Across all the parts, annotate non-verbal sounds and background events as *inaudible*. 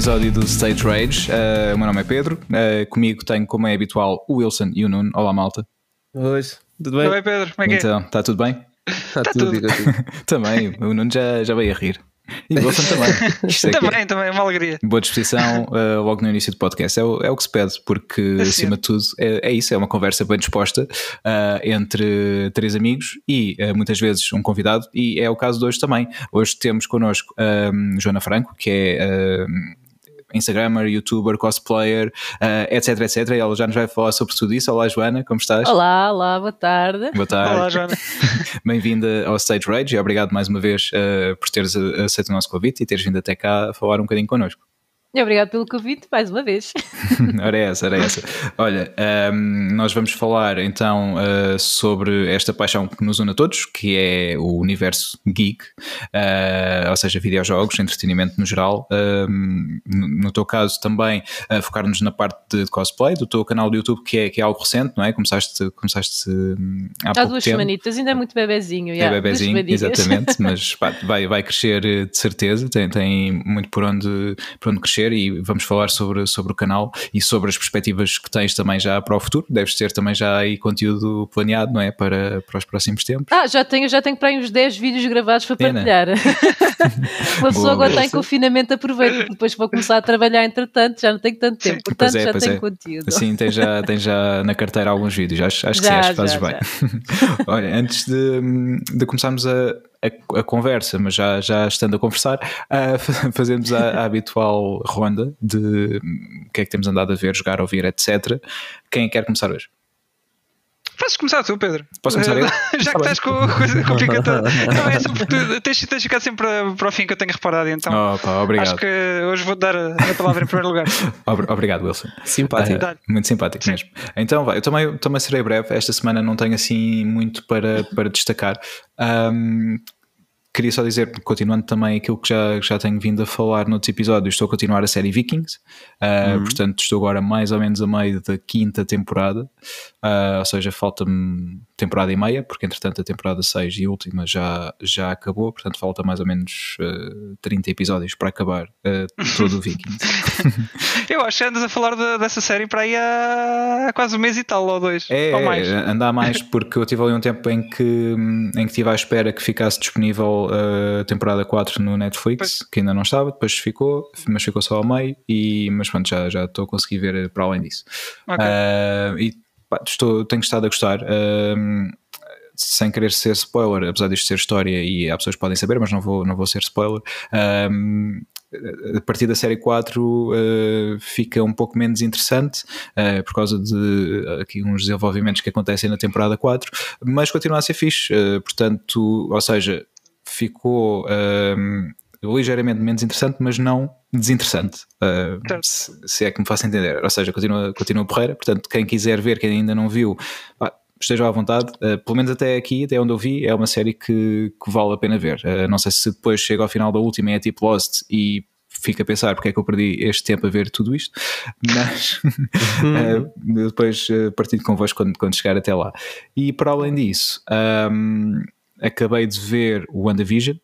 episódio do Stage Rage. Uh, o meu nome é Pedro, uh, comigo tenho, como é habitual, o Wilson e o Nuno. Olá, malta. Oi, tudo bem? Tudo bem, Pedro? Como é que então, está tudo bem? Está tá tudo, tudo. *laughs* também, o Nuno já, já veio a rir. E o Wilson também. Isto é também, é... também, é uma alegria. Boa disposição uh, logo no início do podcast. É o, é o que se pede, porque é acima de tudo é, é, isso, é uma conversa bem disposta uh, entre três amigos e uh, muitas vezes um convidado, e é o caso de hoje também. Hoje temos connosco Joana Franco, que é Instagramer, YouTuber, cosplayer, uh, etc, etc. E ela já nos vai falar sobre tudo isso. Olá, Joana, como estás? Olá, olá, boa tarde. Boa tarde. Olá, Joana. *laughs* Bem-vinda ao Stage Rage e obrigado mais uma vez uh, por teres aceito o nosso convite e teres vindo até cá a falar um bocadinho connosco. Obrigado pelo convite, mais uma vez. *laughs* ora é essa, ora é essa. Olha, um, nós vamos falar então uh, sobre esta paixão que nos une a todos, que é o universo geek, uh, ou seja, videojogos, entretenimento no geral. Um, ehm, no teu caso também uh, focar-nos na parte de cosplay do teu canal do YouTube, que é, que é algo recente, não é? Começaste, começaste hum, há, há duas tempo. semanitas, ainda é muito bebezinho. É bebezinho, exatamente, *laughs* mas pá, vai, vai crescer de certeza, tem, tem muito por onde, por onde crescer crescer e vamos falar sobre, sobre o canal e sobre as perspectivas que tens também já para o futuro. Deves ter também já aí conteúdo planeado, não é? Para, para os próximos tempos. Ah, já tenho, já tenho para aí uns 10 vídeos gravados para partilhar. *laughs* Uma pessoa agora está em confinamento, aproveita, depois vou começar a trabalhar entretanto, já não tenho tanto tempo, portanto é, já tenho é. conteúdo. Sim, tem já, tem já na carteira alguns vídeos, acho, acho já, que sim, acho que fazes já, bem. *laughs* Olha, antes de, de começarmos a, a, a, conversa, mas já, já estando a conversar, uh, *laughs* fazemos a, a, habitual ronda de o que é que temos andado a ver, jogar, ouvir, etc. Quem quer começar hoje? Podes começar tu, Pedro. Posso começar eu? *laughs* Já que tá estás com a coisa complicada. *laughs* Não, é só porque tens, tens ficado sempre para, o fim que eu tenho reparado, então. Oh, pá, obrigado. Acho que hoje vou dar a, palavra em primeiro lugar. obrigado, Wilson. Simpático. Uh, muito simpático Sim. mesmo. Então, vai, eu também, também serei breve. Esta semana não tenho assim muito para, para destacar. Um, queria só dizer, continuando também aquilo que já, já tenho vindo a falar noutros episódios, estou a continuar a série Vikings, uh, uhum. portanto estou agora mais ou menos a meio da quinta temporada, uh, ou seja, falta-me temporada e meia, porque entretanto a temporada 6 e última já, já acabou, portanto falta mais ou menos uh, 30 episódios para acabar uh, todo o *laughs* Vikings. *laughs* Eu acho que andas a falar de, dessa série para aí há, quase um mês e tal, ou dois, é, ou mais. Andar mais, *laughs* porque eu tive ali um tempo em que, em que estive à espera que ficasse disponível a uh, temporada 4 no Netflix, pois. que ainda não estava, depois ficou, mas ficou só ao meio, e, mas pronto, já, já estou a conseguir ver para além disso. Okay. E pá, estou, tenho estado a gostar. Uh, sem querer ser spoiler, apesar disto ser história e há pessoas podem saber, mas não vou, não vou ser spoiler. Um, a partir da série 4 uh, fica um pouco menos interessante uh, por causa de aqui uns desenvolvimentos que acontecem na temporada 4, mas continua a ser fixe. Uh, portanto, ou seja, ficou ligeiramente menos interessante, mas não desinteressante, uh, se, se, é que me faço entender. Ou seja, continua, continua porreira, portanto, quem quiser ver, quem ainda não viu, pá, estejam à vontade, uh, pelo menos até aqui, até onde eu vi, é uma série que, que vale a pena ver. Uh, não sei se depois chega ao final da última e é tipo Lost e fica a pensar porque é que eu perdi este tempo a ver tudo isto, mas uh, *laughs* depois partilho convosco quando, quando chegar até lá. E para além disso, um, acabei de ver o WandaVision,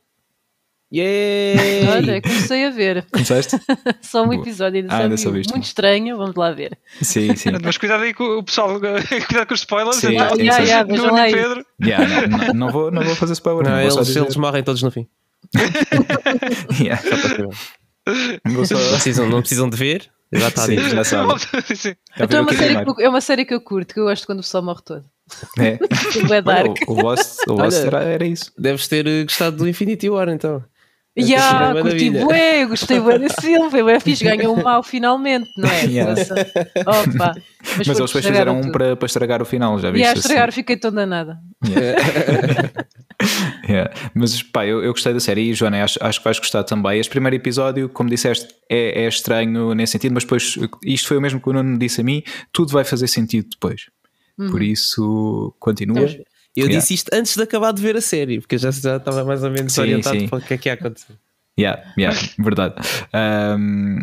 Yeah! Olha, comecei a ver. Começaste? *laughs* Só um episódio ainda, ah, ainda só Muito estranho, vamos lá ver. Sim, sim. Mas cuidado aí com o pessoal, *laughs* cuidado com os spoilers. Sim, então, yeah, yeah, yeah, Pedro. Yeah, não, não, vou, não vou fazer spoiler. Não, eles, dizer... eles morrem todos no fim. *laughs* yeah. não, precisam, não precisam de ver. Já está sim, já sabe. Então é uma, série que, é uma série que eu curto, que eu gosto quando o pessoal morre todo. É. é o, o Lost, o Lost Olha, era, era isso. Deves ter gostado do Infinity War então. Yeah, curti bué, gostei bué desse filme, foi bué fixe, ganhou um mal finalmente, não é? *laughs* Yeah. Opa. Mas, Mas eles depois fizeram um para, para estragar o final, já viste? Yeah, estragar, assim. fiquei tão danada. Yeah. *laughs* *laughs* yeah. Mas pá, eu, eu gostei da série e Joana, acho, acho que vais gostar também. Este primeiro episódio, como disseste, é, é estranho nesse sentido, mas depois isto foi o mesmo que o Nuno disse a mim, tudo vai fazer sentido depois. Uhum. Por isso, continua. Então, eu yeah. disse isto antes de acabar de ver a série, porque já, já estava mais ou menos sim, orientado sim. para o que é que ia acontecer. Yeah, yeah, *laughs* verdade. Um,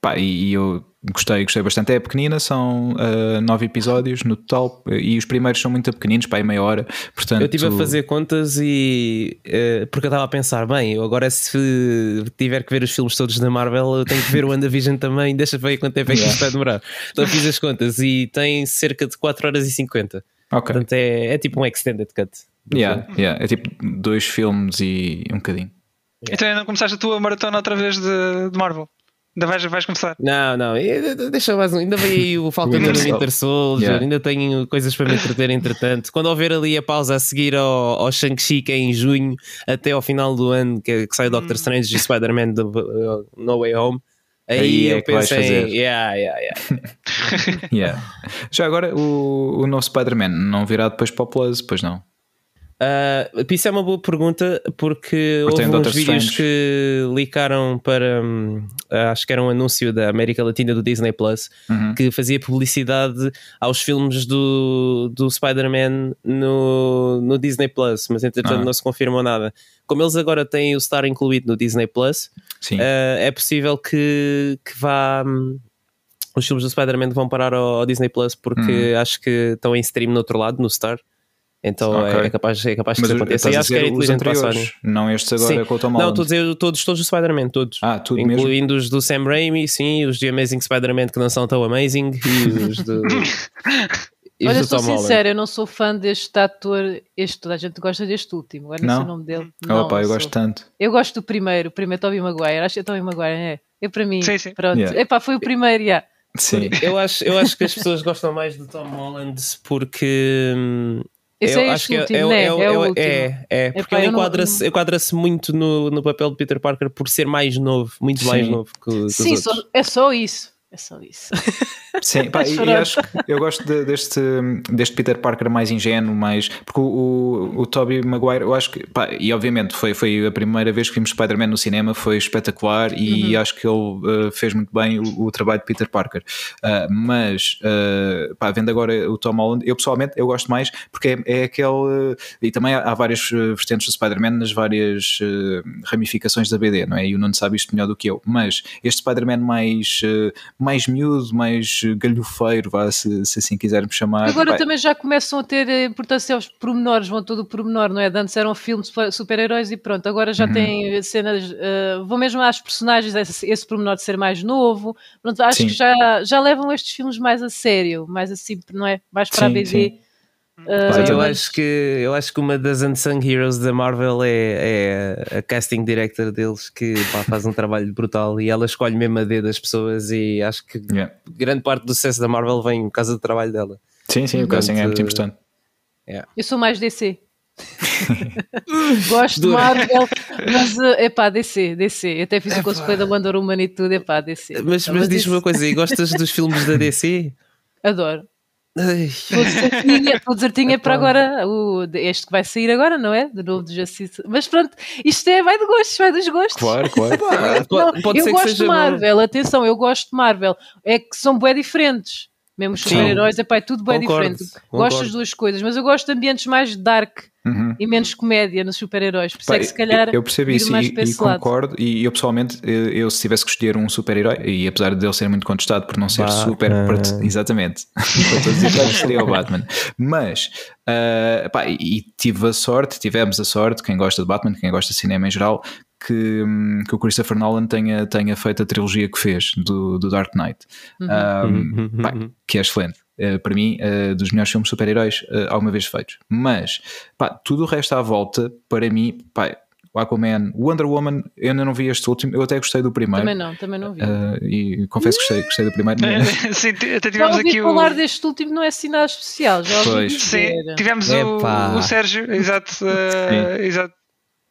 pá, e, e eu gostei, gostei bastante. É pequenina, são uh, nove episódios no total e os primeiros são muito pequeninos, para aí meia hora. Portanto, eu estive a fazer contas e uh, porque eu estava a pensar, bem, eu agora se tiver que ver os filmes todos da Marvel, eu tenho que ver o WandaVision também, *laughs* deixa ver quanto tempo é que isto vai demorar. Então fiz as contas e tem cerca de 4 horas e 50. Okay. Portanto, é, é tipo um extended cut. Yeah, yeah, é tipo dois filmes e um bocadinho. Yeah. Então ainda começaste a tua maratona outra vez de, de Marvel? Ainda vais, vais começar? Não, não, deixa mais um. Ainda vem aí o Falcon do Winter Soldier, yeah. ainda tenho coisas para me entreter entretanto. Quando houver ali a pausa a seguir ao, ao Shang-Chi, que é em junho, até ao final do ano, que, que sai Doctor hum. Strange e Spider-Man uh, No Way Home. Aí, aí é eu pensei, yeah, yeah, yeah. *laughs* yeah. Já agora o, o novo Spider-Man não virá depois para o Plus, pois não? Uh, isso é uma boa pergunta porque houve uns vídeos Strange. que licaram para um, acho que era um anúncio da América Latina do Disney Plus uhum. que fazia publicidade aos filmes do, do Spider-Man no, no Disney Plus, mas entretanto uhum. não se confirmou nada. Como eles agora têm o Star incluído no Disney Plus, uh, é possível que, que vá. Um, os filmes do Spider-Man vão parar ao, ao Disney Plus porque uhum. acho que estão em stream no outro lado, no Star. Então é, okay. é, capaz, é capaz de Mas acontecer. E acho que é inteligente para a Sony. Não estes agora sim. com o Tom Holland. Não, estou a dizer todos, todos os Spider-Man, todos. Ah, tudo Incluindo mesmo? os do Sam Raimi, sim, os de Amazing Spider-Man que não são tão amazing e os do. *laughs* e Olha, sou sincero, eu não sou fã deste ator. Este, toda a gente gosta deste último, agora não, sei o nome dele. Não, Opa, eu gosto tanto. Eu gosto do primeiro, o primeiro Tobey Maguire. Acho que é Tobey Maguire, é. É para mim. Sim, sim. Pronto. Yeah. Epá, foi o primeiro, já. Yeah. Sim. Eu acho, eu acho que as pessoas gostam mais do Tom Holland porque hum, esse eu é acho que último, é, né? é, é, é, é, é, porque Epá, ele enquadra-se enquadra muito no, no papel de Peter Parker por ser mais novo, muito Sim. mais novo que, que Sim, só, é só isso. É só isso. Sim, *laughs* pá, e, acho que eu gosto de, deste, deste Peter Parker mais ingênuo, mais. Porque o, o, o Tobey Maguire, eu acho que. Pá, e obviamente foi, foi a primeira vez que vimos Spider-Man no cinema, foi espetacular e uhum. acho que ele uh, fez muito bem o, o, trabalho de Peter Parker. Uh, mas, uh, pá, vendo agora o Tom Holland, eu pessoalmente eu gosto mais porque é, é aquele. e também há, há várias vertentes do Spider-Man nas várias ramificações da BD, não é? E o Nuno sabe isto melhor do que eu. Mas este Spider-Man mais, mais miúdo, mais galhofeiro, vá, se, se assim quisermos chamar. Agora vai. também já começam a ter importância aos pormenores, vão todo o pormenor, não é? Antes eram filmes de super-heróis e pronto, agora já uhum. tem cenas, uh, vão mesmo às personagens, esse, esse pormenor de ser mais novo, pronto, acho sim. que já, já levam estes filmes mais a sério, mais assim, não é? Mais para sim, a BD. Sim. Uh, eu, acho que, eu acho que uma das unsung heroes da Marvel é, é a casting director deles que pá, faz um trabalho brutal e ela escolhe mesmo a dedo das pessoas e acho que yeah. grande parte do sucesso da Marvel vem por causa do trabalho dela. Sim, sim, o casting é muito importante. Yeah. Eu sou mais DC. *laughs* Gosto de Marvel, mas é pá, DC, DC. Eu até fiz o cosplay da Wonder Woman e tudo, é pá, DC. Mas, mas, mas diz-me uma coisa, e gostas dos filmes da DC? *laughs* Adoro. Estou certinho *laughs* é para agora, o, este que vai sair agora, não é? De novo do Justice. Mas pronto, isto é, vai de gostos, vai dos gostos. Claro, claro. não, pode, eu gosto de Marvel, bom. atenção, eu gosto de Marvel. É que são bem diferentes. Mesmo os super-heróis, é tudo bem concordo, diferente. Concordo. Gosto das duas coisas, mas eu gosto de ambientes mais dark uhum. e menos comédia nos super-heróis. Por isso é que se calhar eu percebi isso e, e concordo. E eu pessoalmente, eu, eu, se tivesse que escolher um super-herói, e apesar de ele ser muito contestado por não ser Batman. super. Exatamente. *laughs* seria o Batman. Mas, uh, pá, e tive a sorte, tivemos a sorte, quem gosta de Batman, quem gosta de cinema em geral, que, que, o Christopher Nolan tenha, tenha feito a trilogia que fez do, do Dark Knight, uhum. um, pá, que é excelente. Uh, para mim, uh, dos melhores filmes super-heróis uh, alguma vez feitos. Mas, pá, tudo o resto à volta, para mim, pá, o Aquaman, Wonder Woman, eu ainda não vi este último, eu até gostei do primeiro. Também não, também não vi. e confesso que gostei, gostei do primeiro. *laughs* Sim, até tivemos aqui o. falar deste último não é assim nada especial, já pois. Sim, tivemos o, o, Sérgio, exato, exato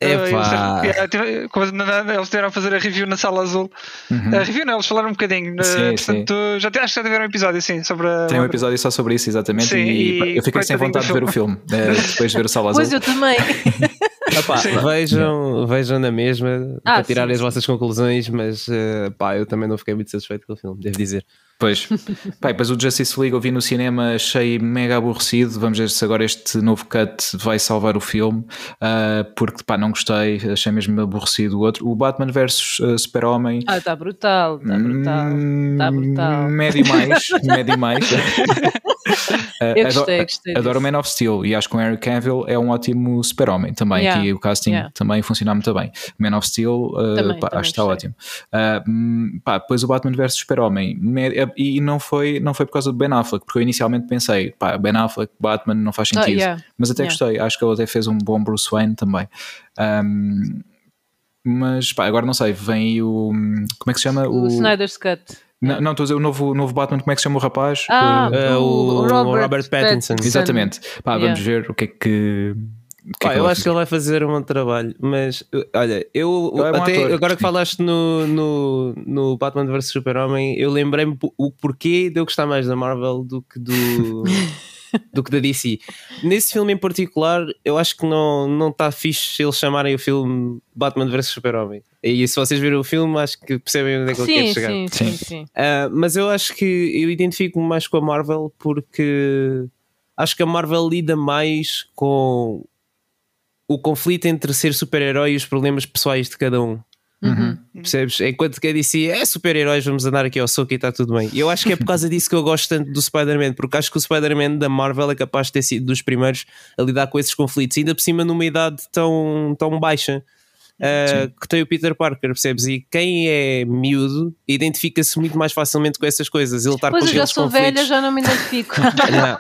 Epá. Uh, eles tiveram a fazer a review na sala azul. Uhum. A review não, eles falaram um bocadinho. Sim, portanto, sim. Já, acho que já tiveram um episódio sim, sobre a... Tem um episódio só sobre isso, exatamente. Sim, e, e eu fiquei sem vontade de ver o filme depois de ver o Sala Azul. Pois eu também. *laughs* Epá, vejam, vejam na mesma ah, para tirar as vossas conclusões, mas uh, pá, eu também não fiquei muito satisfeito com o filme, devo dizer. Pois, *laughs* Pai, pois o Justice League eu vi no cinema, achei mega aborrecido. Vamos ver se agora este novo cut vai salvar o filme, uh, porque pá, não gostei, achei mesmo aborrecido o outro. O Batman vs uh, Super-Homem. Ah, está brutal, está brutal, está brutal. Médio mais, *laughs* médio mais. eu gostei, adoro, gostei adoro Man of Steel e acho que o Henry Cavill é um ótimo super-homem também. Yeah. Aqui o casting yeah. também funciona muito bem. Man of Steel uh, também, pá, também acho que está ótimo. Uh, pá, depois o Batman vs Super-Homem e não foi, não foi por causa do Ben Affleck, porque eu inicialmente pensei, pá, Ben Affleck, Batman não faz ah, sentido. yeah. Mas até gostei, acho que ele até fez um bom Bruce Wayne também. Um, mas pá, agora não sei, vem aí o. Como é que se chama? O, o Snyder's Cut. Não, não, estou a dizer o novo, novo Batman, como é que se chama o rapaz? Ah, uh, o, o, Robert, Robert Pattinson. Pattinson. Exatamente. Pá, vamos yeah. ver o que é que. Que Pá, é que eu acho que ele vai fazer um bom trabalho, mas olha, eu é um até ator, agora que falaste no, no, no Batman vs Super-Homem, eu lembrei-me o porquê de eu gostar mais da Marvel do que do, *laughs* do que da DC. Nesse filme em particular, eu acho que não está fixe eles chamarem o filme Batman vs Super-Homem. E se vocês viram o filme, acho que percebem onde é que ele quer chegar. Sim, sim, sim. Uh, mas eu acho que eu identifico-me mais com a Marvel porque acho que a Marvel lida mais com o conflito entre ser super-herói e os problemas pessoais de cada um. Uhum. Percebes? Enquanto que a DC é super-heróis, vamos andar aqui ao soco e está tudo bem. E eu acho que é por causa disso que eu gosto tanto do Spider-Man, porque acho que o Spider-Man da Marvel é capaz de ter sido dos primeiros a lidar com esses conflitos, ainda por cima numa idade tão, tão baixa uh, que tem o Peter Parker, percebes? E quem é miúdo identifica-se muito mais facilmente com essas coisas. Ele estar pois com eu já sou conflitos. velha, já não me identifico. *laughs* não.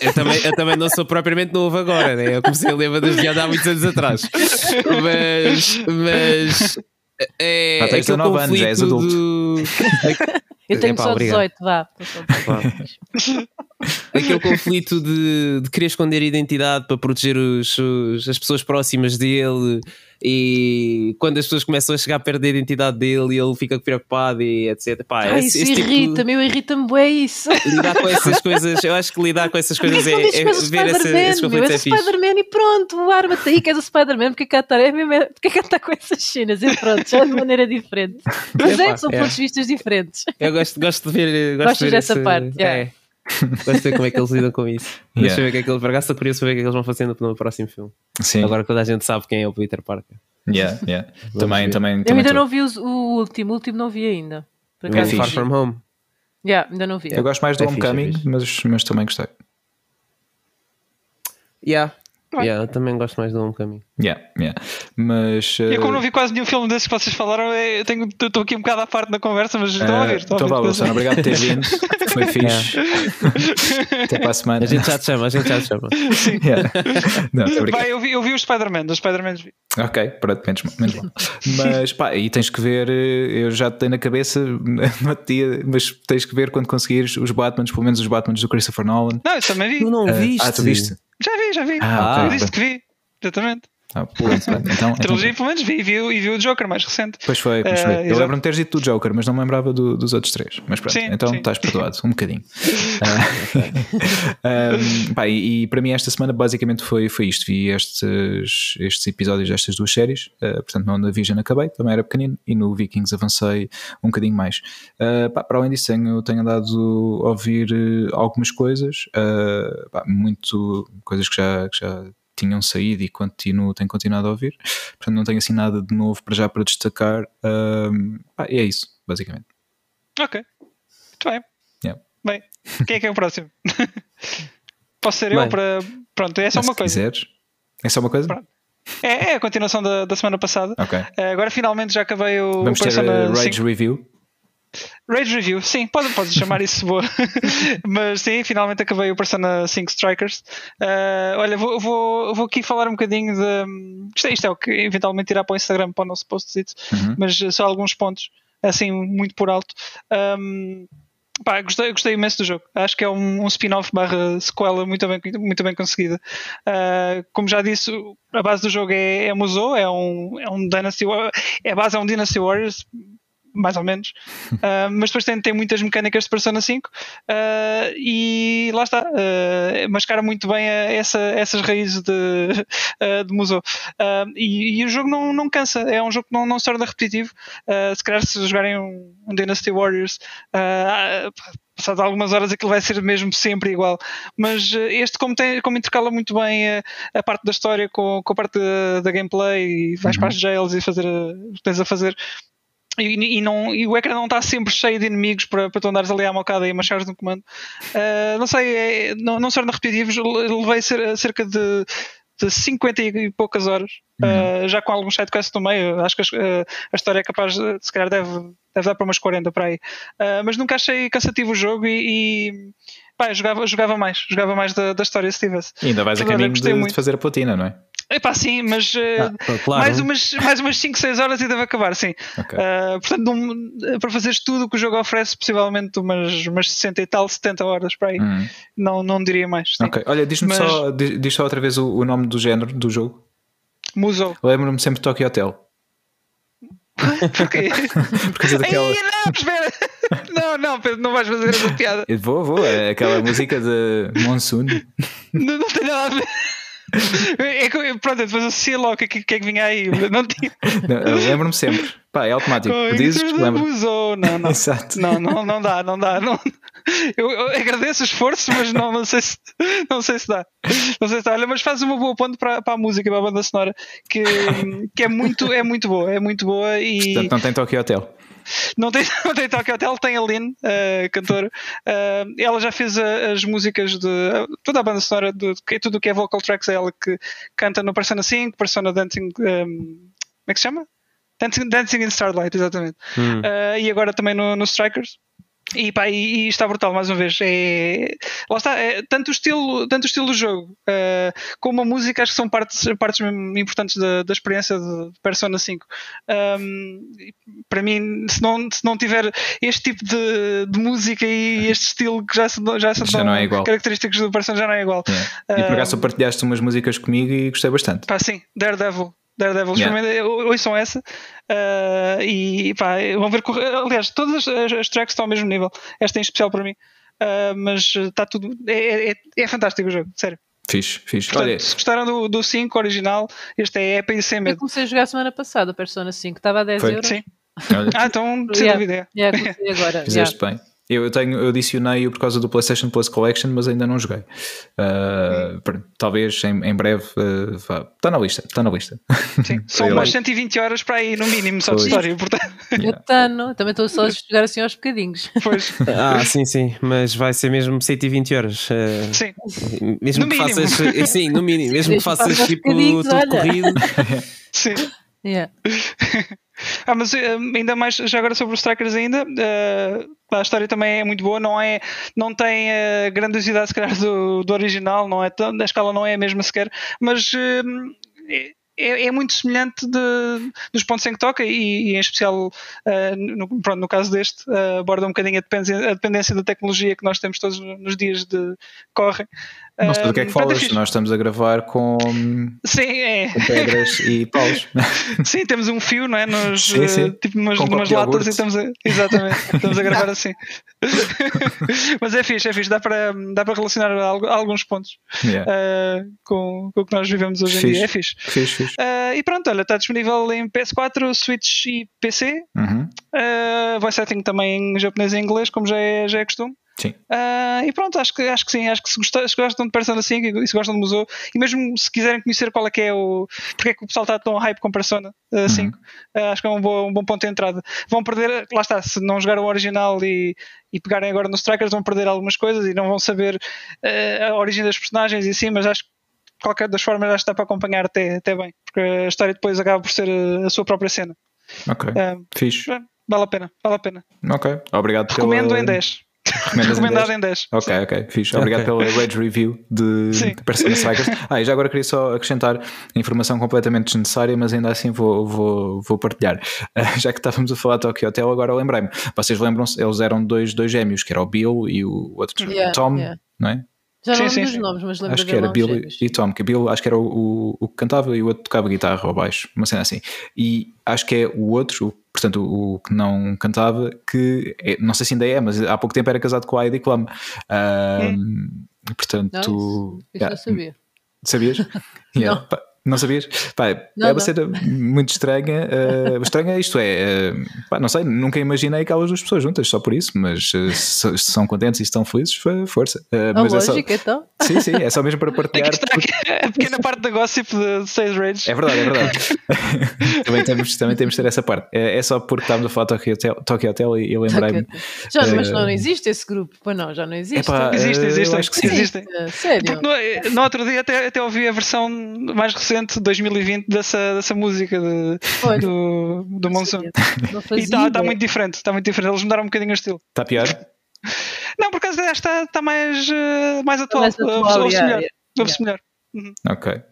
Eu, também, eu também não sou propriamente novo agora, né? eu comecei a ler das viadas há muitos anos atrás. Mas, mas é, ah, tens 19 anos, já és adulto. Do... Eu tenho Epá, só 18, vá. *laughs* Aquele conflito de, de querer esconder a identidade para proteger os, os, as pessoas próximas dele e quando as pessoas começam a chegar perto da identidade dele ele fica preocupado e etc. Pá, ah, esse, isso irrita-me, tipo, irrita-me bem isso. Lidar com essas *laughs* coisas, eu acho que lidar com essas coisas é, é, ver essa, esses conflitos é fixe. Spider-Man e pronto, arma-te aí que és o Spider-Man, porque cá está é porque cá está com essas cenas e pronto, já de maneira diferente. *laughs* Mas é, são é. pontos de vista diferentes. Eu gosto, gosto de ver. Gosto Gostas de ver dessa esse, parte, é. *laughs* De ver como é que eles lidam com isso. Yeah. Deixa eu ver o que é que eles. Por acaso curioso ver o que é que eles vão fazendo no próximo filme. Sim. Agora toda a gente sabe quem é o Peter Parker. Yeah, yeah. *laughs* também, também, Eu também ainda tô. não vi o, o, último, o último não vi ainda. Por é Far From Home. Yeah, ainda não vi. Eu gosto mais do é Homecoming, fixe, é mas, mas também gostei. Yeah, Yeah, eu também gosto mais do Homecoming. Yeah, yeah. Mas. Uh... Eu, como não vi quase nenhum filme desses que vocês falaram, eu tenho, estou aqui um bocado à parte da conversa, mas estou uh, a ver. Estou então, vá, Wilson, obrigado por ter vindo. *laughs* Foi fixe. Até para a semana. A gente já te chama, a gente já te chama. Sim. *laughs* Yeah. Não, Vai, eu, vi, eu vi o Spider-Man, os Spider-Man vi. Ok, pronto, menos, menos mal. Mas pá, e tens que ver, eh, eu já te tenho na cabeça *laughs* dia, mas tens que ver quando conseguires os Batmans, pelo menos os Batmans do Christopher Nolan. Não, eu também vi. Tu não uh, viste? Ah, tu viste? Já vi, já vi. Ah, disse que vi, exatamente. Ah, então, trilogia, pelo menos, vi e vi, e vi o Joker mais recente. Pois foi, pois foi. Uh, eu lembro-me de teres dito do Joker, mas não me lembrava do, dos outros três. Mas pronto, sim, então sim. estás perdoado, um bocadinho. um, *laughs* *laughs* pá, e, e, para mim, esta semana basicamente foi, foi isto. Vi estes, estes episódios destas duas séries. Uh, portanto, no WandaVision acabei, também era pequenino, e no Vikings avancei um bocadinho mais. Uh, pá, para além disso, tenho, tenho andado a ouvir uh, algumas coisas, uh, pá, muito coisas que já, que já tinham saído e continuo, tenho continuado a ouvir. Portanto, não tenho assim nada de novo para já para destacar. Um, ah, e é isso, basicamente. Ok, muito bem. Yeah. Bem, quem é que é o próximo? *laughs* Posso ser bem, eu para. Pronto, é só uma coisa. Quiseres. É só uma coisa? Pronto. É, é, a continuação da, da semana passada. Okay. Uh, agora finalmente já acabei o. Vamos ter a Rage 5. Review. Rage Review, sim, pode, pode chamar isso boa. *laughs* Mas sim, finalmente acabei o Persona 5 Strikers. Uh, olha, vou, vou, vou aqui falar um bocadinho de. Isto é, isto é o que eventualmente irá para o Instagram, para o nosso post-it, uhum. mas só alguns pontos, assim, muito por alto. Um, pá, gostei, gostei imenso do jogo. Acho que é um, um spin-off barra sequela muito bem, muito bem conseguida. Uh, como já disse, a base do jogo é, é Musou, é um, é um Dynasty é a base é um Dynasty Warriors mais ou menos, uh, *laughs* mas depois tem, tem muitas mecânicas de Persona 5 uh, e lá está, uh, mascara muito bem essa, essas raízes de, uh, *laughs* de Musou. E, e, o jogo não, não cansa, é um jogo que não, não se torna repetitivo. se calhar se jogarem um, um Dynasty Warriors passado algumas horas aquilo vai ser mesmo sempre igual. Mas este, como, tem, como intercala muito bem a, a parte da história com, com a parte da, da gameplay e vais uhum. para as jails e fazer o que tens a fazer, e, e, não, e o ecrã não está sempre cheio de inimigos para, para tu andares ali à mocada e machares no comando. Uh, não sei, é, não, não se torna repetitivos. Levei cerca de, de 50 e poucas horas, uhum. uh, já com alguns sidequests no meio. Acho que a, a, história é capaz, de, se calhar, deve, deve dar para umas 40 para aí. Uh, mas nunca achei cansativo o jogo e. e pá, jogava, jogava mais, jogava mais da, da história se tivesse. E ainda vais a caminho de, de fazer a platina, não é? Epá, sim, mas uh, ah, claro. mais, umas, mais umas 5, 6 horas e deve acabar, sim. Okay. Uh, portanto, num, para fazeres tudo o que o jogo oferece, possivelmente umas, umas 60 e tal, 70 horas para aí. Hum. Não, não diria mais. Sim. Ok, olha, diz-me mas... só, diz, diz, só outra vez o, o, nome do género do jogo. Musou. Lembro-me sempre de Tokyo Hotel. *laughs* Porquê? *laughs* Por causa daquela. Ei, não, espera! *laughs* Não, não, Pedro, não vais fazer essa piada. Vou, vou, é aquela música de Monsoon. Não, não tem nada a ver. É que, pronto, depois associei logo o que, que, é que vinha aí. Não tinha. Lembro-me sempre. Pá, é automático. Oh, Dizes, lembro. Não, não. *laughs* Exato. Não, não, não dá, não dá. Não. Eu, eu, agradeço o esforço, mas não, não, sei se, não sei se dá. Não sei se dá. Olha, mas faz uma boa ponte para, para a música, para a banda sonora, que, que é, muito, é muito boa. É muito boa e. Portanto, não tem Tokyo Hotel. Não tem, *laughs* não tem Tokyo Hotel, tem a Lynn, uh, cantora. Uh, ela já fez a, as músicas de toda a banda sonora, de, de tudo o que é vocal tracks, é ela que canta no Persona 5, Persona Dancing. Um, como é que se chama? Dancing, Dancing in Starlight, exatamente. Hum. Uh, e agora também no, no Strikers. E, pá, e, e, está brutal mais uma vez. É, lá está, é, tanto, o estilo, tanto o estilo do jogo uh, como a música acho que são partes, partes importantes da, da experiência de Persona 5. Um, para mim, se não, se não tiver este tipo de, de música e este estilo que já, já são já é característicos do Persona, já não é igual. Yeah. E por acaso partilhaste umas músicas comigo e gostei bastante. Pá, sim, Daredevil. Daredevil, yeah. ouçam essa uh, e pá, vão ver. Aliás, todas as, as, tracks estão ao mesmo nível. Esta em especial para mim, uh, mas está tudo. É, é, é, fantástico o jogo, sério. Fixe, fixe. Portanto, Olha, se gostaram do, do 5 original, este é épico e sem medo. Eu comecei a jogar semana passada, Persona 5, estava a 10 Foi. euros. Sim. ah, então, *laughs* sem yeah. dúvida. Yeah, agora. Fizeste yeah. bem. Eu tenho, eu adicionei-o por causa do PlayStation Plus Collection, mas ainda não joguei. Uh, talvez em, em breve uh, vá. Está na lista, está na lista. Sim, *laughs* são umas 120 horas para aí, no mínimo, só de história. Portanto. Yeah. Tano, também estou só a jogar assim aos bocadinhos. Pois. *laughs* Ah, sim, sim, mas vai ser mesmo 120 horas. Uh, sim. Mesmo no que mínimo. faças. Sim, no mínimo, mesmo que faças tipo tudo olha. corrido. Sim. Yeah. *laughs* ah, mas ainda mais, já agora sobre os Strikers ainda, uh, a história também é muito boa, não, é, não tem a grandiosidade se calhar *laughs* do, do original, não é tão, a escala não é a mesma sequer, mas uh, é, é, muito semelhante de, dos pontos em que toca e, e em especial uh, no, pronto, no caso deste uh, aborda um bocadinho a dependência, a dependência, da tecnologia que nós temos todos nos dias de correm não sei do que é que falas, nós estamos a gravar com, sim, é. com pedras e *laughs* paus. Sim, temos um fio, não é? Nos, sim, sim. Tipo umas, umas latas e estamos a, exatamente, estamos a gravar *laughs* assim. *laughs* Mas é fixe, é fixe, dá para, dá para relacionar alguns pontos yeah. uh, com, com o que nós vivemos hoje fixe. em dia. É fixe. fixe, fixe. Uh, e pronto, olha, está disponível em PS4, Switch e PC. Uhum. Uh, voice setting também em japonês e inglês, como já é, já é costume. Sim. Uh, e pronto, acho que, acho que sim, acho que se, gostam, se gostam de Persona 5 e se gostam do museu, e mesmo se quiserem conhecer qual é que é o. porque é que o pessoal está tão hype com Persona uh, 5, uhum. uh, acho que é um, bom, um bom ponto de entrada. Vão perder, lá está, se não jogaram o original e, e pegarem agora no Strikers, vão perder algumas coisas e não vão saber a origem das personagens e sim, mas acho que qualquer das formas acho que está para acompanhar até, até bem, porque a história depois acaba por ser a, a sua própria cena. Ok, fixe. Vale a pena, vale a pena. Ok, obrigado Recomendo pela... em 10. Recomendado em 10. Ok, ok, fixe. Obrigado okay. pela Rage Review de, de Persona Strikers. *laughs* Ah, e já agora queria só acrescentar informação completamente desnecessária, mas ainda assim vou, vou, vou partilhar. Uh, *laughs* já que estávamos a falar de Tokyo Hotel, agora lembrei-me. Vocês lembram-se, eles eram dois, dois gêmeos, que era o Bill e o outro yeah, Tom, yeah. não é? Já não lembro dos nomes, mas lembro Acho que era Bill gêmeos. e Tom, que Bill acho que era o, o, o, que cantava e o outro tocava guitarra ou baixo, uma cena assim. E acho que é o outro, o portanto, o, o, que não cantava, que é, não sei se ainda é, mas há pouco tempo era casado com a Heidi Klum. Uh, Portanto, não, isso, isso yeah, sabia. Sabias? *laughs* Yeah. Não sabias? Pá, não, é uma cena muito estranha. Uh, estranha, isto é, uh, pá, não sei, nunca imaginei aquelas duas pessoas juntas, só por isso, mas uh, se, se, são contentes e estão felizes, força. Uh, mas lógica, é só, então. Sim, sim, é só mesmo para *laughs* partilhar. Porque... A pequena parte da gossip de Sage Rage. É verdade, é verdade. *laughs* também, temos, também temos de ter essa parte. É, é só porque estávamos a falar de Tokyo Hotel, Tokyo Hotel e eu lembrei-me. Já, mas não, não existe esse grupo, pois não, já não existe. Epá, existe, existe, acho que sim. Existem. Sério? No, no, outro dia até, até ouvi a versão mais recente, 2020 dessa, dessa música de, do, do Monsoon. *laughs* E está tá muito diferente, está muito diferente. Eles mudaram um bocadinho o estilo. Está pior? Não, por acaso está, está mais, mais atual. Mais atual ouve-se yeah, melhor. Yeah. melhor. Uhum. Ok.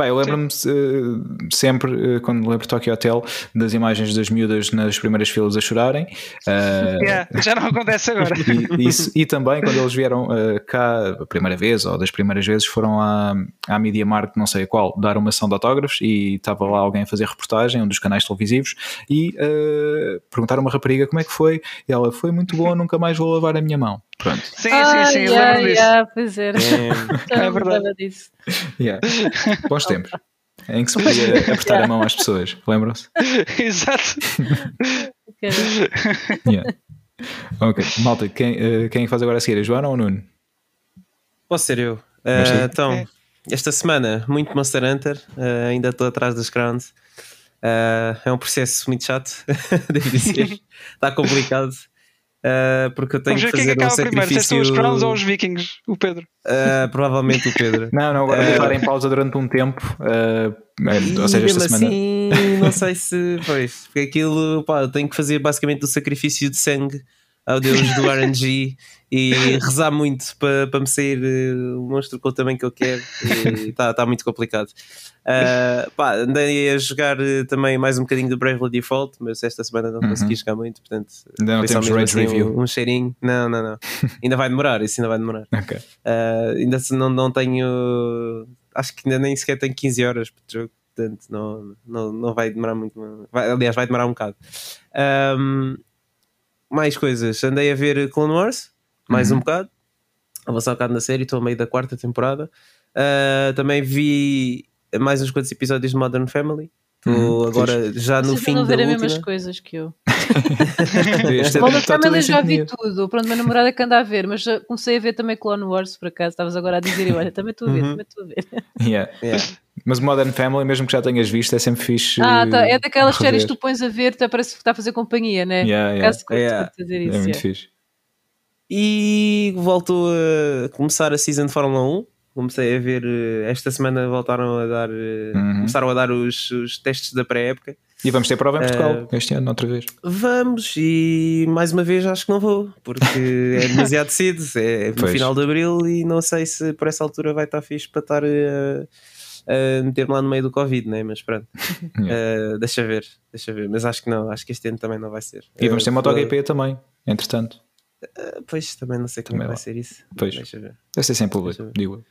Pá, eu lembro-me uh, sempre, uh, quando lembro Tokyo Hotel, das imagens das miúdas nas primeiras filas a chorarem. Uh, yeah, já não acontece agora. *laughs* E, isso, e também quando eles vieram cá a primeira vez, ou das primeiras vezes, foram à, à Media Markt, não sei a qual, dar uma ação de autógrafos e estava lá alguém a fazer reportagem, um dos canais televisivos, e perguntaram a uma rapariga como é que foi. E ela foi muito boa, nunca mais vou lavar a minha mão. Pronto. Sim, ah, sim, sim, eu yeah, lembro disso. Yeah, pois era. É, *laughs* é verdade. Disso. Yeah. Bons *laughs* tempos. *laughs* Em que se podia *laughs* apertar yeah. a mão às pessoas, lembram-se? *laughs* Exato. yeah. Ok, malta, quem, uh, quem faz agora a seguir? A Joana ou o Nuno? Posso ser eu. Uh, então, é. esta semana, muito Monster Hunter, uh, ainda estou atrás das crowns. é um processo muito chato, devo dizer. Está complicado. Uh, porque eu tenho que fazer que é que um sacrifício. Primeiro, os Crowns ou os Vikings? O Pedro? Uh, provavelmente o Pedro. *laughs* não, não, agora uh, vou estar em pausa durante um tempo. ou seja, esta semana. Assim, não sei *laughs* se. Pois, porque aquilo, pá, eu tenho que fazer basicamente o sacrifício de sangue ao deus do RNG *laughs* e rezar muito para, para me sair o monstro com o tamanho que eu quero. Está tá muito complicado. Uh, pá, andei a jogar também mais um bocadinho do Bravely Default, mas esta semana não uhum. consegui jogar muito, portanto, ainda não temos rage assim, review. Um, um, cheirinho. Não, não, não. *laughs* ainda vai demorar, isso ainda vai demorar. Okay. Uh, ainda não, não tenho. Acho que ainda nem sequer tenho 15 horas para o jogo, portanto, não, não, não vai demorar muito. Vai, aliás, vai demorar um bocado. Um, mais coisas, andei a ver Clone Wars, mais uhum. um bocado, avançar um bocado na série, estou a meio da quarta temporada. Uh, também vi mais uns quantos episódios de Modern Family. Estou hum, agora fixe. já no Vocês fim não ver as mesmas coisas que eu. *laughs* Modern Family já vi tudo. Pronto, meu namorado é que anda a ver, mas comecei a ver também Clone Wars por acaso. Estavas agora a dizer, olha, também estou a ver, uhum. também estou a ver. *laughs* Yeah. Yeah. Mas Modern Family, mesmo que já tenhas visto, é sempre fixe. Ah, tá. é daquelas rever. séries que tu pões a ver, até parece que está a fazer companhia, né? Yeah, yeah. Caso yeah. fazer isso, é muito fixe. E voltou a começar a season de Fórmula 1 comecei a ver eh, esta semana voltaram a dar eh, uhum. começaram a dar os, os testes da pré-época e vamos ter prova em Portugal uh, este ano outra vez vamos e mais uma vez acho que não vou porque *laughs* é demasiado cedo é no final de Abril e não sei se por essa altura vai estar fixe para estar a, a meter-me lá no meio do Covid né? mas pronto *laughs* yeah. uh, deixa ver deixa ver mas acho que não acho que este ano também não vai ser e vamos ter MotoGP também entretanto Uh, pois também não sei como também vai ser isso. Pois. Deixa ver. Deve ser sem público, digo.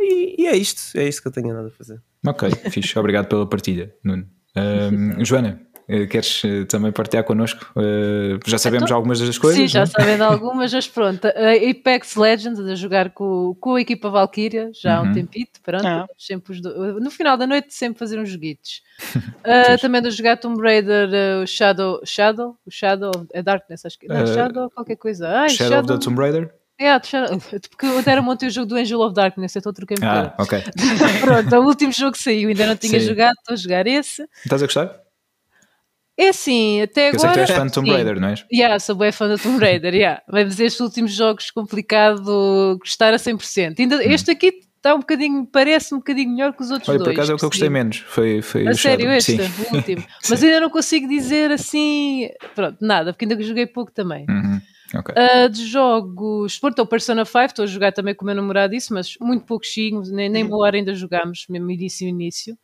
E, e, é isto, é isto que eu tenho nada a fazer. Ok, fixe. Obrigado pela partilha, Nuno. Um, *laughs* Joana, eh, queres eh, também partilhar connosco? Uh, já sabemos então, algumas das coisas? Sim, já é? sabendo *laughs* algumas, mas pronto. A Apex Legends a jogar com, com a equipa Valkyria já há um uhum. tempito, pronto. Ah. Sempre do, no final da noite sempre fazer uns joguitos. uh, *laughs* também a jogar Tomb Raider uh, Shadow, Shadow, o Shadow, é Darkness, acho que não, Shadow, qualquer coisa. Ai, Shadow, Shadow of the Tomb Raider? É, *laughs* porque eu até era montei o jogo do Angel of Darkness, então troquei um Ah, ok. *laughs* Pronto, o último jogo que saiu, ainda não tinha Sim. jogado, estou a jogar esse. Estás a gostar? É assim, até eu agora. Eu sei que tu és fã de Tomb Raider, não é? Yeah, sou bem fã de Tomb Raider, yeah. mas estes últimos jogos complicado gostar a 100%. Ainda, hum. Este aqui está um bocadinho, parece um bocadinho melhor que os outros Olha, dois. por acaso é o que eu gostei menos. Foi, foi a sério, este, Sim. o último. *laughs* Mas ainda não consigo dizer assim. Pronto, nada, porque ainda joguei pouco também. Uhum. Okay. Uh, de jogos, pronto, o Persona 5, estou a jogar também com o meu namorado isso, mas muito pouquinho, nem, nem uma hora ainda jogámos, mesmo início início.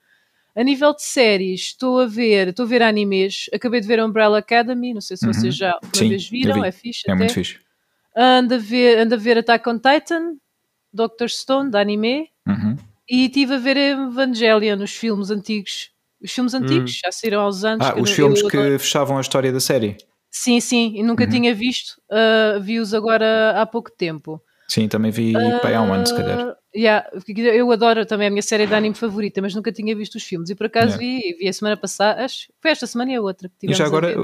A nível de séries, estou a ver, estou a ver animes, acabei de ver Umbrella Academy, não sei se uhum. vocês já uma Sim, vez viram, é fixe. É até. muito fixe. Ando a, ver, ando a ver Attack on Titan, Doctor Stone, de anime, uhum. e estive a ver Evangelion, os filmes antigos Os filmes antigos, hum. já saíram aos anos. Ah, os filmes que fechavam a história da série. Sim, sim, e nunca uhum. tinha visto. Uh, Vi-os agora há pouco tempo. Sim, também vi uh, há um ano, se calhar. Yeah, eu adoro também a minha série de anime favorita, mas nunca tinha visto os filmes. E por acaso yeah. vi, vi a semana passada, acho foi esta semana e a outra. Que e já agora,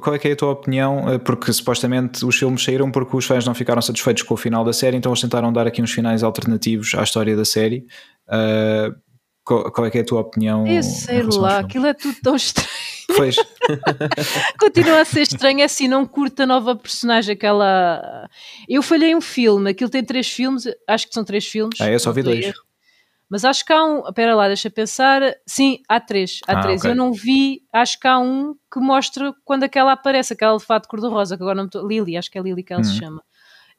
qual é que é a tua opinião? Eh, porque supostamente os filmes saíram porque os fãs não ficaram satisfeitos com o final da série, então eles tentaram dar aqui uns finais alternativos à história da série. Uh, qual, qual, é que é a tua opinião? Eu sei lá, aquilo é tudo tão estranho. Pois. *laughs* Continua a ser estranho, é assim, não curta a nova personagem, aquela. Eu falhei um filme, aquilo tem três filmes, acho que são três filmes. Ah, eu só vi dois. Erro. Mas acho que há um. Espera lá, deixa pensar. Sim, há três. Há ah, três. Okay. Eu não vi, acho que há um que mostra quando aquela aparece, aquela de fato cor-de-rosa, que agora não estou. Lily, acho que é Lily que ela uhum. se chama.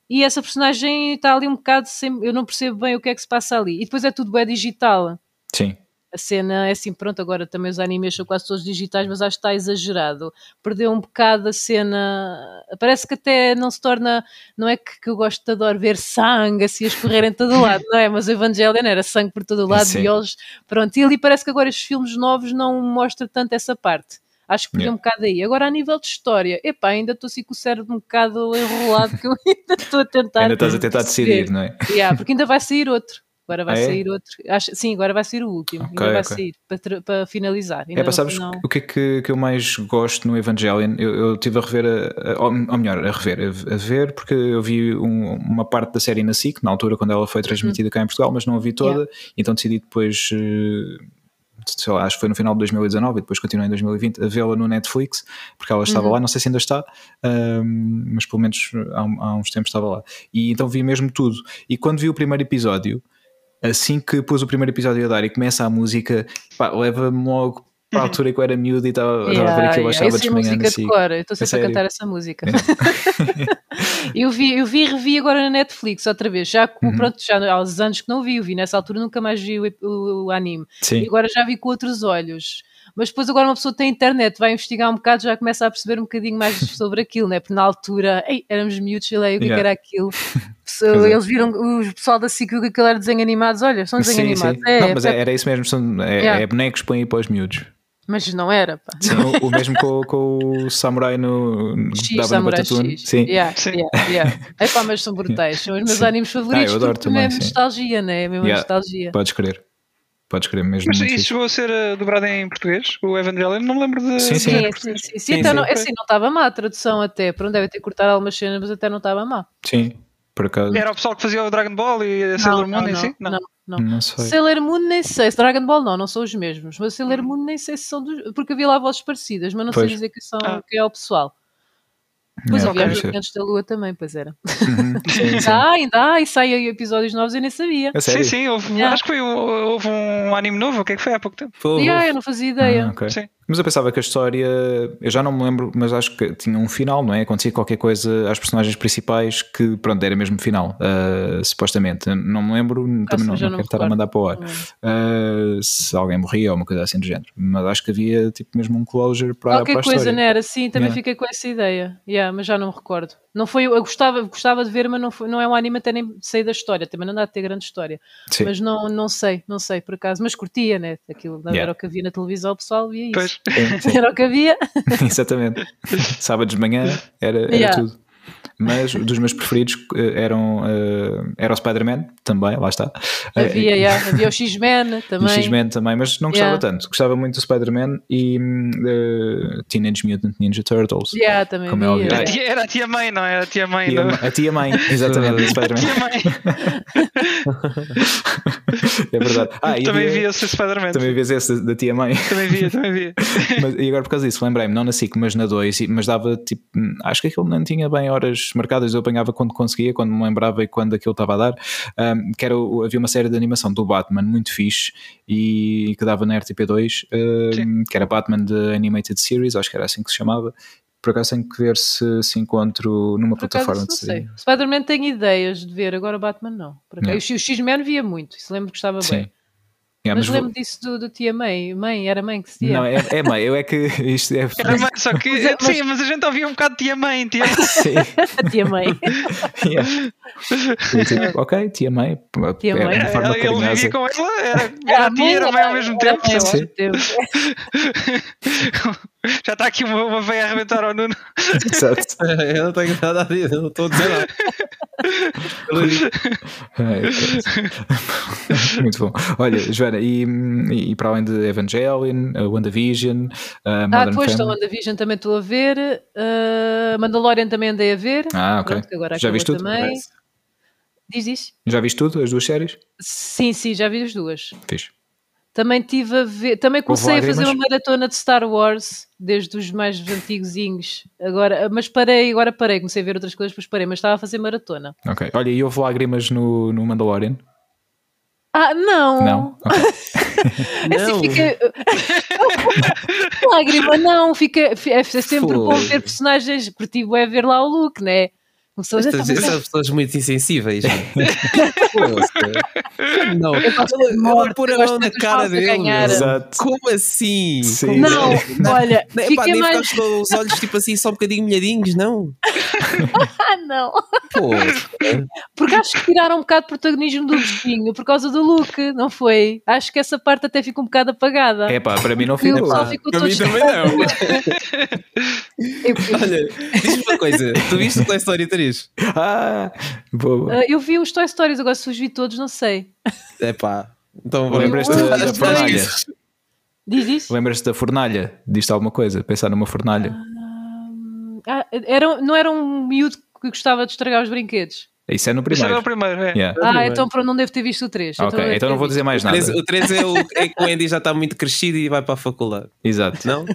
E essa personagem está ali um bocado sem. Eu não percebo bem o que é que se passa ali. E depois é tudo bem digital. Sim a cena é assim, pronto, agora também os animes são quase todos digitais, mas acho que está exagerado. Perdeu um bocado a cena. Parece que até não se torna. Não é que, que eu gosto de adoro ver sangue assim a escorrer em todo lado, não é? Mas o Evangelion era sangue por todo o lado, Sim. violos. Pronto, e ali parece que agora estes filmes novos não mostram tanto essa parte. Acho que perdeu yeah. um bocado aí. Agora, a nível de história, epá, ainda estou assim com o cérebro um bocado enrolado, que eu *laughs* ainda estou a tentar. Ainda estás a tentar decidir, não é? Yeah, porque ainda vai sair outro. Agora vai ah, é? sair outro. Acho, sim, agora vai sair o último. Okay, ainda vai okay. sair para, para finalizar. Ainda é, para sabes não... o que é que, que eu mais gosto no Evangelion? Eu, eu estive a rever, a, a, ou melhor, a rever, a, a, ver, porque eu vi um, uma parte da série na SIC, na altura quando ela foi transmitida uhum. cá em Portugal, mas não a vi toda, yeah. então decidi depois. Uh, sei lá, acho que foi no final de 2019 e depois continuei em 2020 a vê-la no Netflix, porque ela estava uhum. lá, não sei se ainda está, um, mas pelo menos há, há, uns tempos estava lá. E então vi mesmo tudo. E quando vi o primeiro episódio, assim que pus o primeiro episódio a dar e começa a música, leva-me logo para a uhum. altura que eu era miúdo e estava yeah, a ver aquilo, yeah. achava de manhã música assim. de cor, eu estou sempre a, a cantar essa música. *laughs* eu, vi, eu vi e revi agora na Netflix outra vez, já, uhum. pronto, já há uns anos que não vi, eu vi nessa altura nunca mais vi o, o, o anime. Sim. E agora já vi com outros olhos mas depois agora uma pessoa tem internet, vai investigar um bocado, já começa a perceber um bocadinho mais sobre aquilo, né? Porque na altura, ei, éramos miúdos, sei lá, o que, yeah. que era aquilo. *laughs* Eles viram, o pessoal da SIC viu que aquilo era desenho animados, olha, são desenho sim, animados. Sim. É, não, mas é, era isso mesmo, são, é, yeah. é bonecos põem para os miúdos. Mas não era, pá. Sim, o, o, mesmo com, com o Samurai no X, Samurai X. Sim. Yeah, Sim. Yeah, yeah. *laughs* Epá, mas são brutais. São os meus Sim. animes favoritos. Ah, eu adoro também, é nostalgia, né? É mesmo yeah, nostalgia. Podes crer. Podes crer mesmo. Mas isso chegou a ser uh, dobrado em português? O Evangelion? Não me lembro de. Sim, sim. sim, sim, sim, sim então, Não, assim, não estava má a tradução até. Por onde deve ter cortado algumas cenas, mas até não estava má. Sim, por acaso. Era o pessoal que fazia o Dragon Ball e a Sailor Moon não, em si? Não. Não, não. sei. Sailor Moon nem sei, Dragon Ball não, não são os mesmos, mas Sailor hum. Moon nem sei se são dos. Porque havia lá vozes parecidas, mas não pois. sei dizer que, são, ah. que é o pessoal. Pois é, havia Gigantes da Lua também, pois era. Uhum, sim, *laughs* sim. Ah, ainda há, e saem episódios novos, eu nem sabia. É sim, sim, houve, yeah. acho que foi, houve um anime novo, o que é que foi há pouco tempo? Foi, yeah, eu não fazia ideia. Ah, okay. Sim. Mas eu pensava que a história, eu já não me lembro, mas acho que tinha um final, não é? Acontecia qualquer coisa às personagens principais que, pronto, era mesmo final, uh, supostamente. Não me lembro, também não, não quero estar a mandar para o ar. Uh, se alguém morria ou uma coisa assim do género. Mas acho que havia tipo mesmo um closure para, qualquer para a coisa, história. não era? Sim, também yeah. fiquei com essa ideia. Yeah, mas já não me recordo. Não foi, eu gostava, gostava de ver, mas não, foi, não é um anime até nem sei da história, também não dá de ter grande história. Sim. Mas não, não sei, não sei por acaso. Mas curtia, né? Aquilo yeah. era o que havia na televisão, o pessoal via isso. Pois. Sim, sim. *laughs* Era o que havia. *laughs* Exatamente. Sábados de manhã era, era yeah. tudo mas dos meus preferidos eh, eram uh, era o Spider-Man também, lá está. Havia, uh, yeah, havia o *laughs* X-Men também. O X-Men também, mas não gostava yeah. tanto. Gostava muito do Spider-Man e uh, Teenage Mutant Ninja Turtles. Yeah, também como é era, a tia, era a tia mãe, não era a tia mãe. Tia, não? A tia mãe, exatamente, *laughs* Spider-Man. tia mãe. *laughs* é verdade. Ah, também via, via esse Spider-Man. Também via esse da tia mãe. Também via, também via. mas, e agora por causa disso, lembrei-me, não na SIC, mas na 2, mas dava tipo, acho que aquilo não tinha bem horas marcadas, eu apanhava quando conseguia, quando me lembrava e quando aquilo estava a dar. Um, que era, havia uma série de animação do Batman muito fixe e que dava na RTP2, um, que era Batman The Animated Series, acho que era assim que se chamava. Por acaso tenho que ver se, se encontro numa Por plataforma acaso, de sei. Spider-Man tem ideias de ver, agora Batman não. Por acaso. O X-Men via muito, isso lembro que estava Sim. bem. Yeah, mas, mas lembro disso do, do, tia mãe. Mãe, era mãe que se dizia. Não, é, é mãe. Eu é que *laughs* isto é. Era mãe, só que. mas, sim, mas a gente ouvia um bocado tia mãe. Tia mãe. *laughs* Sim. a tia mãe. *laughs* yeah. tipo, ok, tia mãe. Tia mãe. É, ela, ele vivia com ela, era, era a tia e era mãe ao mesmo tempo. Ao mesmo tempo. Já está aqui uma, uma veia a arrebentar ao Nuno. Exato. eu não tenho nada a dizer, eu não estou a dizer nada. *laughs* *laughs* Muito bom. Olha, Joana, e, e para além de Evangelion, uh, WandaVision, uh, Modern Ah, depois da WandaVision também estou a ver, uh, Mandalorian também andei a ver. Ah, ok. Pronto, já viste tudo? Também. Diz isso? Já viste tudo, as duas séries? Sim, sim, já vi as duas. Fiz. Também tive a ver, também comecei a fazer uma maratona de Star Wars desde os mais antigos, agora, mas parei, agora parei, comecei a ver outras coisas, depois parei, mas estava a fazer maratona. Ok. Olha, e houve lágrimas no, no Mandalorian? Ah, não! Não? Okay. *laughs* assim não. fica. *laughs* Lágrima, não, fica. É sempre Pô. bom ver personagens, porque tipo, é ver lá o Luke, né? Pessoas Estas, são pessoas muito insensíveis. *laughs* não, eu ela pôr a mão na cara dele. Como assim? Sim. *laughs* Não, olha, não, fica nem mais... com os olhos tipo assim, só um bocadinho molhadinhos, não? *laughs* não. Pô. Porque acho que tiraram um bocado de protagonismo do bichinho por causa do look, não foi? Acho que essa parte até fica um bocado apagada. É pá, para mim não ficou. Para mim também não. olha, diz-me uma coisa, tu viste o Toy Story 3? Stories. *laughs* Ah, boa. Uh, eu vi os Toy Stories, agora se os vi todos, não sei. É pá. Então, lembras-te da, da fornalha? Diz isso? Lembras-te da fornalha? Diz-te alguma coisa? Pensar numa fornalha? Ah, era, não era um miúdo que gostava de estragar os brinquedos? Isso é no primeiro. Isso é no primeiro, é. Yeah. Ah, então pronto, não devo ter visto o 3. Ok, então, então não vou dizer mais nada. O 3, é, o, é que o Andy já está muito crescido e vai para a faculdade. Exato. Não?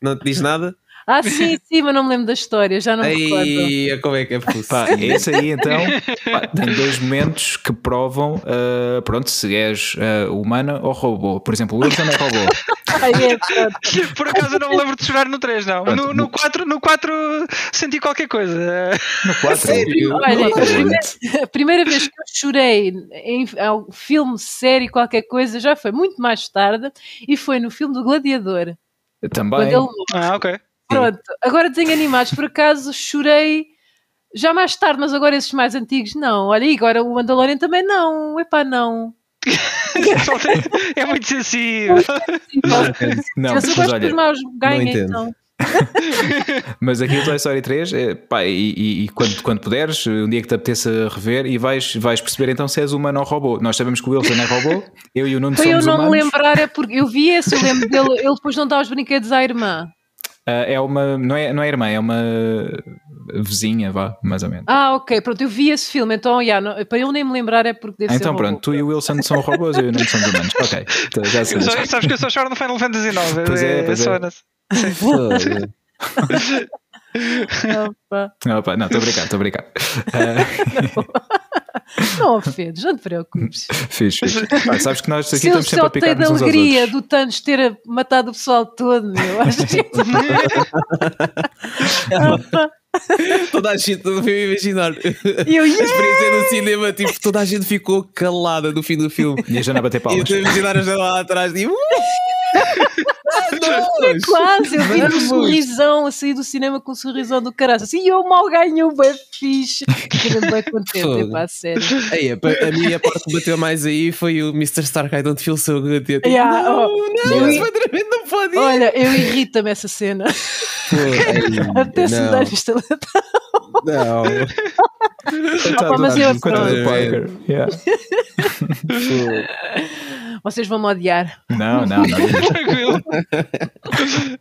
não te diz nada? Ah, sim, sim, mas não me lembro da história, já não me recordo. como é que é possível? Pá, esse aí então pá, *laughs* tem dois momentos que provam, uh, pronto, se és uh, humana ou robô. Por exemplo, o Wilson é robô. *laughs* Ai, é, Por acaso eu não me lembro de chorar no 3, não. No, no, 4, no 4 senti qualquer coisa. No 4? Sério? Olha, a primeira, a primeira vez que eu chorei em um filme, série, qualquer coisa, já foi muito mais tarde e foi no filme do Gladiador. Também. Ele... Ah, ok. Pronto, agora desenho animados, por acaso chorei já mais tarde, mas agora esses mais antigos não. Olha, e agora o Mandalorian também não. Epá, não. *laughs* é muito sensível. Não, Se eu gosto dos maus, ganha então. *laughs* Mas aqui o Toy Story 3, é, pá, e, e, e, quando, quando puderes, um dia que te apeteça rever, e vais, vais perceber então se és humano ou robô. Nós sabemos que o Wilson é robô, eu e o Nuno Foi somos eu não humanos. me lembrar, é porque eu vi esse, eu lembro dele, ele depois não dá os brinquedos à irmã. Uh, é uma, não é, não é irmã, é uma vizinha, vá, mais ou menos. Ah, ok, pronto, eu vi esse filme, então, yeah, não, para eu nem me lembrar é porque deve ah, ser Então pronto, tu e o Wilson são robôs e eu não somos humanos, ok, então, já sei. Sabes que eu só choro no Final Fantasy IX, pois é, pois é. *laughs* Opa. Opa, não, estou a brincar, estou a brincar. Uh... *laughs* Não ofendes, não te preocupes. Fiz, fiz. Ah, sabes que nós aqui Se estamos sempre a picar nos da alegria do Thanos ter matado o pessoal todo, meu. Acho que... *laughs* toda a gente, não foi imaginar eu, yeah! a experiência no cinema, tipo, toda a gente ficou calada no fim do filme. E a Jana bater palmas. E eu estou a imaginar a Jana lá atrás, tipo, é quase, eu vi um sorrisão a sair do cinema com um sorrisão do caralho. Assim, eu mal ganho o bem fixe. Fiquei bem contente, é pá, sério. Aí, a, a minha parte que bateu mais aí foi o Mr. Stark, I don't feel so good. Eu, tipo, yeah, não, oh, não, eu, não pode ir. Olha, eu irrita-me essa cena. Pô, *laughs* Até se dar vista Não. *laughs* Opa, mas eu pronto. Yeah. *laughs* Vocês vão me odiar. Não, não, não. *laughs*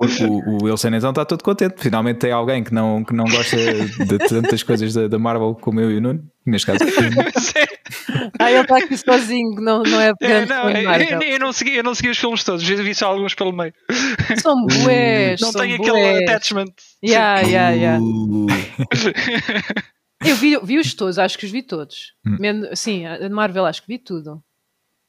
o, o, o Wilson então está todo contente. Finalmente tem alguém que não, que não gosta de tantas coisas da, da Marvel como eu e o Nuno. Neste caso. *laughs* ah, ele está aqui sozinho, não, não é É, não, eu, eu, não segui, eu não segui os filmes todos, vi só alguns pelo meio. São bués. Não tem aquele attachment. Yeah, yeah, yeah. Eu vi, vi os todos, acho que os vi todos. Hum. Sim, a Marvel acho que vi tudo.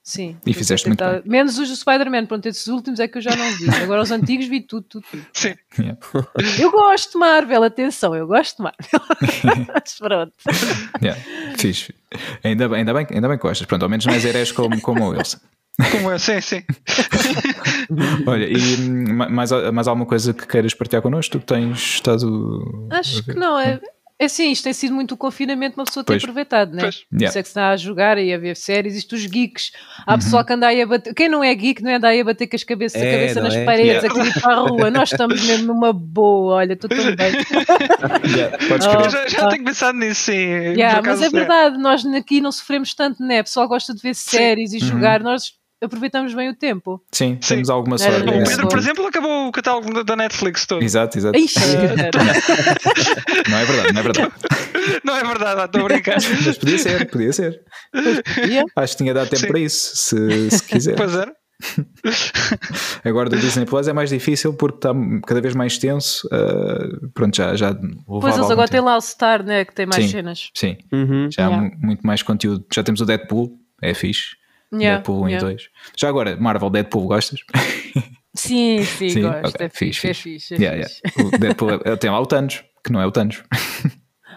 Sim. E fizeste muito bem. Menos os do Spider-Man, pronto, esses últimos é que eu já não vi. Agora os antigos vi tudo, tudo, tudo. Sim. Yeah. *laughs* Eu gosto de Marvel, atenção, eu gosto de Marvel. *laughs* Mas pronto. Yeah. Fiz. Ainda bem, ainda, bem, ainda bem que gostas. Pronto, ao menos não és como, como o Wilson. Como é, sim, sim. *laughs* Olha, e mais, mais alguma coisa que queiras partilhar connosco? Tu tens estado. Acho que não, é, é sim, isto tem sido muito o confinamento, uma pessoa tem aproveitado, né? Pois. Yeah. Isso é que se está a jogar e a ver séries, isto os geeks. Há uhum. pessoal que anda aí a bater. Quem não é geek não é andar aí a bater com as cabeças, é, a cabeça nas é? paredes, yeah. a para a rua. Nós estamos mesmo numa boa, olha, estou tão bem. *laughs* yeah. oh, já, já tenho pensado nisso, sim. Yeah, mas é verdade, nós aqui não sofremos tanto, né? O pessoal gosta de ver séries sim. e jogar. Uhum. Nós aproveitamos bem o tempo. Sim, Sim. temos alguma sorte. O Pedro, por exemplo, acabou o catálogo da Netflix todo. Exato, exato. Ixi, *laughs* não é verdade, não é verdade. *laughs* Não é verdade, estou a brincar. *laughs* Mas podia ser, podia ser. Yeah. Acho que tinha dado tempo Sim. para isso, se, se quiser. Pois era. Agora do Disney Plus é mais difícil porque está cada vez mais tenso. Uh, pronto, já, já Pois eles agora têm lá o Star, né? Que tem mais sim, cenas. Sim, uhum. já yeah. há muito mais conteúdo. Já temos o Deadpool, é fixe. Yeah, Deadpool 1 yeah. e 2. Já agora, Marvel, Deadpool, gostas? Sim, *laughs* sim, sim gosto. Okay. É fixe. É fixe, é yeah, fixe. Yeah. O Deadpool é, tem lá o Thanos, que não é o Thanos.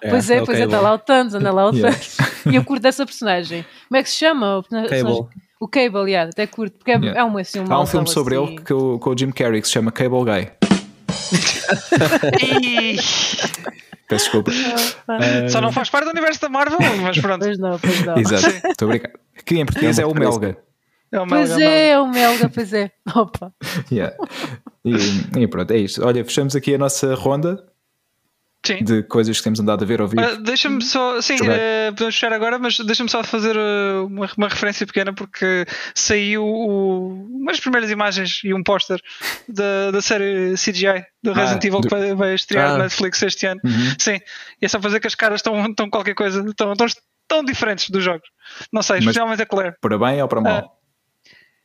pois *laughs* é, pois é, está lá o Thanos, anda lá o Thanos. e eu curto dessa personagem. Como é que se chama? Cable. O Cable, yeah, até curto, porque é, é um, assim, um Há um filme sobre assim. ele que, com o Jim Carrey que se chama Cable Guy. *laughs* Peço desculpa. Só não faz parte do universo da Marvel, mas pronto. Pois não, pois não. Exato, estou a brincar. Que em português é, é o Melga. É o Melga. Pois é, é o Melga, pois é. *laughs* Opa. Yeah. E, e, pronto, é isto. Olha, fechamos aqui a nossa ronda. Sim. de coisas que temos andado a ver ou ouvir. Uh, deixa-me só, sim, uh, podemos fechar agora, mas deixa-me só fazer uh, uma, uma, referência pequena porque saiu o, umas primeiras imagens e um póster da, da série CGI do ah, Resident Evil do... que vai, vai estrear ah. na Netflix este ano. Uhum. Sim, e é só fazer que as caras estão, estão qualquer coisa, estão, estão, estão diferentes dos jogos. Não sei, especialmente a Claire. Para bem ou para mal?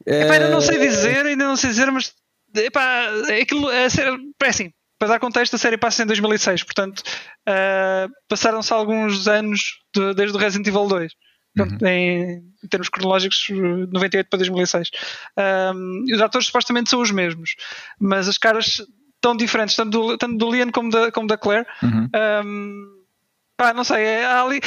Uh, epá, ainda não sei dizer, ainda não sei dizer, mas epá, aquilo é, é assim para dar contexto, a série passa em 2006, portanto, uh, passaram-se alguns anos de, desde o Resident Evil 2. Portanto, uhum. em, em, termos cronológicos, 98 para 2006. Um, e os atores supostamente são os mesmos, mas as caras estão diferentes, tanto do, tanto do Leon como da, como da Claire. Uhum. Um, Pá, não sei, é, ali.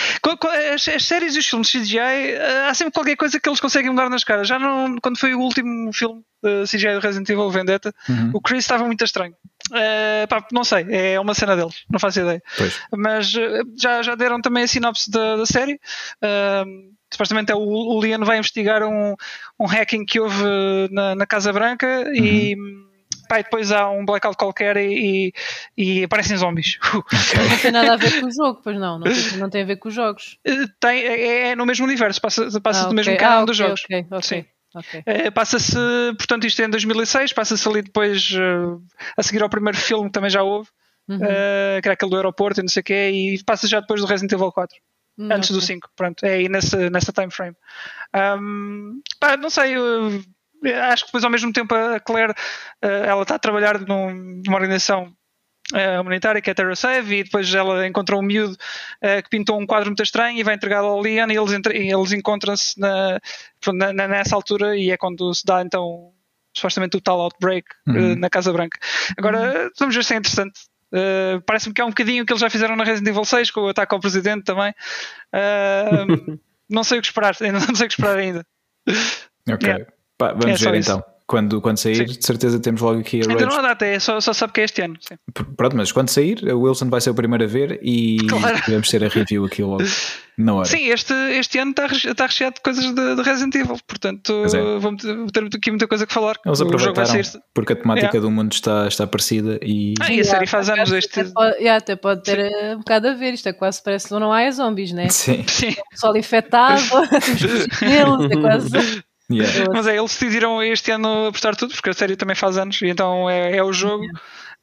As, as, séries e os filmes CGI, há sempre qualquer coisa que eles conseguem mudar nas caras. Já não, quando foi o último filme uh, CGI do Resident Evil Vendetta, uhum. o Chris estava muito estranho. Uh, pá, não sei, é uma cena deles, não faço ideia. Pois. Mas uh, já, já deram também a sinopse da, da série. Uh, supostamente é o, o Leon vai investigar um, um hacking que houve na, na Casa Branca uhum. e pá, e depois há um blackout qualquer e, e, e aparecem zombies. *laughs* não tem nada a ver com o jogo, pois não, não tem, não tem a ver com os jogos. Eh, tem, é, é no mesmo universo, passa-se passa ah, okay. mesmo canal ah, okay, dos jogos. Okay, Sim. Okay. É, passa-se, portanto, isto é em 2006, passa-se ali depois uh, a seguir ao primeiro filme que também já houve, uhum. uh, que era aquele do aeroporto e não sei o quê, e passa já depois do Resident Evil 4. Uhum. Antes do 5, pronto, é aí nessa, nessa time frame. Um, pá, não sei, uh, acho que depois ao mesmo tempo a Claire eh, ela está a trabalhar num, numa organização uh, humanitária que é Terra Save e depois ela encontrou um miúdo que pintou um quadro muito estranho e vai entregá-lo ao Leon e eles, eles encontram-se nessa altura e é quando se dá então supostamente o tal outbreak uhum. uh, na Casa Branca. Agora uhum. vamos ver se é interessante. Uh, Parece-me que é um bocadinho o que eles já fizeram na Resident Evil 6 com o ataque ao presidente também. Uh, *laughs* não sei o que esperar, *laughs* não sei o que esperar ainda. Ok. Yeah. Pá, vamos é ver então. Quando, quando sair, sim. de certeza temos logo aqui a Ainda Rage. não há data, é só, só sabe que é este ano. Sim. Pronto, mas quando sair, o Wilson vai ser o primeiro a ver e claro. podemos ter a review aqui logo *laughs* na hora. Sim, este, este ano está, está recheado de coisas de, de Resident Evil, portanto é. vamos ter aqui muita coisa que falar. Eles aproveitaram ser... porque a temática yeah. do mundo está, está parecida e. Ah, e a série faz anos este. Até pode, até pode ter Sim. Eh, um bocado a ver, isto é quase parece que não há zombies, né? Sim. Sim. O sol infectado, *laughs* *laughs* eles, é quase. Yeah. Mas é, eles decidiram este ano apostar tudo, porque a série também faz anos, e então é, é o jogo,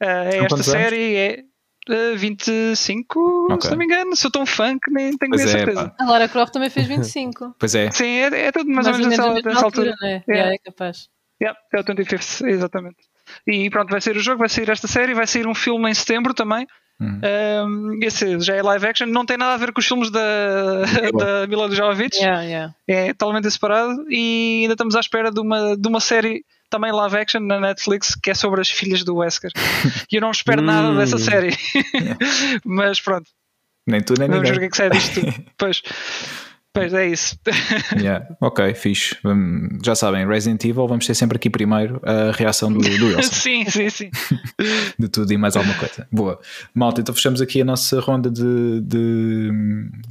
yeah. é esta série, anos? é uh, 25, okay. se não me engano, sou tão fã que nem tenho bem é, certeza. A Lara Croft também fez 25. *laughs* pois é. Sim, é, é tudo mais Mas ou menos nessa, altura. altura. Né? Yeah. é capaz. Yeah, é o 25 exatamente. E pronto, vai ser o jogo, vai sair esta série, vai sair um filme em setembro também. Uhum. Um, esse já é live action, não tem nada a ver com os filmes da, *laughs* da Mila Jovovich, yeah, yeah. é totalmente separado. E ainda estamos à espera de uma, de uma série também live action na Netflix que é sobre as filhas do Wesker. *laughs* e eu não espero nada dessa hum. série, *laughs* mas pronto, nem tu nem Vamos ninguém. ver o que é que sai disto pois. Pois é isso. *laughs* yeah. Ok, fixe. Já sabem, Resident Evil, vamos ter sempre aqui primeiro a reação do, do Wilson. *laughs* sim, sim, sim. *laughs* de tudo e mais alguma coisa. Boa. Malta, então fechamos aqui a nossa ronda de, de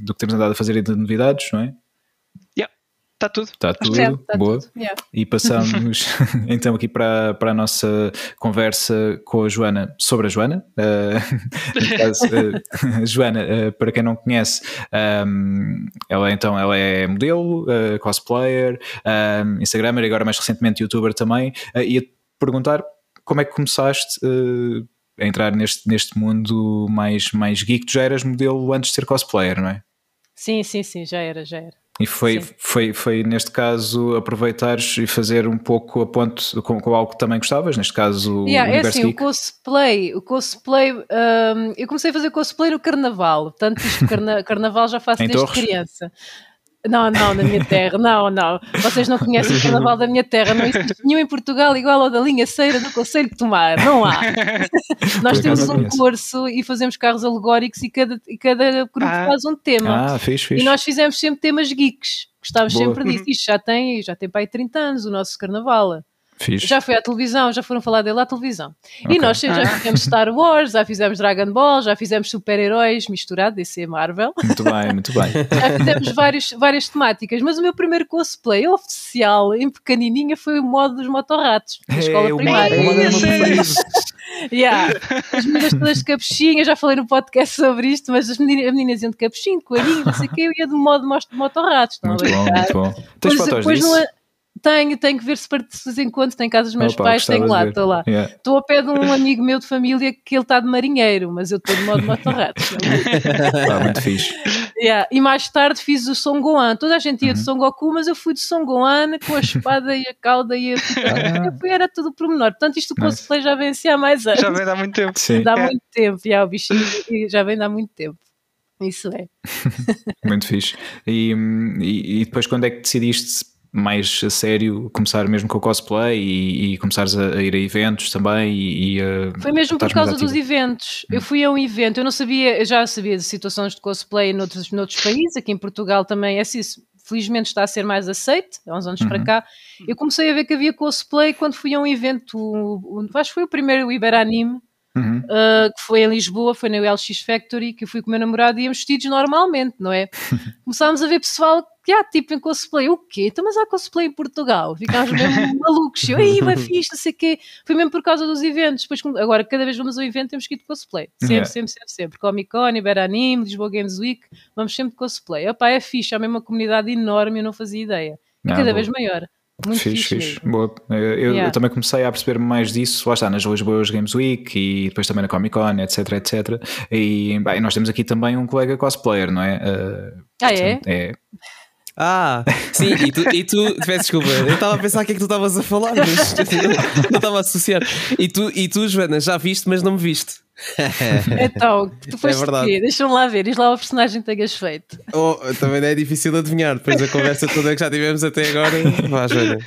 do que temos andado a fazer e de novidades, não é? Está tudo. Está tudo, é, tá boa. Tudo. Yeah. E passamos *laughs* então aqui para, para a nossa conversa com a Joana sobre a Joana. *laughs* Uh, caso, uh, *laughs* Joana, uh, para quem não conhece, um, ela então ela é modelo, cosplayer, um, Instagramer e agora mais recentemente youtuber também. Uh, ia te perguntar como é que começaste a entrar neste, neste mundo mais, mais geek. Tu já eras modelo antes de ser cosplayer, não é? Sim, sim, sim, já era, já era. E foi, foi, foi, neste caso, aproveitares e fazer um pouco a ponto com, com algo que também gostavas, neste caso yeah, o É assim, Geek. o cosplay, o cosplay um, eu comecei a fazer cosplay no Carnaval, tanto isto carna, *laughs* Carnaval já faço desde Torres? criança. Não, não, na minha terra, não, não. Vocês não conhecem o carnaval da minha terra, não existe nenhum em Portugal igual ao da linha Ceira do Conselho de Tomar, não há. *laughs* Nós temos um curso e fazemos carros alegóricos e cada, e cada grupo ah. faz um tema. Ah, fiz, fiz. E nós fizemos sempre temas geeks, gostávamos Boa. sempre disso. Isto já tem, já tem para aí 30 anos o nosso carnaval. Fixe. Já foi à televisão, já foram falar dele à televisão. Okay. E nós já ah. fizemos Star Wars, já fizemos Dragon Ball, já fizemos super-heróis misturado, DC Marvel. Muito bem, muito bem. *laughs* já fizemos vários, várias temáticas, mas o meu primeiro cosplay oficial, em pequenininha, foi o modo dos motorratos, na escola é, primária. É, yeah. As meninas todas de capuchinha, já falei no podcast sobre isto, mas as meninas, as meninas iam de capuchinho, de coelhinho, não sei o que, eu ia do modo de motorratos. Muito bom, muito bom. Tens fotos disso? Tenho, tenho que ver se de vez em quando, tem casa dos meus Opa, pais, tenho lá, estou lá. Estou yeah. ao pé de um amigo meu de família que ele está de marinheiro, mas eu estou de modo motorratos. ah, *laughs* muito fixe. Yeah. E mais tarde fiz o Son Gohan. Toda a gente ia uhum. de Son Goku, mas eu fui de Son Gohan com a espada e a cauda e a. Ah. Eu fui, era tudo pormenor. Portanto, isto o cosplay já vem há mais anos. Já vem há muito tempo. Sim. Dá é. muito tempo, yeah, o bichinho já vem há muito tempo. Isso é. *laughs* muito fixe. E, e, e depois, quando é que decidiste mais a sério, começar mesmo com o cosplay e, e começares a, a, ir a eventos também e, e Foi mesmo por causa dos eventos. Hum. Eu fui a um evento, eu não sabia, eu já sabia de situações de cosplay noutros, noutros países, aqui em Portugal também é assim, felizmente está a ser mais aceite, há uns anos uhum. para cá. Eu comecei a ver que havia cosplay quando fui a um evento, acho que foi o primeiro Iberanime, Uhum. Uh, que foi em Lisboa, foi na LX Factory, que eu fui com o meu namorado e íamos vestidos normalmente, não é? *laughs* Começámos a ver pessoal que há tipo em cosplay, o quê? Então, mas há cosplay em Portugal, ficámos mesmo *laughs* malucos, eu, aí, vai *laughs* fixe, não sei o quê, foi mesmo por causa dos eventos, depois, agora cada vez vamos a um evento temos que ir de cosplay, sempre, yeah. sempre, sempre, sempre, Comic Con, Iberanime, Lisboa Games Week, vamos sempre de cosplay, opá, é fixe, há mesmo uma comunidade enorme, eu não fazia ideia, e cada vez maior. Muito fixe, fixe. fixe. Boa. Eu, yeah. eu, também comecei a perceber mais disso, lá está, nas Lisboas Games Week e depois também na Comic Con, etc, etc. E bem, nós temos aqui também um colega cosplayer, não é? Uh, ah, é? É. Ah, sim, e tu, e tu peço desculpa, eu estava a pensar o que é que tu estavas a falar, mas *laughs* não estava a associar. E tu, e tu, Joana, já viste, mas não me viste. *laughs* então, tu foste é verdade. Deixa-me lá ver, diz lá o personagem que tenhas feito. Oh, também é difícil adivinhar, depois da conversa toda que já tivemos até agora. Vá, Joana.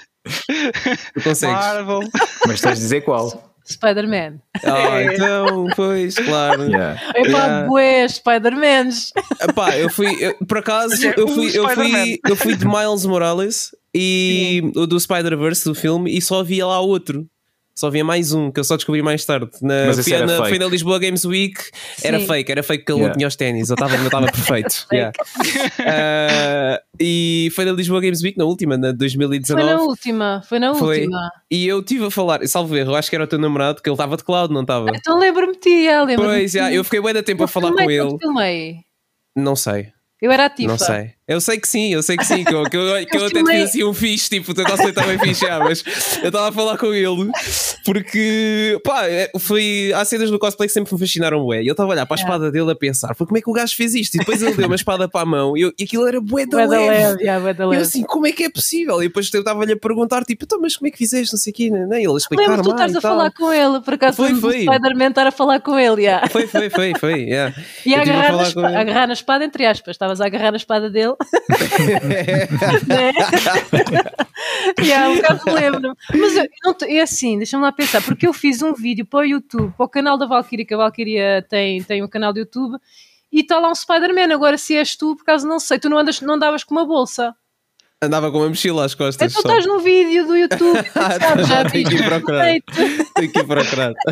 Tu consegues. Marvel. Mas tens de dizer qual? Spider-Man. Ah, então, pois, claro. Yeah. Epá, yeah. bué, Spider-Mans. Epá, eu fui, eu, por acaso, eu fui, eu, fui, eu fui de Miles Morales e o do Spider-Verse do filme e só havia lá outro só havia mais um que eu só descobri mais tarde. Na, Mas foi, na, foi na Lisboa Games Week, Sim. era fake, era fake que ele yeah. não tinha os ténis, eu estava *laughs* perfeito. yeah. uh, e foi na Lisboa Games Week, na última, na 2019. Foi na última, foi na foi. última. E eu estive a falar, salvo erro, acho que era o teu namorado, que ele estava de cloud, não estava? Então lembro-me de ti, lembro Pois, yeah, eu fiquei bem da tempo eu a falar com ele. Filmei. Não sei. Eu era ativa. Não sei. Eu sei que sim, eu sei que sim, que eu, que eu, que eu *laughs* até fiz assim um fixe, tipo, o teu conceito também fixe, mas eu estava a falar com ele porque, pá, é, foi. Há cenas do cosplay que sempre me fascinaram, bué. E eu estava a olhar para a espada dele a pensar, foi como é que o gajo fez isto? E depois ele deu uma espada para a mão e, eu, e aquilo era bué da leve. leve, yeah, da leve. E eu assim, como é que é possível? E depois eu estava-lhe a perguntar, tipo, então, mas como é que fizeste? Não sei o quê, nem né? ele explicar mais. tu estás a falar com ele, por acaso foi, foi. Spider-Man estar a falar com ele, yeah. Foi, foi, foi, foi, yeah. E agarrar, a, espada, agarrar na espada, entre aspas, estavas a agarrar na espada dele. né? *laughs* *laughs* yeah, um bocado lembro. Mas eu, não é assim, deixa-me lá pensar, porque eu fiz um vídeo para o YouTube, para o canal da Valkyria, que a Valkyria tem, tem um canal do YouTube, e está lá um Spider-Man. Agora, se és tu, por acaso não sei, tu não, andas, não andavas com uma bolsa. Andava com uma mochila às costas. Então estás no vídeo do YouTube. *laughs* sabes, já tenho que ir procurar. tenho que ir procurar. *laughs*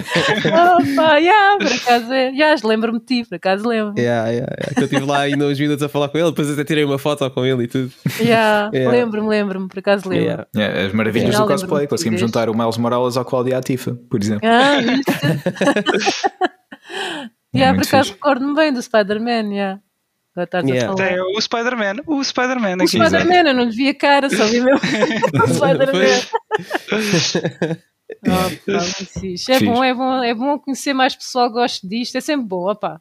Opa, yeah, por acaso é. Yeah, lembro-me de ti, por acaso lembro. Yeah, yeah, yeah. Que eu estive lá ainda uns minutos a falar com ele, depois até tirei uma foto com ele e tudo. Yeah, *laughs* yeah. Lembro-me, lembro-me, por acaso lembro. Yeah. Yeah, as maravilhas yeah. do cosplay. Conseguimos juntar o Miles Morales ao Claudia Atifa, por exemplo. Ah, isso. yeah, por acaso recordo-me bem do Spider-Man, yeah. Yeah. É o Spider-Man, o Spider-Man. O Spider-Man, eu não lhe vi a cara, só vi mesmo *laughs* o Spider-Man. *laughs* oh, é bom, é bom, é bom conhecer mais pessoal que gosta disto, é sempre bom, opá.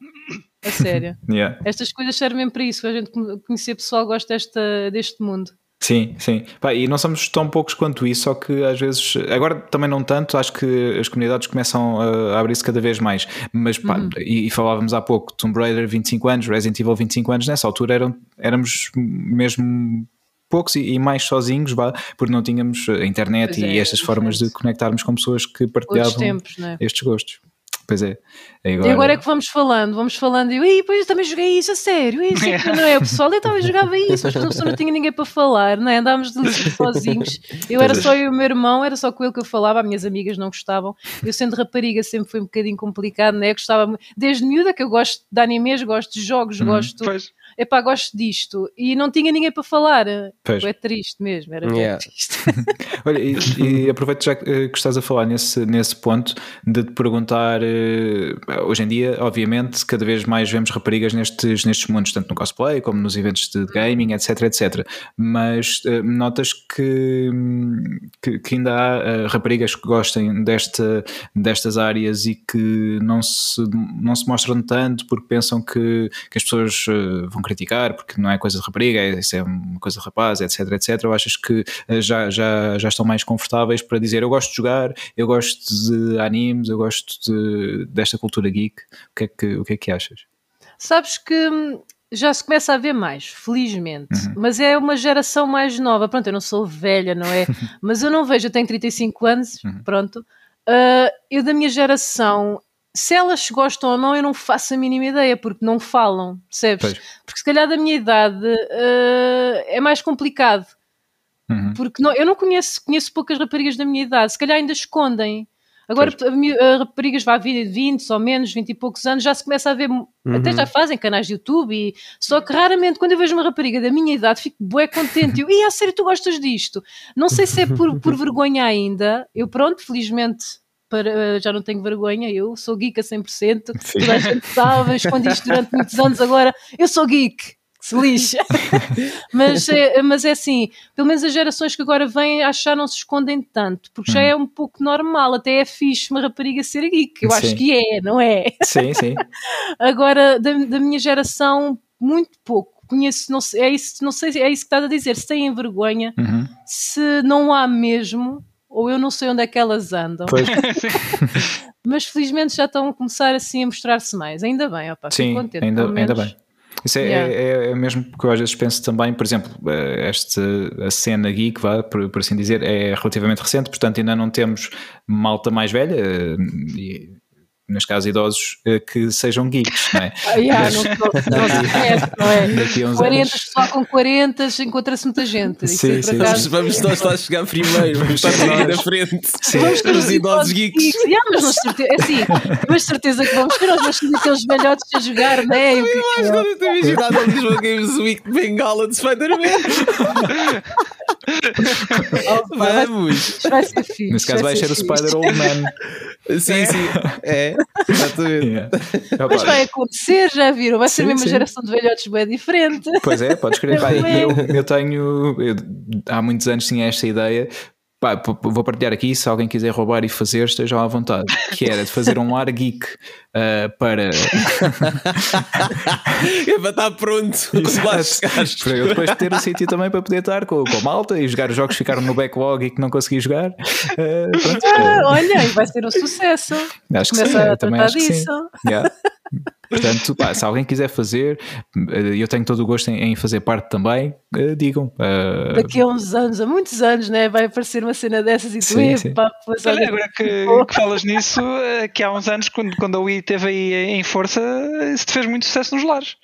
A sério. *laughs* Yeah. Estas coisas servem para isso, a gente conhecer pessoal que gosta desta, deste mundo. Sim, sim. Pá, e não somos tão poucos quanto isso, só que às vezes, agora também não tanto, acho que as comunidades começam a abrir-se cada vez mais. Mas pá, uhum. e, e, falávamos há pouco, Tomb Raider 25 anos, Resident Evil 25 anos, nessa altura eram, éramos mesmo poucos e, e mais sozinhos, bah, porque não tínhamos a internet pois e é, estas formas de conectarmos com pessoas que partilhavam tempos, é? estes gostos. Pois é. Agora... E agora é que vamos falando, vamos falando e eu, pois eu também joguei isso a sério, isso é que não é o pessoal, eu também jogava isso, mas não, não tinha ninguém para falar, não é? Andávamos sozinhos. Eu era só eu e o meu irmão, era só com ele que eu falava, as minhas amigas não gostavam. Eu sendo rapariga sempre foi um bocadinho complicado, né? Gostava desde miúda que eu gosto de animes, gosto de jogos, uhum. gosto. Pois epá, gosto disto. E não tinha ninguém para falar. Pois. É triste mesmo, era yeah. triste. *laughs* Olha, e, e, aproveito já que estás a falar nesse, nesse ponto de te perguntar, eh, hoje em dia, obviamente, cada vez mais vemos raparigas nestes, nestes mundos, tanto no cosplay como nos eventos de gaming, etc, etc. Mas uh, notas que, que, que, ainda há raparigas que gostem desta, destas áreas e que não se, não se mostram tanto porque pensam que, que as pessoas vão criticar porque não é coisa de rapariga, é, isso é uma coisa de rapaz, etc, etc, ou achas que eh, já, já, já estão mais confortáveis para dizer eu gosto de jogar, eu gosto de animes, eu gosto de, desta cultura geek, o que é que, o que, é que achas? Sabes que hum, já se começa a ver mais, felizmente, uhum. mas é uma geração mais nova. Pronto, eu não sou velha, não é? *laughs* mas eu não vejo, eu tenho 35 anos, uhum. pronto. Uh, eu da minha geração se elas gostam ou não, eu não faço a mínima ideia, porque não falam, percebes? Pois. Porque se calhar da minha idade uh, é mais complicado. Uhum. Porque não, eu não conheço, conheço poucas raparigas da minha idade, se calhar ainda escondem. Agora, a, raparigas vai vir de 20 ou menos, 20 e poucos anos, já se começa a ver, uhum. até já fazem canais de YouTube, e, só que raramente, quando eu vejo uma rapariga da minha idade, fico bué contente. Eu, e a sério, tu gostas disto? Não sei se é por, por vergonha ainda, eu pronto, felizmente para, eh, já não tenho vergonha, eu sou geek a 100%, Sim. toda a gente sabe, escondi isto durante muitos anos, agora eu sou geek, se lixa. *laughs* mas, é, mas é assim, pelo menos as gerações que agora vêm acho que já não se escondem tanto, porque já hum. é um pouco normal, até é fixe uma rapariga ser geek, eu sim. acho que é, não é? Sim, sim. *laughs* agora, da, da minha geração, muito pouco conheço, não sei, é isso, não sei, é isso que estás a dizer, se têm vergonha, uhum. se não há mesmo, ou eu não sei onde é que elas andam. *laughs* Mas felizmente já estão a começar assim a mostrar-se mais. Ainda bem, opa, Sim, contente, ainda, ainda bem. Isso é, yeah. é, é, mesmo que eu às vezes penso também, por exemplo, eh, esta a cena geek, vá, por, por assim dizer, é relativamente recente, portanto ainda não temos malta mais velha, eh, e neste caso idosos, eh, que sejam geeks, não é? *laughs* Ah, yeah, não, não, não é? *laughs* Daqui a uns 40, anos... pessoal com 40 encontra-se muita gente. Sim, sim, sim. Vamos nós lá chegar primeiro, vamos estar aqui na frente. Sim. Vamos ter os idosos geeks. geeks. Yeah, mas, nós certeza, é assim, mas certeza que vamos ter, nós vamos ter aqueles velhotes a jogar, não é? Eu acho que eu tenho imaginado a Lisboa Games Week de Bengala de Spider-Man. Oh, vamos! Vai ser fixe. Nesse caso vai, ser, o Spider Old Man. Sim, sim. É, exatamente. Yeah. *laughs* Mas vai acontecer, já viram? Vai ser sim, mesmo uma geração de velhotes bem diferente. Pois é, podes crer. *laughs* eu, eu tenho. Eu, há muitos anos tinha esta ideia, Pá, vou partilhar aqui, se alguém quiser roubar e fazer, estejam à vontade. Que era de fazer um ar geek uh, para. *laughs* é para estar pronto *laughs* Para eu depois ter o sítio também para poder estar com, com a malta e jogar os jogos que ficaram no backlog e que não consegui jogar. Uh, pronto, ah, olha, vai ser um sucesso. Acho que Começa sim, a também acho disso. que sim. Yeah. *laughs* Portanto, pá, se alguém quiser fazer, eh, eu tenho todo o gosto em, fazer parte também, uh, digam. Uh... Daqui a uns anos, há muitos anos, né, vai aparecer uma cena dessas e tu sim, sim. Pá, Olha, agora que, que, falas nisso, que há uns anos, quando, quando a Wii esteve aí em força, isso te fez muito sucesso nos lares.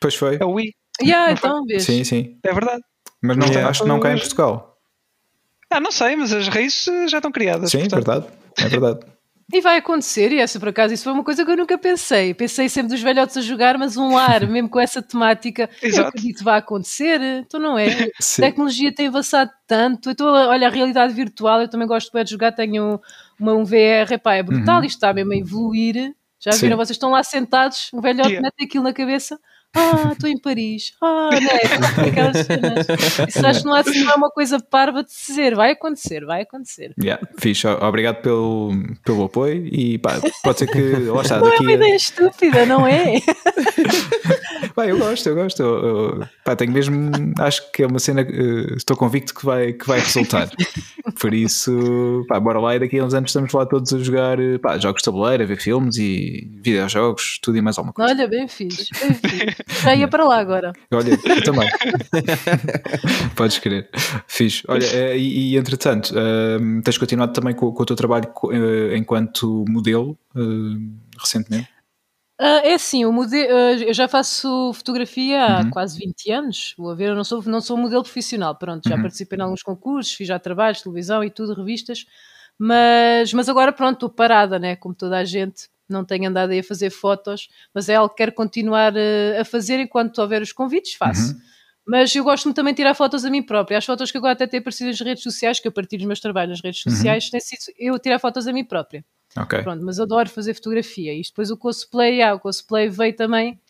Pois foi. A Wii. Yeah, então, vês. Sim, sim. É verdade. Mas não, yeah. acho que não cá em Portugal. Ah, não sei, mas as raízes já estão criadas. Sim, é portanto. verdade. É verdade. *laughs* E vai acontecer, e essa por acaso, isso foi uma coisa que eu nunca pensei. Pensei sempre dos velhotes a jogar, mas um lar, *laughs* mesmo com essa temática, Exato. eu acredito que vai acontecer. Então não é? Sim. A tecnologia tem avançado tanto. Então, olha, a realidade virtual, eu também gosto de jogar, tenho uma, um VR, epá, é brutal, uhum. isto está mesmo a evoluir. Já viram? Sim. Vocês estão lá sentados, um velhote yeah. mete aquilo na cabeça ah, estou em Paris, ah, não é? Aquelas cenas. Isso acho que não é, assim, não é uma coisa parva de dizer, vai acontecer, vai acontecer. Yeah, fixe, obrigado pelo, pelo apoio e pá, pode ser que lá está, não daqui é uma ideia estúpida, não é? *laughs* pá, eu gosto, eu gosto. Eu, eu, pá, tenho mesmo, acho que é uma cena, uh, estou convicto que vai, que vai resultar. Por isso, pá, bora lá e daqui a uns anos estamos lá todos a jogar eh, pá, jogos de tabuleiro, a ver filmes e videojogos, tudo e mais alguma coisa. Olha, bem fixe, bem fixe. Já ia para lá agora. Olha, eu também. *laughs* Podes querer. Fiz. Olha, eh, e, e entretanto, uh, tens continuado também com, com o teu trabalho uh, enquanto modelo uh, recentemente? Uh, é assim, o modelo, uh, eu já faço fotografia há uhum. quase 20 anos. Vou ver, eu não sou, não sou modelo profissional. Pronto, já uhum. participei em alguns concursos, fiz já trabalhos, televisão e tudo, revistas. Mas, mas agora, pronto, estou parada, né? Como toda a gente não tenho andado aí a fazer fotos, mas é algo que quero continuar eh, a fazer enquanto houver os convites, faço. Uhum. Mas eu gosto-me também de tirar fotos a mim própria. As fotos que agora até têm aparecido nas redes sociais, que eu partilho os meus trabalhos nas redes uhum. sociais, uhum. tem sido eu tirar fotos a mim própria. Okay. Pronto, mas adoro fazer fotografia. E depois o cosplay, ah, o cosplay veio também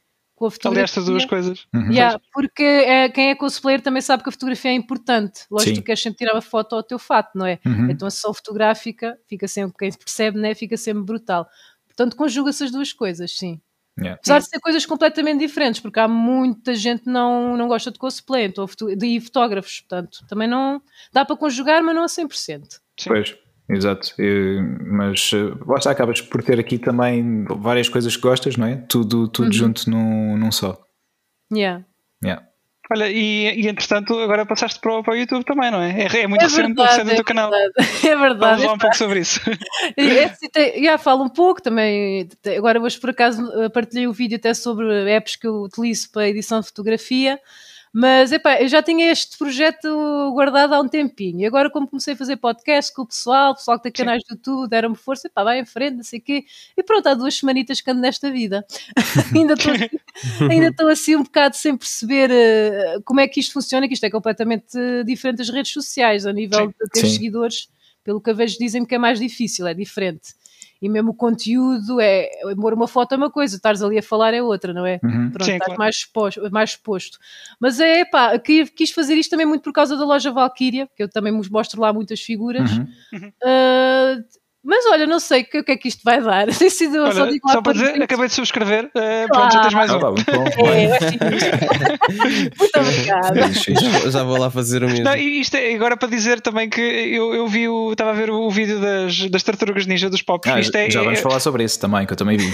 com a fotografia. Aliás, estas duas coisas. Uhum. Yeah, porque é, quem é cosplayer também sabe que a fotografia é importante. Lógico que tu queres sempre tirar uma foto ao teu fato, não é? Uhum. Então a sessão fotográfica fica sempre, quem percebe, né, fica sempre brutal. Portanto, conjuga-se as duas coisas, sim. Yeah. Apesar de ser coisas completamente diferentes, porque há muita gente que não, não gosta de cosplay então, de fotógrafos, portanto, também não dá para conjugar, mas não a 100%. Sim. Pois, exato. mas lá está, acabas por ter aqui também várias coisas que gostas, não é? Tudo, tudo uhum. junto num, num só. Yeah. Yeah. Olha, e, e entretanto agora passaste para o, para o YouTube também, não é? É, é muito é recente verdade, do é canal. É verdade. Vamos falar um pouco sobre isso. É, já falo um pouco também. Agora hoje por acaso partilhei o um vídeo até sobre apps que eu utilizo para edição de fotografia. Mas, epá, eu já tinha este projeto guardado há um tempinho. E agora, como comecei a fazer podcast com o pessoal, o pessoal que tem canais de YouTube, deram-me força, epá, vai em frente, não sei o quê. E pronto, há duas semanitas que ando nesta vida. *laughs* ainda estou assim, ainda estou assim um bocado sem perceber uh, como é que isto funciona, que isto é completamente diferente das redes sociais, a nível Sim. de ter Sim. seguidores. Pelo que a vejo, dizem-me que é mais difícil, é diferente e mesmo o conteúdo é, amor, uma foto é uma coisa, estares ali a falar é outra, não é? Uhum. Pronto, Sim, estás claro. mais, exposto, mais exposto. Mas é pá, quis fazer isto também muito por causa da loja Valkyria, que eu também vos mostro lá muitas figuras. Uhum. Uh, mas olha, não sei o que, é que isto vai dar. *laughs* Tem sido olha, só, digo só para dizer, acabei de subscrever. Uh, pronto, já tens mais um. Ah, *laughs* é, *laughs* Muito obrigada. Já, já, vou lá fazer o mesmo. Não, isto é agora para dizer também que eu, eu vi o. Estava a ver o vídeo das, das tartarugas ninja dos pops. Ah, isto é, já vamos é, falar sobre isso também, que eu também vi.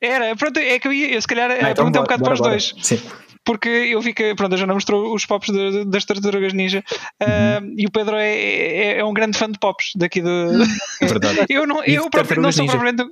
Era, pronto, é que eu ia, eu se calhar ah, então, um bocado para os dois. Sim porque eu vi que, pronto, a Joana mostrou os pops de, das Tartarugas Ninja uhum. uh, e o Pedro é, é, é, um grande fã de pops daqui do. *laughs* É verdade. eu não, eu próprio não sou propriamente.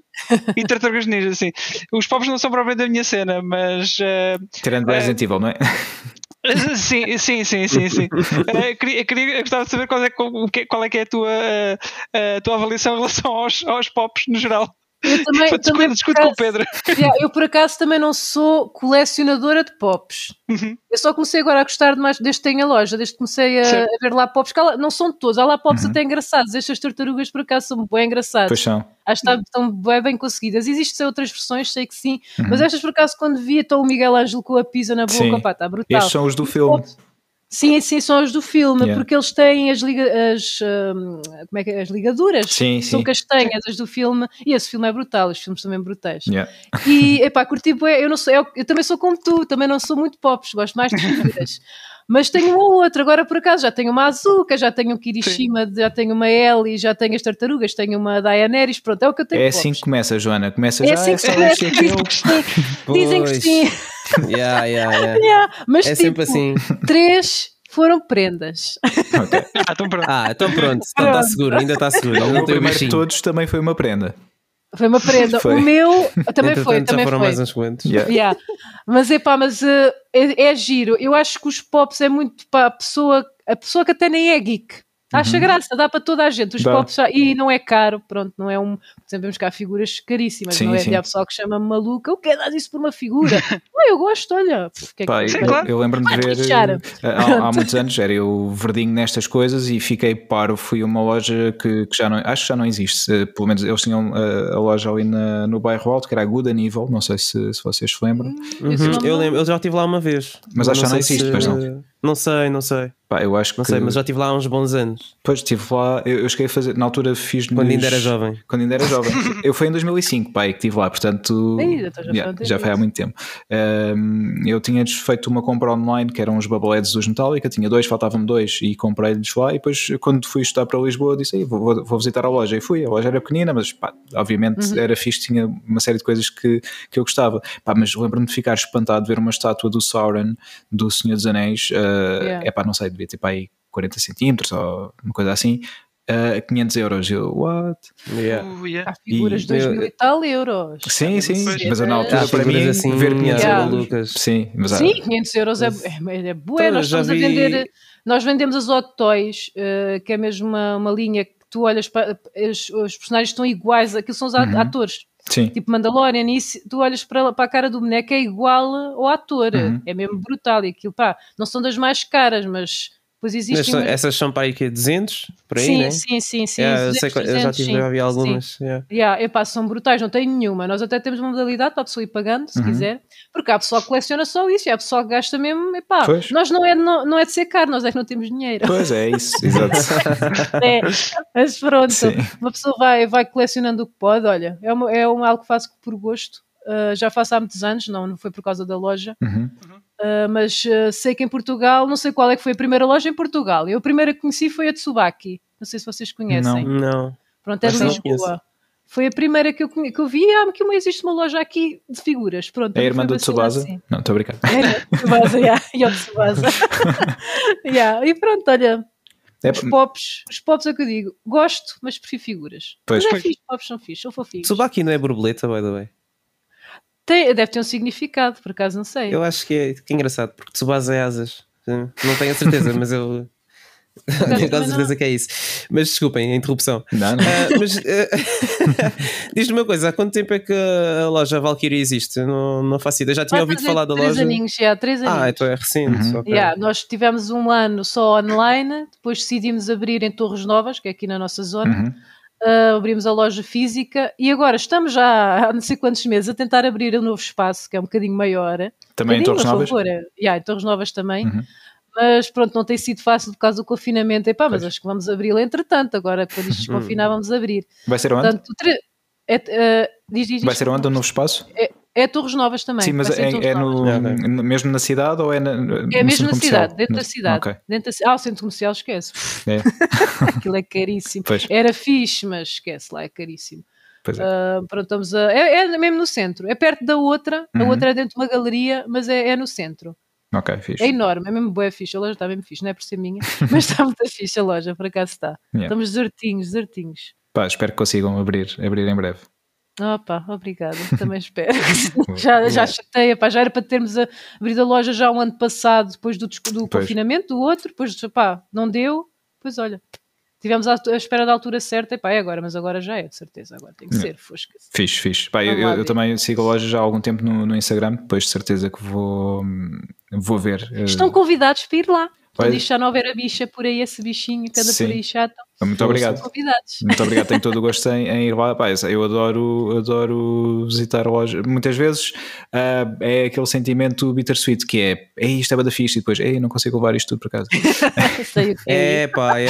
e Tartarugas Ninja, sim. Os pops não são propriamente da minha cena, mas. Uh, Tirando uh, Resident Evil, não é? *laughs* Sim, sim, sim, sim, sim. uh, *laughs* queria, queria, eu gostava de saber qual é, qual é que é a tua, uh, a tua avaliação em relação aos, aos pops no geral. Eu também, também discuto com o Pedro. Yeah, eu por acaso também não sou colecionadora de pops. Uhum. Eu só comecei agora a gostar de mais desde que tenho a loja, desde que comecei a, a ver lá pops, que não são todos, há lá pops uhum. até engraçados. Estas tartarugas por acaso são bem engraçadas. Pois são. Acho que estão bem, bem conseguidas. Existem outras versões, sei que sim, uhum. mas estas por acaso quando vi, então o Miguel Ângelo com a pizza na boca, pá, está brutal. Estes são os do filme. Pops, Sim, sim, são as do filme, yeah. porque eles têm as, liga, as, um, como é que é? as ligaduras, sim, são sim. castanhas as do filme, e esse filme é brutal, os filmes também brutais. Yeah. E, epá, curti, eu, não sou, eu, eu, também sou como tu, também não sou muito pop, gosto mais de figuras. *laughs* Mas tenho uma ou outra, agora por acaso já tenho uma Azuka, já tenho um Kirishima, Sim. já tenho uma Ellie, já tenho as tartarugas, tenho uma Daenerys, pronto, é o que eu tenho. É assim que começa, Joana, começa é já assim que começa, dizem que sim. Dizem que sim. *laughs* Yeah, yeah, yeah. yeah. Mas é tipo, sempre assim. Três foram prendas. Okay. Ah, então pronto. Ah, *laughs* então pronto, então está seguro, ainda está seguro. o primeiro de todos também foi uma prenda. Foi uma prenda. *laughs* Foi. O meu *laughs* também foi. Também foram foi. mais uns quantos. Yeah. Yeah. Mas, epá, mas uh, é, é, giro. Eu acho que os pops é muito para a pessoa, a pessoa que até nem é geek. Acha uhum. graça, dá para toda a gente. Os dá. pops e não é caro, pronto, não é um. Exemplo, vemos cá figuras caríssimas, sim, não é? Sim. Há pessoal que chama maluca, o que é dar isso por uma figura? *laughs* eu gosto, olha. Que é Pá, que eu, claro. eu lembro-me de ver eh, há, há, *laughs* muitos anos, era eu verdinho nestas coisas e fiquei paro. Fui a uma loja que, que, já não acho que já não existe. Pelo menos eles tinham a, eh, a loja ali na, no bairro Alto, que era a Good and Evil, não sei se, se vocês se lembram. Uhum. Eu lembro, eu já estive lá uma vez. Mas acho que já não existe, se... pois não. Não sei, não sei. Pá, eu acho não que... sei, mas já estive lá há uns bons anos. Pois, estive lá, eu, eu cheguei a fazer, na altura fiz Quando ainda era jovem. Quando ainda era jovem. *laughs* eu fui em 2005, pá, que estive lá, portanto. Já, yeah, já foi há muito tempo. Um, eu tinha feito uma compra online que eram os Bubbleheads dos Metallica, tinha dois, faltavam-me dois e comprei-lhes lá. E depois, quando fui estudar para Lisboa, disse: vou, vou, visitar a loja. E fui, a loja era pequenina, mas pá, obviamente uhum. era fixe, tinha uma série de coisas que, que eu gostava. Pá, mas lembro-me de ficar espantado de ver uma estátua do Sauron, do Senhor dos Anéis. Uh, yeah. É pá, não sei, devia ter para aí 40 centímetros ou uma coisa assim, a 500 euros. Eu, what? Yeah. Uh, yeah. Há figuras de 2 mil e tal euros. Sim, sim, mas na altura para mim assim, ver 500 yeah. euros. Lucas. Sim, mas sim 500 euros é, é, é boa. Então, nós estamos vi... a vender, nós vendemos as Hot Toys, uh, que é mesmo uma, uma linha que tu olhas para os, os personagens estão iguais, aquilo são os uhum. atores. Sim. Tipo Mandalorian, e tu olhas para, para a cara do boneco, é igual ao ator, uhum. é mesmo brutal. E aquilo, pá, não são das mais caras, mas Pois existem. Mas, essas são para aí que 200? Por aí, sim, né? sim, sim, sim. Yeah, 200, eu, sei, 200, eu já, tive, já vi algumas. Sim. Yeah. Yeah, epá, são brutais, não tenho nenhuma. Nós até temos uma modalidade para a pessoa ir pagando, se uhum. quiser, porque há pessoal que coleciona só isso e há pessoal que gasta mesmo. Epá, pois. nós não é, não, não é de ser caro, nós é que não temos dinheiro. Pois é, isso, *laughs* exato. é, mas pronto, sim. uma pessoa vai, vai colecionando o que pode. Olha, é, uma, é uma, algo que faço por gosto. Uh, já faço há muitos anos, não, não foi por causa da loja. Uhum. Uh, mas uh, sei que em Portugal, não sei qual é que foi a primeira loja em Portugal. Eu a primeira que conheci foi a Tsubaki. Não sei se vocês conhecem. Não, não. Pronto, é de Lisboa. Foi a primeira que eu, que eu vi. Ah, que existe uma loja aqui de figuras. Pronto, é a irmã do Tsubasa? Assim. Não, estou a brincar. É, *laughs* Tsubasa, yeah, e o Tsubasa. *laughs* yeah. E pronto, olha. É, os pops, os pops é o que eu digo. Gosto, mas prefiro figuras. Pois, mas é fixe, pops são fixe, são fofinhos. Tsubaki não é borboleta, by the way. Tem, deve ter um significado, por acaso não sei. Eu acho que é, que é engraçado, porque Tsubasa é asas. Não tenho a certeza, mas eu. Tenho quase *laughs* certeza que é isso. Mas desculpem a interrupção. Não, não. Uh, mas uh, *laughs* diz-me uma coisa: há quanto tempo é que a loja Valkyrie existe? Não, não faço ideia. Já tinha ouvido falar da três loja. Aninhos, já, três aninhos. Ah, então é recente. Uhum. Okay. Yeah, nós tivemos um ano só online, depois decidimos abrir em Torres Novas, que é aqui na nossa zona. Uhum. Uh, abrimos a loja física e agora estamos já há não sei quantos meses a tentar abrir um novo espaço que é um bocadinho maior. Também um em Torres Novas? Yeah, em Torres Novas também. Uhum. Mas pronto, não tem sido fácil por causa do confinamento. Epá, mas acho que vamos abri-lo entretanto. Agora, quando isto *laughs* desconfinar, vamos abrir. Vai ser onde? Portanto, é, uh, diz, diz, Vai ser onde um novo espaço? É, é Torres Novas também. Sim, mas é, é no, mesmo na cidade ou é na, É mesmo na cidade, dentro da cidade. Okay. Dentro da, ah, o centro comercial esquece. É. *laughs* Aquilo é caríssimo. Pois. Era fixe, mas esquece lá, é caríssimo. Pois é. Uh, pronto, estamos a, é, é, mesmo no centro, é perto da outra, uhum. a outra é dentro de uma galeria, mas é, é no centro. Ok, fixe. É enorme, é mesmo boa fixe. A loja está mesmo fixe, não é por ser minha, *laughs* mas está muito fixe a loja, por acaso está. Yeah. Estamos desertinhos, desertinhos. Pá, espero que consigam abrir, abrir em breve. Opa, obrigada, *laughs* também espero. já, já chatei, pá, já era para termos abrido a loja já um ano passado, depois do, do confinamento, do outro, depois pá, não deu, pois olha, tivemos a, espera da altura certa, e pá, é agora, mas agora já é, de certeza, agora tem que ser, fosca. Fixe, fixe. Pá, eu, eu, eu, também sigo a loja já há algum tempo no, no Instagram, depois de certeza que vou, vou ver. Estão convidados para ir lá. Quando isto já não houver a bicha por aí, esse bichinho que anda por aí chato. Muito obrigado. Muito obrigado, tenho todo o gosto em, em ir lá. Pá, eu adoro, adoro visitar lojas. Muitas vezes uh, é aquele sentimento bittersweet que é, ei, isto é da fixe, e depois, ei, não consigo levar isto tudo para casa. *laughs* é, pá, é.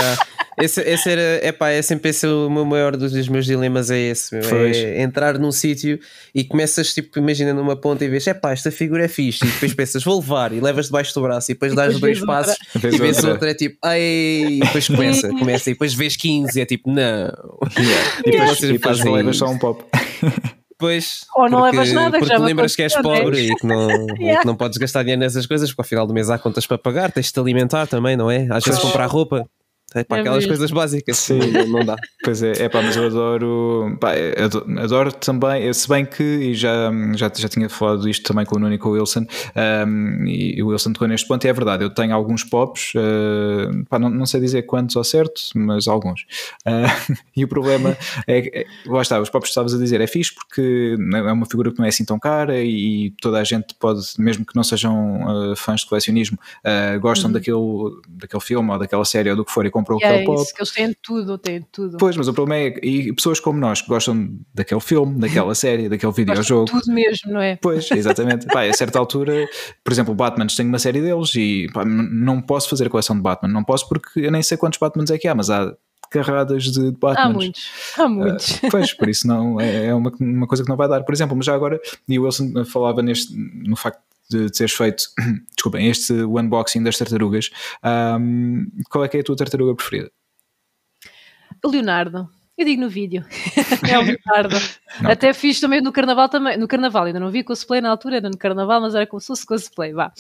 Esse, esse era, é pá, é sempre esse o meu maior dos, dos meus dilemas é esse, meu, é entrar num sítio e começas, tipo, imagina numa ponta e vês, é pá, esta figura é fixe, e depois pensas, vou levar, e levas debaixo do braço, e depois dás dois passos, e vês outra. outra, é tipo, ai, e depois começa, começa, e depois vês 15 e é tipo, não. Yeah. *laughs* E depois, vocês fazem levas só um pop. *laughs* Pois, Ou não porque, levas nada, porque lembras que és pobre e que, não, yeah. *laughs* e que não podes gastar dinheiro nessas coisas, porque ao final do mês há contas para pagar, tens de te alimentar também, não é? Às vezes comprar roupa. É para é aquelas mesmo. coisas básicas. Sim, não, dá. Pois é, é pá, mas eu adoro, pá, adoro, adoro, também, se bem que, e já, já, já tinha falado isto também com o Nuno e com o Wilson, um, e o Wilson tocou neste ponto, e é verdade, eu tenho alguns pops, uh, pá, não, não sei dizer quantos ao certo, mas alguns. Uh, *laughs* e o problema é, é, lá está, os pops que estavas a dizer, é fixe porque é uma figura que não é assim tão cara e toda a gente pode, mesmo que não sejam uh, fãs de colecionismo, gostam uhum. daquele, daquele filme ou daquela série ou do que for e comprou yeah, aquele pop. Isso, que eles têm tudo, têm tudo. Pois, mas o problema é e pessoas como nós que gostam daquele filme, daquela *laughs* série, daquele videojogo. Tudo mesmo, não é? Pois, exatamente. pá, a certa altura, por exemplo, Batman tem uma série deles e pá, não posso fazer a coleção de Batman, não posso porque eu nem sei quantos Batmans é que há, mas há carradas de, de Batman. Há muitos, há muitos. Uh, *laughs* pois, por isso não, é, é uma, uma coisa que não vai dar. Por exemplo, mas já agora, e o Wilson falava neste, no facto de teres feito, *clears throat* desculpem, este unboxing das tartarugas, um, qual é que é a tua tartaruga preferida? O Leonardo. Eu digo no vídeo. *laughs* é o Leonardo. Até fiz também no carnaval também. No carnaval, ainda não vi cosplay na altura, era no carnaval, mas era como se fosse cosplay. Vá.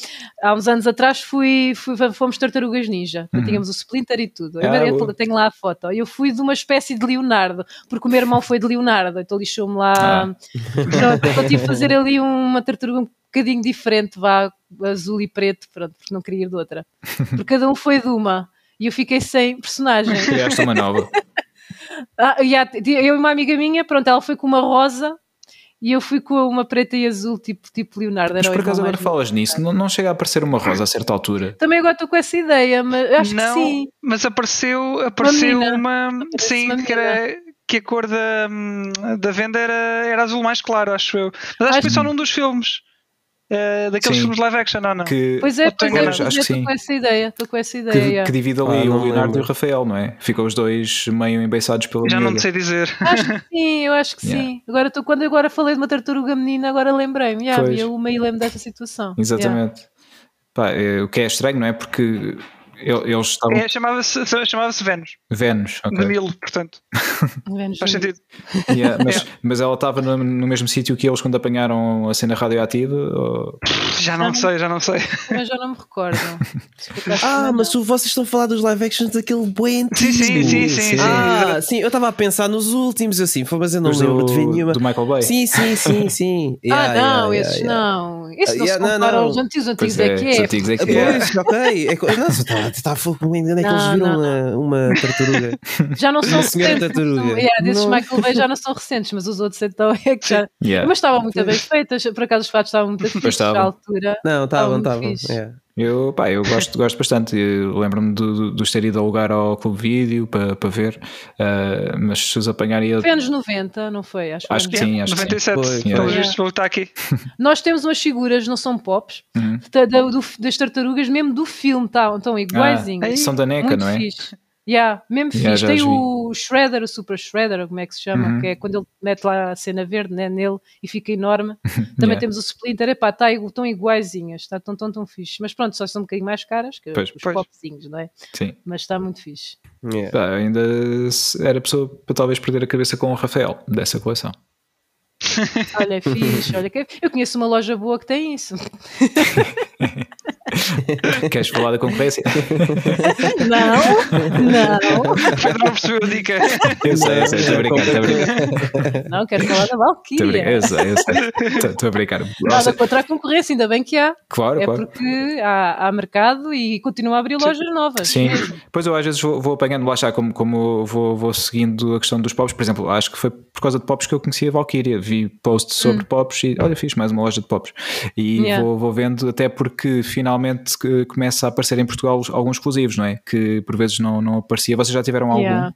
Há uns anos atrás fui, fui fomos tartarugas ninja. Uhum. Tínhamos o Splinter e tudo. Ah, eu, eu tenho lá a foto. Eu fui de uma espécie de Leonardo, porque o meu irmão foi de Leonardo, então lixou-me lá. Ah. Então, tive de fazer ali uma tartaruga bocadinho diferente, vá, azul e preto, pronto, porque não queria ir de outra. Porque cada um foi de uma. E eu fiquei sem personagem. *laughs* Criaste uma nova. *laughs* ah, eu e uma amiga minha, pronto, ela foi com uma rosa e eu fui com uma preta e azul, tipo, tipo Leonardo. Mas por acaso agora falas nisso, não, não chega a aparecer uma rosa a certa altura? Também agora estou com essa ideia, mas acho não, que sim. Mas apareceu, apareceu uma, uma sim, uma que era que a cor da, da venda era, era azul mais claro, acho eu. Mas acho, acho que foi só num dos filmes. Uh, daqueles sim. filmes live action, não, não? Que, pois é, pois é, acho que sim. com essa ideia, estou com essa ideia. Que, que divide ali ah, o Leonardo e o Rafael, não é? Ficam os dois meio embeiçados pela Já não sei dizer. Acho que *laughs* sim, eu acho que yeah. sim. Agora, tô, quando eu agora falei de uma tartaruga menina, agora lembrei-me, yeah, havia uma e lembro dessa situação. Exatamente. Yeah. Pá, é, o que é estranho, não é? Porque eles estavam... É, chamava-se chamava Vênus. Vênus, ok. De Nilo, portanto. Vênus. Faz sentido. Yeah, mas, é. mas ela estava no, no, mesmo sítio que eles quando apanharam a cena radioativa? Ou... Já não, sei, já não sei. *laughs* Mas já não me recordo. *laughs* ah, mas vocês estão a falar dos live actions daquele boi sim, sim, sim, sim, Ah, sim, eu estava a pensar nos últimos assim, mas eu não lembro de ver nenhuma. Do Michael Bay? Sim, sim, sim, *laughs* sim. ah, não, esses não. Esses não se comparam aos antigos, antigos é, que é. Os antigos é que é. Pois, ok. Nossa, está a fogo, onde é que eles viram uma, uma tartaruga? Já não são *laughs* recentes. Tartaruga. Yeah, desses não. Michael Bay já não são recentes, mas os outros então é que já. Yeah. Mas estavam muito bem feitas, por acaso os fatos estavam muito fixos à altura. Não, estavam, estavam. Eu, pá, eu gosto, gosto bastante. Lembro-me de, de, ter ido ao lugar ao Clube Vídeo para, para ver, uh, mas se os apanharia. Foi anos 90, não foi? Acho, acho que sim, acho 97, que sim. Pelos vistos, vou estar aqui. *laughs* Nós temos umas figuras, não são pops, uhum. da, do, das tartarugas, mesmo do filme, tá, estão iguaizinhos. Ah, são da NECA, não é? Fixe. Yeah, mesmo yeah, fixe. Tem o Shredder, o Super Shredder, como é que se chama, uhum. que é quando ele mete lá a cena verde né, nele e fica enorme. *laughs* Também yeah. temos o Splinter, epá, tá, estão iguaizinhas, está tão, tão, tão fixe. Mas pronto, só são um bocadinho mais caras que pois, os pois. popzinhos, não é? Sim. Mas está muito fixe. Yeah. Ainda era pessoa para talvez perder a cabeça com o Rafael dessa coleção. Olha, é fixe, olha, eu conheço uma loja boa que tem isso. *laughs* Queres falar da concorrência? *laughs* Não, não. Pedro não percebeu a dica. Eu sei, eu sei, estou a brincar, estou a brincar. Não, quero falar da Valkyria. Eu sei, eu sei, estou a brincar. Nada contra a concorrência, ainda bem que há. Claro, é claro. porque há, há mercado e continua a abrir lojas novas. Sim, mesmo. pois eu às vezes vou, vou apanhando lá já como, como vou, vou seguindo a questão dos pops. Por exemplo, acho que foi por causa de pops que eu conheci a Valkyria. Vi posts sobre hum. pops e olha, fiz mais uma loja de pops. E yeah. vou, vou vendo, até porque finalmente finalmente começa a aparecer em Portugal alguns exclusivos, não é? Que por vezes não, não aparecia. Vocês já tiveram algum? Yeah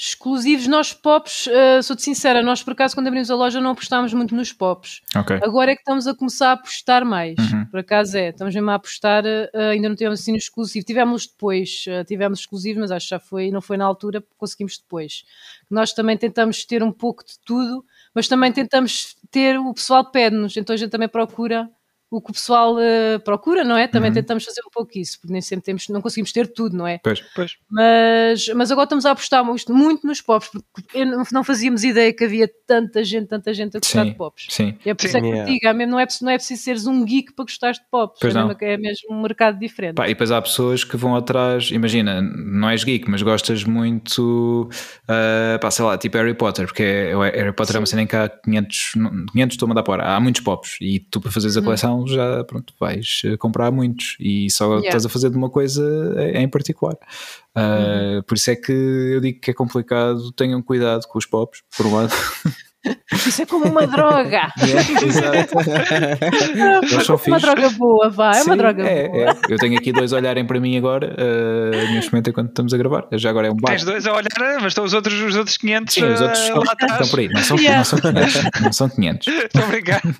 exclusivos, nós pops, uh, sou-te sincera, nós por acaso quando abrimos a loja não apostámos muito nos pops. Okay. Agora é que estamos a começar a apostar mais. Uhum. Por acaso é, estamos mesmo a apostar, uh, ainda não tivemos assim no exclusivo. Tivemos depois, uh, tivemos exclusivo, mas acho que já foi, não foi na altura, conseguimos depois. Nós também tentamos ter um pouco de tudo, mas também tentamos ter, o pessoal pede-nos, então a gente também procura o que o pessoal uh, procura, não é? Também uhum. tentamos fazer um pouco isso, porque nem sempre temos, não conseguimos ter tudo, não é? Pois, pois. Mas, mas agora estamos a apostar muito, muito nos pops, porque não, não fazíamos ideia que havia tanta gente, tanta gente a gostar sim, de pops. Sim. E é por isso é que yeah. digo, é não, é, não é preciso seres um geek para gostar de pops, pois é, mesmo, é mesmo um mercado diferente. Pá, e depois há pessoas que vão atrás, imagina, não és geek, mas gostas muito, uh, pá, sei lá, tipo Harry Potter, porque é, Harry Potter sim. é uma cena em que há 500, 500 estou a mandar para há muitos pops, e tu para fazeres a uhum. Hum. já, pronto, vais eh, comprar muitos e só yeah. estás a fazer de uma coisa em particular. Uh, uhum. Por isso é que eu digo que é complicado, tenham cuidado com os pops, por um lado. *laughs* Isso é como uma droga. *laughs* É, exato. é uma droga boa, vá, é uma droga é, boa. É. Eu tenho aqui dois a olharem para mim agora, uh, neste momento, enquanto estamos a gravar. Já agora é um bar. Tens dois a olhar, mas estão os outros, os outros 500 Sim, os outros uh, lá atrás. estão por aí. Não são, yeah. não são 500. Não são 500. Estou *laughs* obrigado.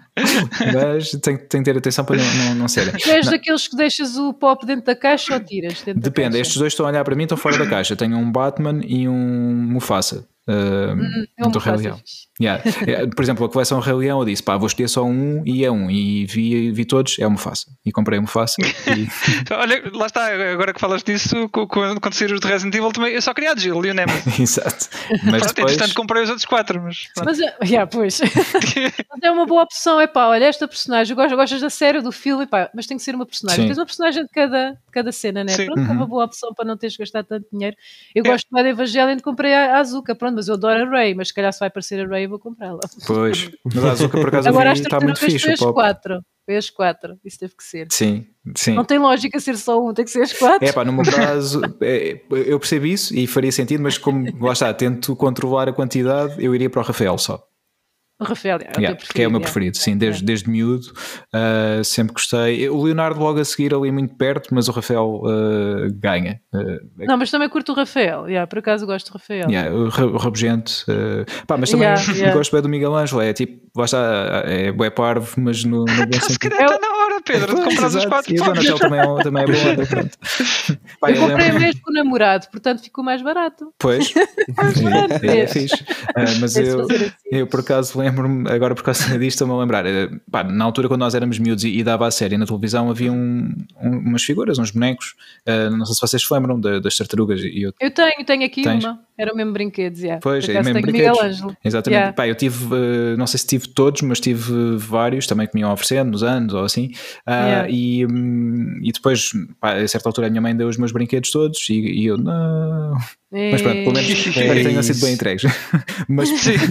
Mas tem, tem que ter atenção para não, não, não serem. Tu és não. daqueles que deixas o pop dentro da caixa ou tiras? Depende, estes dois estão a olhar para mim, estão fora da caixa. Tenho um Batman e um Mufasa. Uh, do Rei Leão. Yeah. *laughs* Por exemplo, a coleção Rei Leão eu disse, pá, vou escolher só um e é um. E vi, vi todos, é o Mufasa. E comprei o Mufasa. E... *laughs* Olha, lá está, agora que falas disso, quando, quando saíram de Resident Evil também, eu só queria a Jill e o Nemesis. *laughs* Exato. Mas pronto, depois... entretanto comprei os outros quatro. Mas, mas yeah, pois. é uma boa opção, é pá, olha esta personagem, gostas, gostas da série, do filme, pá, mas tem que ser uma personagem. Sim. Tens uma personagem de cada, de cada cena, né? Sim. Pronto, uhum. é uma uhum. boa opção para não teres gastado tanto dinheiro. Eu é. gosto mais de Evangelion, comprei a, a Azuka, pronto, mas eu adoro a Ray, mas se calhar se vai aparecer a Ray eu vou comprá-la. Pois, *laughs* mas a Azuka por acaso Agora, vi, está muito fixe. Agora as 4 as quatro, isso teve que ser. Sim, sim. Não tem lógica ser só um, tem que ser as quatro. É pá, no meu caso, é, eu percebo isso e faria sentido, mas como lá está, tento controlar a quantidade, eu iria para o Rafael só. O *laughs* Rafael, é, yeah, que é o meu preferido, sim, desde, desde miúdo, uh, sempre gostei. O Leonardo logo a seguir ali muito perto, mas o Rafael uh, ganha. Uh, não, mas também curto o Rafael, yeah, por acaso gosto do Rafael. Yeah, o, o Rabugento, pá, mas também *laughs* yeah, gosto bem do Miguel Ângelo, é tipo, lá está, é bué parvo, mas no, no bom *laughs* sentido. Se está na Pedro, de comprar os quatro. E o Donatel também é, também é boa. *laughs* Pá, eu, eu comprei lembro... mesmo com o namorado, portanto ficou mais barato. Pois, *laughs* é, é, é fixe. mas eu, assim. eu por acaso lembro lembro-me, agora por causa *laughs* disto, estou-me a lembrar. Eh, pá, na altura, quando nós éramos miúdos e, e dava a série na televisão, havia um, um, umas figuras, uns bonecos. Uh, não sei se vocês se lembram de, das tartarugas. E eu... eu tenho, tenho aqui Tens? uma. Era o mesmo brinquedos, yeah. Pois, é mesmo brinquedos. Exatamente. Yeah. Pá, eu tive, uh, não sei se tive todos, mas tive vários também que me iam oferecendo nos anos ou assim. Uh, yeah. e, um, e depois, pá, a certa altura, a minha mãe deu os meus brinquedos todos e, e eu, não. Mas pronto, pelo menos espero que tenham sido bem entregues. *laughs* mas,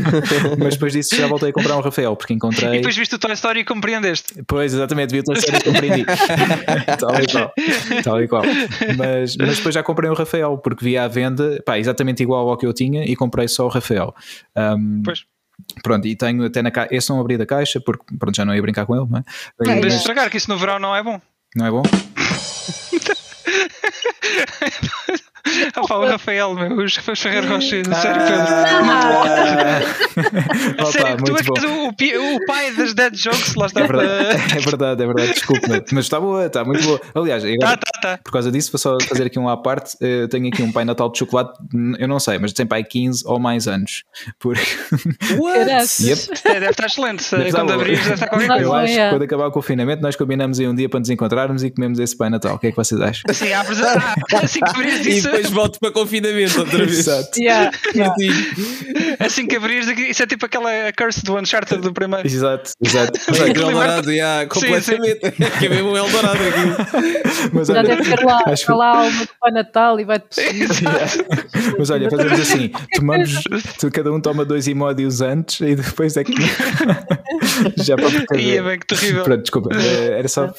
*laughs* mas depois disso já voltei a comprar um Rafael, porque encontrei. E depois viste o Toy Story e compreendeste. Pois, exatamente, vi o Toy Story e compreendi. *laughs* tal e qual. Tal e qual. Mas, mas depois já comprei um Rafael, porque vi à venda, pá, exatamente igual ao que eu tinha, e comprei só o Rafael. Um, pois. Pronto, e tenho até na caixa. Esse não abri da caixa, porque pronto, já não ia brincar com ele, não é? Não, mas... estragar, que isso no verão não é bom. Não é bom? Ah, pá, o Rafael, meu, os Ferreiro Rocher, ah, sério, Pedro. Ah, *laughs* sério, tu é és o, o, pai das dead jokes, lá está. É verdade, *laughs* é verdade, é verdade desculpa, mas está boa, está muito boa. Aliás, agora, tá, tá, tá. por causa disso, vou só fazer aqui um à parte. Eu tenho aqui um Pai Natal de chocolate, eu não sei, mas tem pai 15 ou mais anos. Porque... *laughs* What? Yep. É, deve estar excelente. Deve quando abrires, deve estar qualquer coisa. Eu acho que quando acabar o confinamento, nós combinamos aí um dia para nos encontrarmos e comemos esse Pai Natal. O que é que vocês acham? Sim, a... assim que abrires isso depois volto para confinamento outra vez. Exato. Yeah, yeah. Assim que abrires, isso é tipo aquela curse do Uncharted do primeiro. Exato, *laughs* exato. Mas é Eldorado, yeah, completamente. Sim, sim. que é mesmo um Eldorado aqui. Mas, olha, Já deve ter lá, *laughs* acho... lá alma do Pai Natal e vai-te perseguir. Mas olha, fazemos assim: tomamos, cada um toma dois imódios antes e depois é que. *laughs* Já para Ia bem, que terrível. Pronto, desculpa. Eh, era só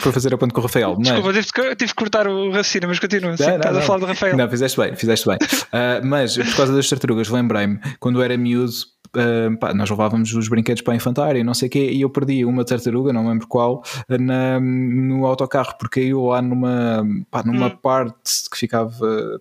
para fazer a ponto com o Rafael. Mas... Desculpa, tive, tive que cortar o raciocínio, mas continua. Sim, não, estás não, a falar do Rafael. Não, fizeste bem, fizeste bem. Uh, *laughs* mas por causa das tartarugas, lembrei-me, quando era miúdo, uh, pá, nós levávamos os brinquedos para a infantária e não sei o quê, e eu perdi uma tartaruga, não lembro qual, na, no autocarro, porque caiu lá numa, pá, numa hum. parte que ficava,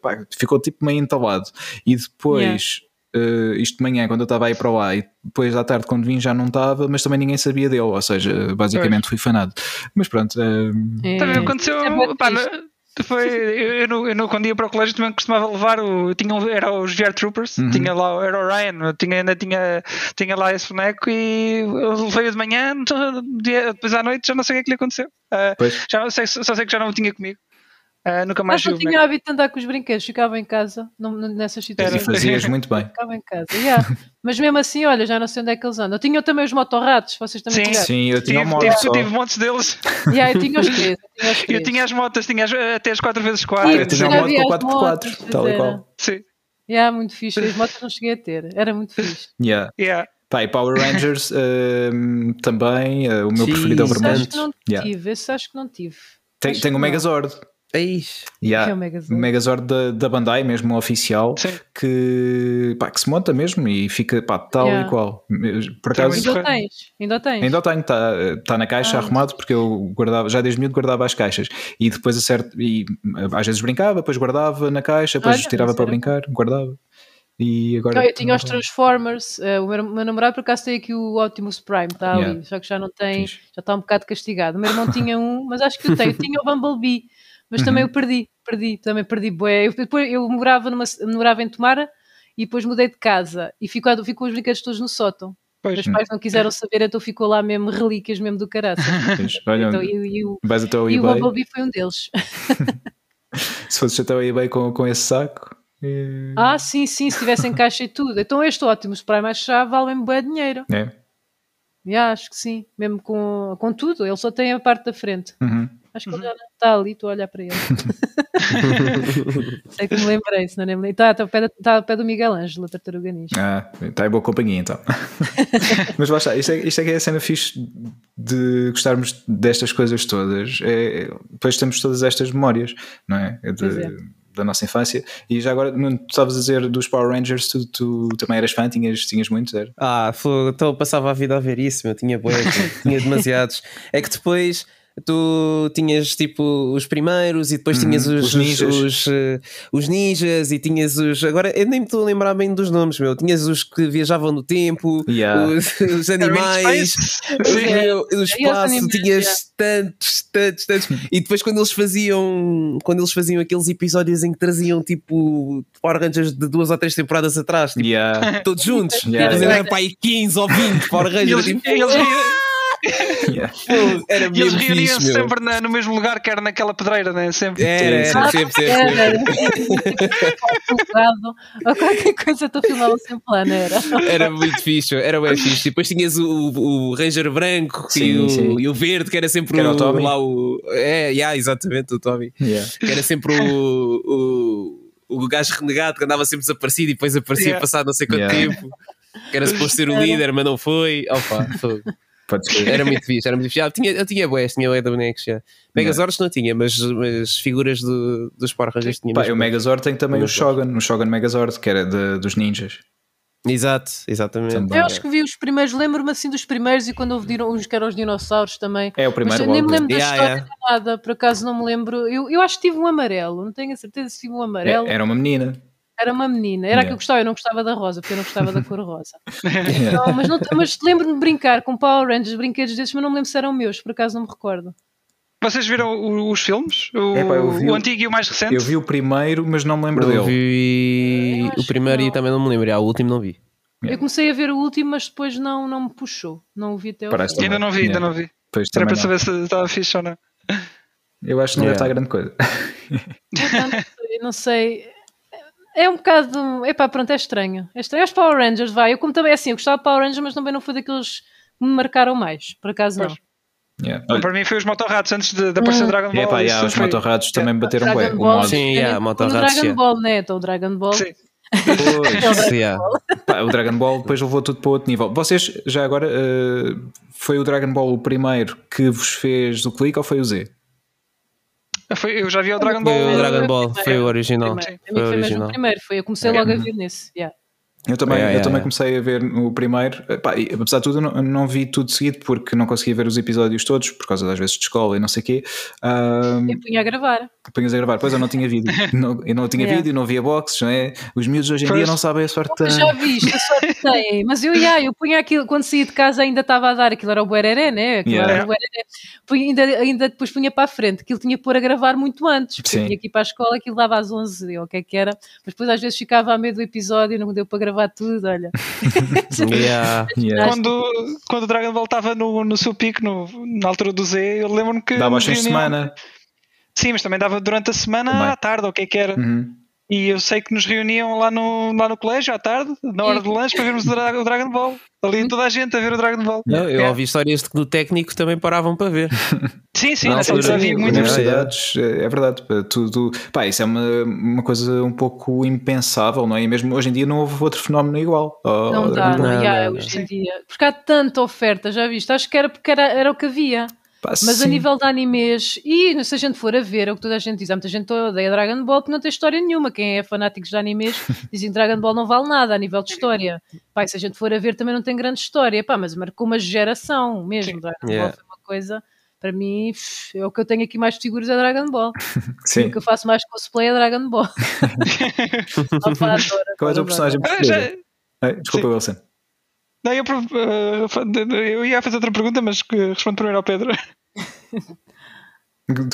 pá, ficou tipo meio entalado. E depois. Yeah. Uh, isto de manhã, quando eu estava aí para lá, e depois à tarde, quando vim, já não estava, mas também ninguém sabia dele, ou seja, basicamente fui fanado. Mas pronto. Uh... É, também aconteceu. É pá, foi, eu, eu, eu, quando ia para o colégio também costumava levar o. Tinha, era os VR Troopers, uhum. tinha lá, era o Ryan, tinha, ainda tinha, tinha lá esse boneco e eu levei-o de manhã, depois à noite já não sei o que é que lhe aconteceu. Uh, já sei, só sei que já não o tinha comigo. Uh, nunca mais Mas não tinha hábito de andar com os brinquedos, ficava em casa não, nessas situações. E fazias muito bem. Ficava em casa, yeah. *laughs* Mas mesmo assim, olha, já não sei onde é que eles andam. Eu tinha também os motorratos, vocês também Sim, sim eu tinha tive, tive, tive montes deles. *laughs* Yeah, eu tinha os três. Eu tinha, *laughs* eu tinha as motas, tinha as, até as 4x4. Ah, eu tinha uma moto com 4x4, tal e qual. Sim. Yeah, muito fixe. As motas não cheguei a ter, era muito fixe. Yeah. Yeah. Pá, e Power Rangers uh, também, uh, o meu Jeez, preferido é o vermelho. Acho que não yeah. tive, esse acho que não tive. Tem, tem o Megazord. Eis. Yeah. Que é o Megazord. Megazord da, da Bandai, mesmo oficial, que, pá, que se monta mesmo e fica pá, tal yeah. e qual. Por acaso, ainda tens? Ainda tens? Ainda tenho, está tá na caixa ah, arrumado porque eu guardava, já desde miúdo guardava as caixas e depois acerto, e às vezes brincava, depois guardava na caixa, depois Olha, tirava para brincar, guardava. E agora eu tinha os Transformers, uh, o meu, meu, namorado por acaso tem aqui o Optimus Prime, está ali, yeah. só que já não tem, Fiz. já está um bocado castigado. O meu irmão tinha um, mas acho que eu tenho, eu tinha o Bumblebee mas uhum. também eu perdi, perdi, também perdi bué. Eu, depois eu morava, numa, morava em Tomara e depois mudei de casa e ficou, ficou os brinquedos todos no sótão. Pois. Meus pais não quiseram saber, então ficou lá mesmo relíquias mesmo do caraças. Olha, então, e, e, o, vais até ao e o Bumblebee foi um deles. *laughs* se fosses até ao eBay com, com esse saco. E... Ah, sim, sim, se tivesse em caixa e tudo. Então este ótimo spray mais já vale bem dinheiro. É. Yeah, acho que sim, mesmo com, com tudo, ele só tem a parte da frente. Uhum. Acho que uhum. ele já não está ali, estou a olhar para ele. *laughs* Sei que me lembrei, se não me lembrei. Está, ao pé, está ao pé do Miguel Ângelo, a tartaruga. Ah, está em boa companhia então. *laughs* Mas lá está, isto é, isto é que é a cena fixe de gostarmos destas coisas todas. É, depois temos todas estas memórias, não é? é de, é. Da nossa infância. E já agora, não, estavas a dizer dos Power Rangers, tu, tu também eras fã, tinhas, tinhas muitos? Era? Ah, então eu passava a vida a ver isso, eu tinha boas, *laughs* tinha demasiados. É que depois tu tinhas tipo os primeiros e depois uhum, tinhas os, os ninjas. Os, uh, os, ninjas e tinhas os. Agora eu nem me estou a lembrar bem dos nomes, meu. Tinhas os que viajavam no tempo, yeah. os, os, animais, o espaço, tinhas tantos, tantos, tantos. E depois quando eles faziam quando eles faziam aqueles episódios em que traziam tipo Power Rangers de duas ou três temporadas atrás, tipo, yeah. todos juntos, yeah. yeah. para aí 15 ou 20 Power Rangers. Eles, tipo, eles, *laughs* yeah.Era *laughs* e eles reuniam-se sempre na, no mesmo lugar, que era naquela pedreira, né? sempre. Era, era, sempre, sempre. Era, ou qualquer coisa, tu filmava sempre lá, não era? Era muito fixe, era bem fixe. E depois tinhas o, o Ranger branco sim, e, o, sim. e, o, verde, que era sempre que era o, Tommy. lá o. É, yeah, exatamente, o Tommy. Yeah. Que era sempre o, o o gajo renegado que andava sempre desaparecido e depois aparecia yeah. passado não sei quanto yeah. tempo. Que era suposto ser o líder, mas não foi. Opa, foi. Era muito fixe, era muito fixe. Eu tinha, eu tinha boés, tinha boé da bonecos já. Megazords não tinha, mas, mas figuras do, dos Power Rangers tinha. Pá, o Megazord tem também o Shogun, o Shogun Megazord, que era de, dos ninjas. Exato, exatamente. Também. Eu acho que vi os primeiros, lembro-me assim dos primeiros e quando houve uns que eram os dinossauros também. É o primeiro. Mas nem me lembro da yeah, história yeah. nada, por acaso não me lembro. Eu, eu acho que tive um amarelo, não tenho a certeza se tive um amarelo. É, era uma menina. Era uma menina, era yeah. que eu gostava, eu não gostava da rosa, porque eu não gostava da cor rosa. *laughs* Não, mas, não, mas lembro-me de brincar com Power Rangers, brinquedos desses, mas não me lembro se eram meus, por acaso não me recordo. Vocês viram os filmes? O, Epa, o antigo e o mais recente? Eu vi o primeiro, mas não me lembro eu dele. Vi o primeiro e também não me lembro. Ah, o último não vi. Eu comecei a ver o último, mas depois não, não me puxou. Não o vi até o fim. Ainda não vi, ainda não vi. Pois, Era para não. saber se estava fixe ou não. Eu acho que não yeah. deve estar grande coisa. *laughs* Eu não sei, não sei. É um bocado. Epá, pronto, é estranho. É estranho. Os Power Rangers, vai. Eu, como também, assim, eu gostava de Power Rangers, mas também não foi daqueles que me marcaram mais. Por acaso, pois. não. Yeah. Para mim foi os Motorratos antes de, de aparecer hum. Dragon Ball. Pá, yeah, os Motorratos também bateram bem. O Sim, yeah, Motorratos. O Dragon Ball, né? Então, o Dragon Ball. Sim. *laughs* Pois, yeah. Pá, o Dragon Ball depois levou tudo para outro nível. Vocês, já agora, uh, foi o Dragon Ball o primeiro que vos fez o clique ou foi o Z? Foi, eu já vi o Dragon Ball. Foi o Dragon Ball, foi o original. Foi, o original. primeiro, foi, eu comecei logo a ver nesse. Yeah. Eu também, é, eu é, também é. comecei a ver o primeiro, Pá, e, apesar de tudo, não, não, vi tudo seguido porque não conseguia ver os episódios todos, por causa das vezes de escola e não sei o quê. Um, eu punha a gravar. Punhas a gravar, pois eu não tinha vídeo. *laughs* não, eu não tinha vídeo, não via boxes, não é? Os miúdos hoje em First. dia não sabem a sorte. Eu já viste, a sorte tem. Mas eu, yeah, eu punha aquilo, quando saí de casa ainda estava a dar, aquilo era o Buereré, né? Aquilo yeah. era o Buereré. Punha, ainda, ainda depois punha para a frente, aquilo tinha que pôr a gravar muito antes, porque Sim. eu tinha que ir para a escola, aquilo dava às 11, ou o que é que era. Mas depois às vezes ficava a meio do episódio, não deu para gravar tudo, olha. *laughs* yeah, yeah. Quando, quando o Dragon Ball estava no, no seu pico, no, na altura do Z, eu lembro-me que. Dava de semana. Sim, mas também dava durante a semana também. à tarde, ou o que é que era. Uhum. E eu sei que nos reuniam lá no, lá no colégio à tarde, na hora do lanche, para vermos o Dragon Ball. Ali toda a gente a ver o Dragon Ball. Não, eu é. ouvi histórias de que no técnico também paravam para ver. *laughs* sim, sim, nessa altura havia muitas universidades. É, é verdade. Tudo, pá, isso é uma, uma coisa um pouco impensável, não é? E mesmo hoje em dia não houve outro fenómeno igual. Não dá, não, não, não, hoje em dia. Porque há tanta oferta, já viste? Acho que era porque era, era o que havia. Pá, Mas sim. a nível de animes, e se a gente for a ver, é o que toda a gente diz, há muita gente odeia Dragon Ball porque não tem história nenhuma. Quem é fanático de animes *laughs* dizem que Dragon Ball não vale nada a nível de história. Pá, se a gente for a ver também não tem grande história, Pá, mas marcou uma geração mesmo. Dragon yeah. Ball foi uma coisa, para mim, é o que eu tenho aqui mais de figuras é Dragon Ball. *laughs* Sim. O que eu faço mais cosplay é Dragon Ball. *laughs* Qual é o personagem preferido? Desculpa, Wilson. Não, eu, uh, eu ia fazer outra pergunta, mas respondo primeiro ao Pedro.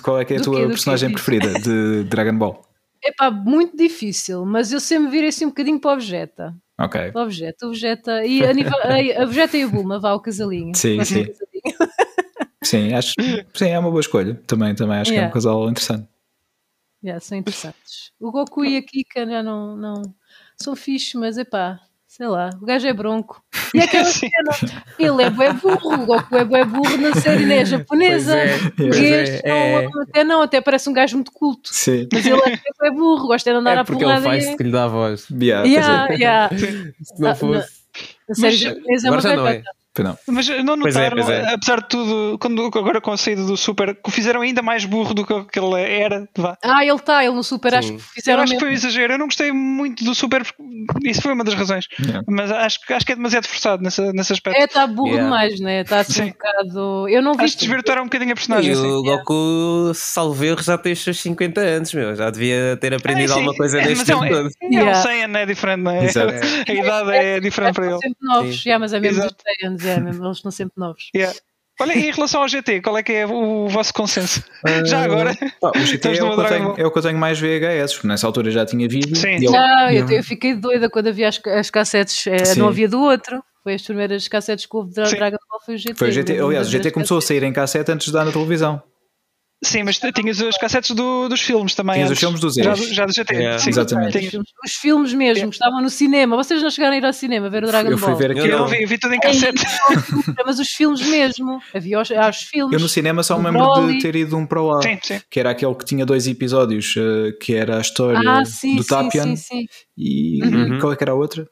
Qual é que é a tua quê, personagem preferida de Dragon Ball? É pá, muito difícil, mas eu sempre virei assim um bocadinho para o Vegeta. Ok. Para o Vegeta, o Vegeta e a, nível, *laughs* a, a Vegeta e o Bulma, vá ao casalinho. Sim, sim. Casalinho. Sim, acho sim, é uma boa escolha. Também, também acho yeah. que é um casal interessante. Yeah, são interessantes. O Goku e a Kika já não, não são fixos, mas é pá, sei lá, o gajo é bronco. *laughs* E aquela cena, ele é bué burro, o Goku é bué burro na série né, japonesa. Pois é, este é, não, até não, até parece um gajo muito culto. Sim. Mas ele é, é burro, gosta de andar é à porque porrada. Porque ele faz e... que lhe dá a voz. Yeah, yeah, yeah. *laughs* Se não fosse... Na, na série japonesa é uma não é. Não. Mas não notaram, pois é, pois é. apesar de tudo, quando, agora com a saída do Super, que o fizeram ainda mais burro do que ele era. Vá. Ah, ele está, ele no Super, Sim. acho que fizeram. Eu acho mesmo. que foi um exagero. Eu não gostei muito do Super, isso foi uma das razões. Yeah. Mas acho, acho que é demasiado forçado nessa, nesse aspecto. É, está burro yeah. demais, né? Está assim um bocado. Eu não vi. Acho que desvirtuaram um bocadinho a personagem. E o Goku, salvo erro, já tem os seus 50 anos, meu. Já devia ter aprendido é, alguma coisa é, tempo é, todo. É, yeah. o Saiyan é diferente, não é? *laughs* A idade é, diferente para ele. sempre novos, yeah, mas é mesmo dos Saiyans, é mesmo. Eles não sempre novos. Yeah. Olha, em relação ao GT, qual é que é o vosso consenso? Uh, *laughs* já agora? Pá, o GT é o, tenho, é o, que eu tenho mais VHS, porque nessa altura já tinha vídeo. Sim. Eu, não, eu, eu, fiquei doida quando havia as, as cassetes, eh, não havia do outro. Foi as primeiras cassetes que houve de Dragon Ball, foi o GT. Foi o GT. Aliás, o GT começou a sair em cassete antes de dar na televisão. Sim, mas tinhas as cassetes do, dos filmes também. Tinhas os filmes dos Já, já do GT. Yeah. Sim, Exatamente. Os filmes mesmo, yeah. estavam no cinema. Vocês não chegaram a ir ao cinema ver o Dragon eu Ball? Fui ver aquilo. Eu vi, vi tudo em cassete. mas os filmes mesmo. Havia os, os filmes. Eu no cinema só me lembro Broly. de ter ido um para lá. Sim, sim. Que era aquele que tinha dois episódios, uh, que era a história ah, sim, do Tapian. Sim, sim, sim. E uhum. qual é que era a outra?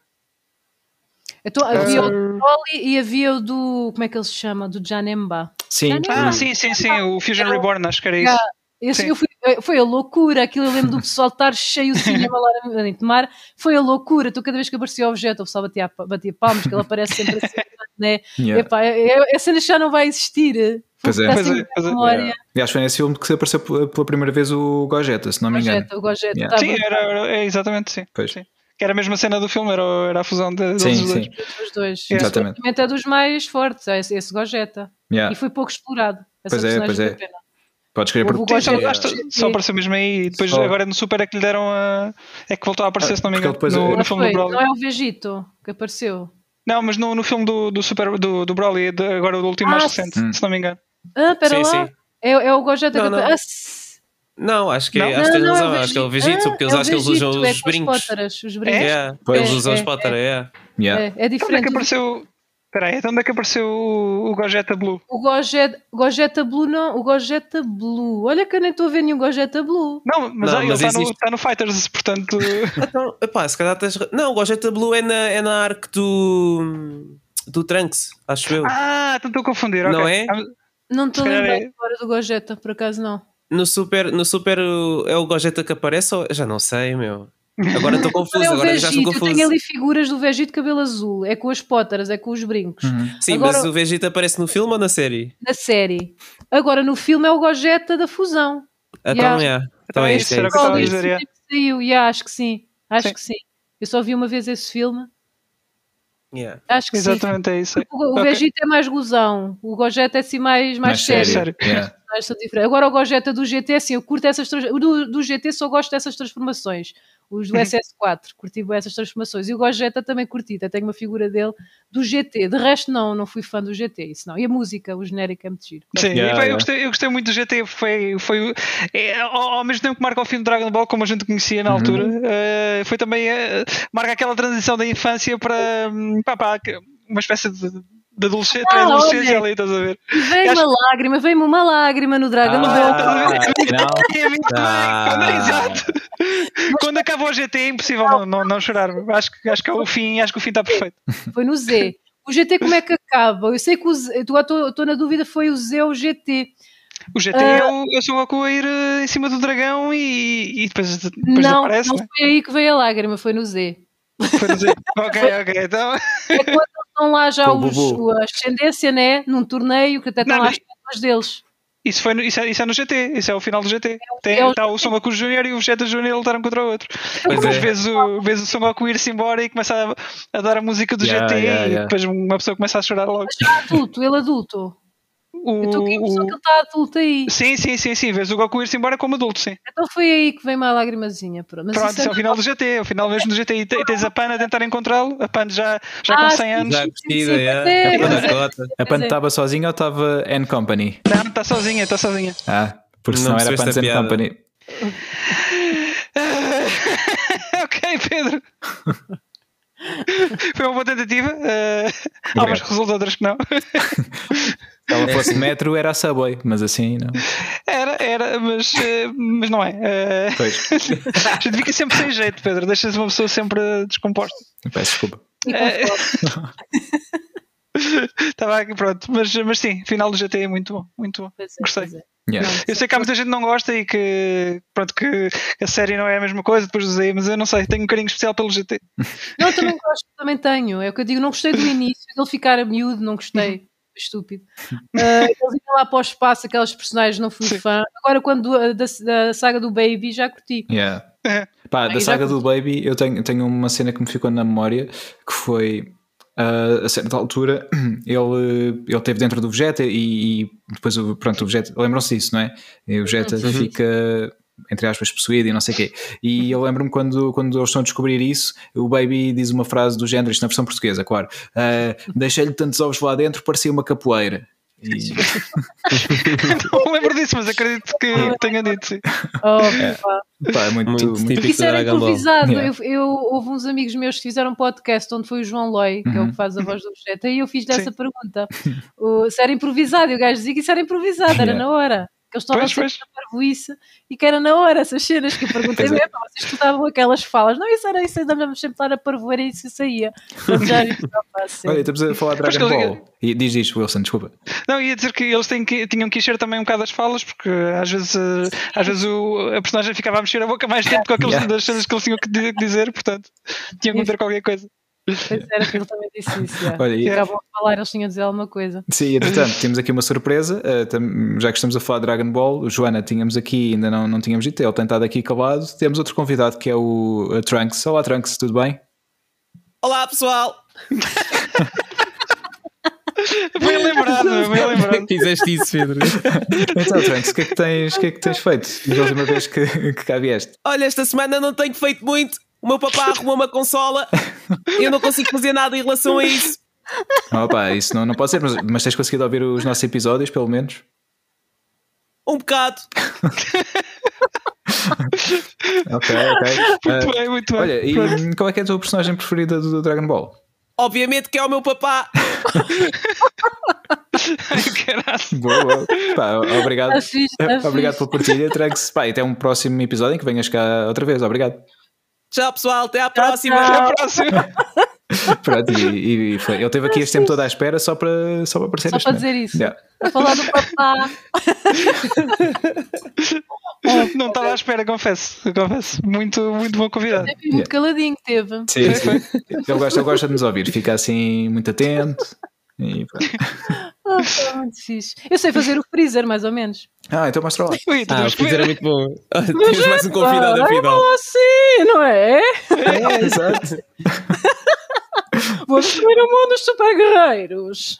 Então, havia uh... o do Broly e havia o do. Como é que ele se chama? Do Janemba. Sim. Ah, sim, sim, sim. O Fusion Reborn, acho que era isso. Esse, eu fui, foi a loucura, aquilo eu lembro do pessoal estar cheio de *laughs* cinema lá em Tomar, foi a loucura. Tu, cada vez que aparecia o objeto, o pessoal batia, batia palmas, que ele aparece sempre assim, *laughs* né? Yeah. Epá, essa cena já não vai existir. Pois é, pois é, pois é. Yeah. Aliás, foi nesse filme que apareceu pela primeira vez o Gogeta, se não me engano. O Gogeta, yeah. Sim, era, era, é, exatamente, sim. Pois. sim. Que era a mesma cena do filme, era, era a fusão de, sim, dos sim. dois. Dos dois. Exatamente. é dos mais fortes, é esse, esse Gogeta. Yeah. E foi pouco explorado. Pois é, pois é. Pena. Podes querer por só, só apareceu mesmo aí e depois só. agora no Super é que lhe deram a. É que voltou a aparecer, ah, se não me engano. No, é... no filme do Broly. Não é o Vegito que apareceu. Não, mas no, no filme do, do Super do, do Broly, de, agora do último ah, mais recente, hum. se não me engano. Ah, pera sim, lá. Sim. É, é o Gogeta não, que não. Ah, não, acho que, não, acho que não, razão, é acho que é o Vegito, porque eles ah, é acham que eles usam os, é brincos. os brincos. É? É, eles usam os pótaras, é. É, é diferente. Como é que apareceu Espera aí, então onde é que apareceu o, o Gogeta Blue? O Gogeta, Gogeta Blue não, o Gogeta Blue. Olha que eu nem estou a ver nenhum Gogeta Blue. Não, mas, não, aí, mas ele está, no, está no Fighters, portanto. *laughs* então, epá, se calhar tens. Não, o Gogeta Blue é na, é na arc do. do Trunks, acho eu. Ah, então estou a confundir, Não é? Não estou a lembrar é... agora do Gogeta, por acaso não. No Super, no Super é o Gogeta que aparece ou. Já não sei, meu. Agora estou *laughs* confuso, é agora já estou confuso. Eu tenho ali figuras do Vegeta de cabelo azul, é com as pótaras, é com os brincos. Uhum. Sim, agora, mas o Vegeta aparece no filme ou na série? Na série. Agora no filme é o Gogeta da fusão. Então, yeah. yeah. então é isso. É isso. É saiu, yeah, acho que sim. Acho sim. que sim. Eu só vi uma vez esse filme. Yeah. Acho que Exatamente sim. é isso. O, o okay. Vegeta é mais gozão, o Gogeta é assim mais, mais, mais sério. sério. Yeah. Agora o Gogeta do GT, assim, eu curto essas do, do GT só gosto dessas transformações os do SS4, curti bem essas transformações. E o Gogeta também curti, até tenho uma figura dele do GT. De resto, não, não fui fã do GT, isso não. E a música, o genérico é muito giro. Sim, yeah, eu, yeah. Gostei, eu, gostei, muito do GT, foi, foi é, ao, mesmo tempo que marca o fim do Dragon Ball, como a gente conhecia na uhum. altura, uh, foi também, uh, marca aquela transição da infância para, pá, pá, uma espécie de de adolescente, ah, adolescência ali, estás a ver? Veio uma lágrima, veio-me uma lágrima no Dragon Ball. *laughs* Ah, é Exato. Quando acaba o GT é impossível não, não, não chorar. Acho, acho que é o fim, acho que o fim está perfeito. Foi no Z. O GT como é que acaba? Eu sei que o Z, estou na dúvida, foi o Z ou o GT. O GT uh, é o, eu sou o Goku a ir uh, em cima do dragão e, e depois, depois não, aparece. Não, né? foi aí que veio a lágrima, foi no Z. Z. ok, ok. Então... É quando estão lá já os, a ascendência, né? Num torneio que até estão lá as deles. Isso, foi no, isso, é, isso é no GT, isso é o final do GT. Tem, é o, está o Son Goku Jr. e o Vegeta Jr. lutaram contra o outro. Depois é. vês, o, vês o Son Goku ir-se embora e começa a, a, dar a música do yeah, GT yeah, yeah. e depois uma pessoa começa a chorar logo. Mas já adulto, ele adulto. O, eu estou com a impressão que ele está adulto aí. Sim, sim, sim, sim. Vês o Goku ir-se embora como adulto, sim. Então foi aí que vem uma lágrimazinha. Pronto, Mas Pronto isso é, é o final do GT, é o final mesmo do GT. E tens a Pan a tentar encontrá-lo, a Pan já, já ah, com 100 anos. Já vestida, é. A Pan estava sozinha ou estava N Company? Não, está sozinha, está sozinha. Ah, porque senão era Pan N Company. *laughs* ok, Pedro. *laughs* Foi uma boa tentativa. Uh, algumas resultam, outras que não. *laughs* Se ela fosse metro, era a Subway, mas assim não. Era, era, mas, uh, mas não é. Uh, pois. a gente fica sempre sem jeito, Pedro. Deixas uma pessoa sempre descomposta. Peço desculpa. *laughs* Estava aqui, pronto. Mas, mas sim, final do GT é muito bom. Muito bom. É, Gostei. É. Yeah. Eu sei que há muita gente que não gosta e que, pronto, que a série não é a mesma coisa depois do Z, mas eu não sei, tenho um carinho especial pelo GT. Não, também gosto, também tenho. É o que eu digo, não gostei do *laughs* início, ele ficar a miúdo, não gostei. Estúpido. Uh, *laughs* eles iam lá para o espaço, aquelas personagens, não fui fã. Agora, quando da, da, saga do Baby, já curti. Yeah. É. Pá, da saga do Baby, eu tenho, tenho uma cena que me ficou na memória que foi Uh, a certa altura *clears throat* ele, ele esteve dentro do Vegeta e, e depois o, pronto, o Vegeta, lembram-se disso, não é? E o Vegeta uhum. fica entre aspas possuído e não sei o quê e eu lembro-me quando, quando eles estão a descobrir isso o Baby diz uma frase do género, isto na versão portuguesa, claro uh, deixei-lhe tantos ovos lá dentro, parecia uma capoeira e... *laughs* não lembro disso, mas acredito que tenha dito, sim. Oh, é. Pá, é muito, muito, muito Isso era improvisado. Yeah. Eu, eu, houve uns amigos meus que fizeram um podcast onde foi o João Loi, que uhum. é o que uhum. faz a voz do chat, e eu fiz dessa pergunta. O, se era improvisado, e o gajo dizia que isso era improvisado, yeah. era na hora que eles estavam sempre a parvoíce e que era na hora essas cenas que eu perguntei mesmo, é. vocês estudavam aquelas falas, não, isso era isso, andávamos sempre lá a parvoar e isso saía. Já *laughs* Olha, estamos a falar de Dragon Ball. E diz isto, Wilson, desculpa. Não, ia dizer que eles têm que, tinham que encher também um bocado as falas, porque às vezes, eh, às vezes o, a personagem ficava a mexer a boca mais tempo com aquelas *laughs* yeah. cenas que eles tinham que dizer, portanto, tinham que meter qualquer coisa. Pois era que ele também disse isso. Já. Olha. Acabam de falar, eles tinham a dizer alguma coisa. Sim, entretanto, temos aqui uma surpresa. Uh, já que estamos a falar de Dragon Ball, Joana, tínhamos aqui, ainda não, não tínhamos dito, ele tem estado aqui calado. Temos outro convidado que é o Trunks. Olá, Trunks, tudo bem? Olá, pessoal! *laughs* bem lembrado, bem lembrado. Fizeste isso, Pedro. então, Trunks, o que é que tens, que é que tens feito da última vez que, que cá vieste? Olha, esta semana não tenho feito muito o meu papá arrumou uma consola, eu não consigo fazer nada em relação a isso. Opa, isso não, não pode ser, mas, mas tens conseguido ouvir os nossos episódios, pelo menos? Um bocado. *laughs* ok, ok. Muito uh, bem, muito bem. Olha, e qual é que é a tua personagem preferida do, do Dragon Ball? Obviamente que é o meu papá. *laughs* Ai, boa, boa. Pá, obrigado. obrigado pela partilha. Trago-se. Até um próximo episódio em que venhas cá outra vez. Obrigado. Tchau, pessoal. Até à próxima. Até à próxima. *laughs* Pronto, e, e foi. Ele teve aqui este tempo todo à espera só para, só para aparecer Só para dizer isso. Yeah. A falar do papá. *laughs* não estava à espera, confesso. confesso. Muito, muito bom convidado. Muito yeah. caladinho teve. Sim, sim. ele, gosta, ele gosta de nos ouvir, fica assim muito atento. E... oh. *laughs* Eu sei fazer o freezer, mais ou menos. Ah, então mostra lá. ah, o freezer é muito bom. *laughs* Tens mais um convidado afinal. É assim, não é? É, *laughs* exato. Vou destruir o mundo dos super guerreiros.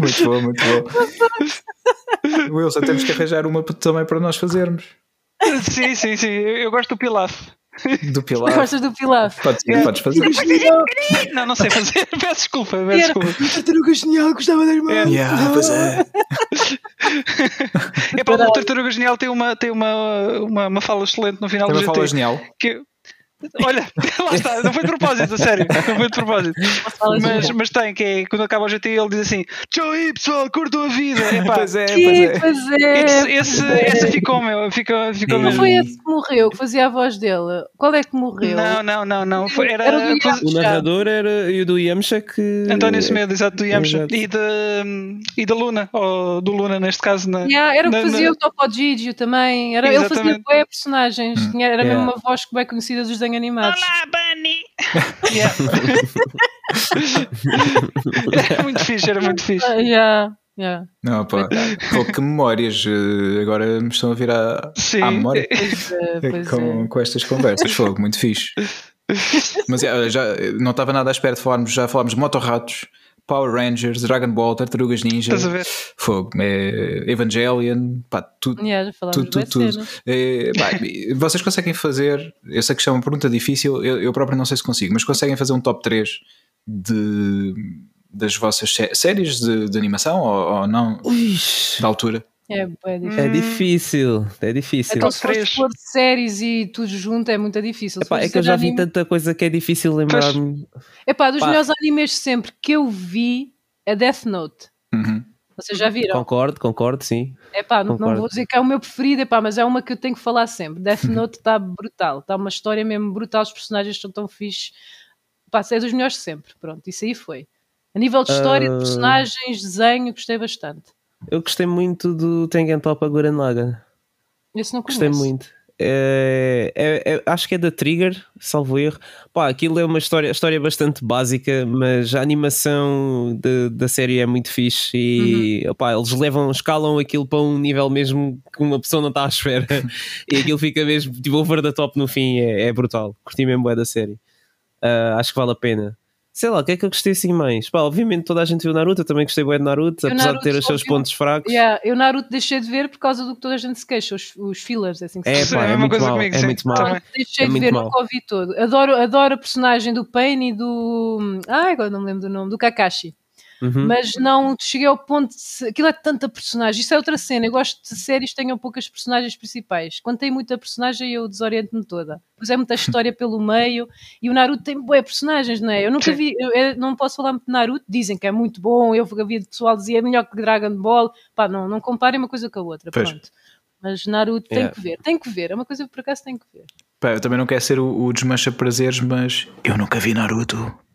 muito bom, muito bom. Wilson, temos que arranjar uma também para nós fazermos. Sim, sim, sim. Eu gosto do pilaf. Do *laughs* pilaf. Gostas do pilaf? Podes, é. podes fazer. Não, não sei fazer. *laughs* Peço desculpa. Peço desculpa. Tartaruga genial, gostava das mãos. É. Yeah, pois é. *laughs* é para o Tartaruga Genial tem uma, tem uma, uma, uma fala excelente no final tem do uma fala genial. Que, Olha, *laughs* lá está, não foi de propósito, sério, não foi de propósito. Mas, mas tem, que é quando acaba o GT ele diz assim: Tchau aí pessoal, curtam a vida. Epá, pois é, pois é. Esse, esse, esse ficou meu, ficou, ficou Não foi esse que morreu, que fazia a voz dele. Qual é que morreu? Não, não, não, não. Foi, era, era o, o narrador era e o do Yamcha que. António Semedo, exato, do Yamcha. E, de, e da Luna, ou do Luna neste caso. Na, yeah, era o que fazia na... o Topo Gigio também. Era, ele fazia bem personagens, hum. Era yeah. mesmo uma voz que bem conhecida dos desenhos animados. Olá, Bunny! era *laughs* muito fixe, era muito fixe. Uh, yeah. Yeah. Não, pá, pô, que memórias eh, agora me estão a vir à, Sim. à memória pois é, pois *laughs* com, é. com estas conversas. Fogo, muito fixe. *laughs* Mas já não estava nada à espera de falarmos, já falámos de Motorratos, Power Rangers, Dragon Ball, Tartarugas Ninja, Fogo, é, Evangelion, pá, tudo. Yeah, tudo, tudo, tudo. É, pá, vocês conseguem fazer, eu sei que é uma pergunta difícil, eu, eu próprio não sei se consigo, mas conseguem fazer um top 3 de, das vossas sé séries de, de, animação ou, ou não? Ux. Da altura? É, é difícil. É difícil, é difícil. Então, se for de séries e tudo junto é muito difícil. Epá, é que eu já vi tanta coisa que é difícil lembrar-me. Dos Pá. melhores animes sempre que eu vi é Death Note. Uhum. Vocês já viram? Concordo, concordo, sim. Epá, não, não vou dizer que é o meu preferido, epá, mas é uma que eu tenho que falar sempre. Death *laughs* Note está brutal, está uma história mesmo brutal, os personagens são tão fixes. Epá, é dos melhores sempre. Pronto, isso aí foi. A nível de história, uh... de personagens, desenho, gostei bastante. Eu gostei muito do Tengen Toppa Gurren Lagann. Esse não conheço. Gostei muito. É, é, é, acho que é da Trigger, salvo erro. Pá, aquilo é uma história, história bastante básica, mas a animação de, da série é muito fixe e uhum. opá, eles levam, escalam aquilo para um nível mesmo que uma pessoa não está à espera *laughs* e aquilo fica mesmo tipo over the top no fim, é, é brutal. Curti mesmo é da série. Uh, acho que vale a pena. Sei lá, o que é que eu gostei assim mais? Pá, obviamente toda a gente viu Naruto, eu também gostei bem de Naruto, eu apesar Naruto de ter os seus pontos fracos. Yeah, eu Naruto deixei de ver por causa do que toda a gente se queixa, os, os fillers, é assim que se é, pá, é, é, muito mal, comigo, é muito mal. Deixei é de ver, mal. nunca ouvi todo. Adoro, adoro a personagem do Pain e do. Ai, agora não me lembro do nome, do Kakashi. Uhum. Mas não cheguei ao ponto de. Aquilo é tanta personagem. Isso é outra cena. Eu gosto de séries que tenham poucas personagens principais. Quando tem muita personagem, eu desoriento-me toda. Pois é muita *laughs* história pelo meio. E o Naruto tem boas personagens, não é? Eu nunca vi. Eu, não posso falar muito de Naruto. Dizem que é muito bom. Eu de pessoal dizia é melhor que Dragon Ball. Pá, não, não comparem uma coisa com a outra. Pois. Pronto. Mas Naruto tem yeah. que ver. Tem que ver. É uma coisa que por acaso tem que ver. Pá, eu também não quero ser o, o desmancha prazeres, mas eu nunca vi Naruto.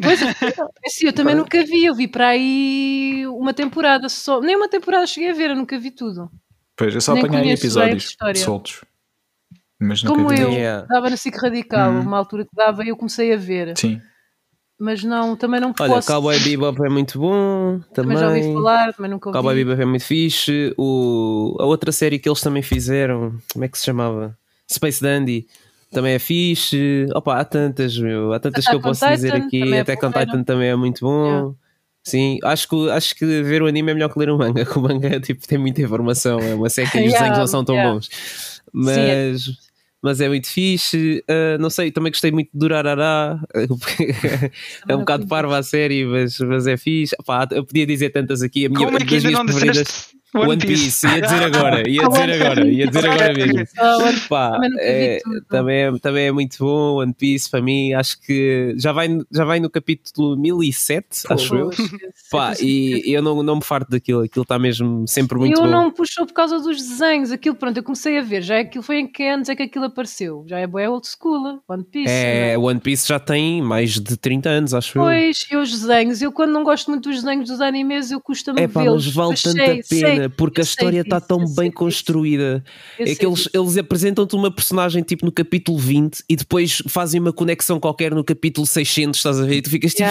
Pois, é, *laughs* assim, eu também nunca vi, eu vi para aí uma temporada só, nem uma temporada cheguei a ver, eu nunca vi tudo. Pois, eu só nem apanhei episódios soltos. Mas Como vi. eu, yeah. dava na SIC Radical, hum. uma altura que dava e eu comecei a ver. Sim. Mas não, também não Olha, posso. Cowboy Bebop é muito bom. Também, também já ouvi falar, também nunca ouvi. Cowboy Bebop é muito fixe. O, a outra série que eles também fizeram, como é que se chamava? Space Dandy também é fixe. Opa, há tantas, meu, há tantas Attack que eu posso Titan dizer aqui. É Até com Titan também é muito bom. Yeah. Sim, acho que, acho que ver o anime é melhor que ler o manga, *laughs* que o manga tipo, tem muita informação, é uma série que os *laughs* desenhos não são tão yeah. bons. Mas, Sim, é. mas é muito fixe. Uh, não sei, também gostei muito de Durarará. *laughs* é um bocado parva a série, mas, mas é fixe. Opa, eu podia dizer tantas aqui. A minha, Como é que ainda não disseste One, One Piece. Piece. ia dizer agora, ia *laughs* dizer agora, ia dizer agora mesmo. *laughs* Pá, é, também, é, também é muito bom. One Piece para mim, acho que já vai, já vai no capítulo 1007, Pô, acho eu. Pá, e eu não, não me farto daquilo, aquilo está mesmo sempre muito eu bom. Eu não puxou por causa dos desenhos, aquilo, pronto, eu comecei a ver, já é aquilo foi em que anos é que aquilo apareceu? Já é boa old school, One Piece. É, é, One Piece já tem mais de 30 anos, acho pois, eu. Pois, e os desenhos, eu quando não gosto muito dos desenhos dos animes, eu custa-me é, vê-los. Mas vale tanta pena cena, porque a história está tão bem construída. é que eles, eles apresentam-te uma personagem tipo no capítulo 20 e depois fazem uma conexão qualquer no capítulo 600, estás a ver? E tu ficas tipo.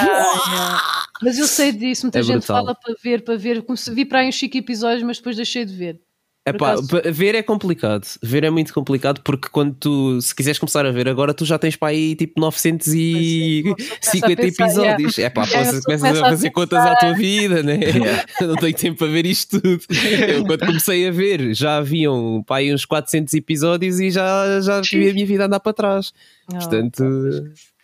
Mas eu sei disso, muita é gente fala para ver, para ver. Vi para aí uns chique episódios, mas depois deixei de ver. É pá, ver é complicado. Ver é muito complicado porque quando tu, se quiseres começar a ver agora, tu já tens para aí tipo 950 é, episódios. É pá, *laughs* é, começas a fazer contas à tua vida, né? *laughs* *laughs* Não tenho tempo para ver isto tudo. Eu quando comecei a ver, já haviam para aí uns 400 episódios e já, já tive a minha vida andar para trás. Oh, Portanto.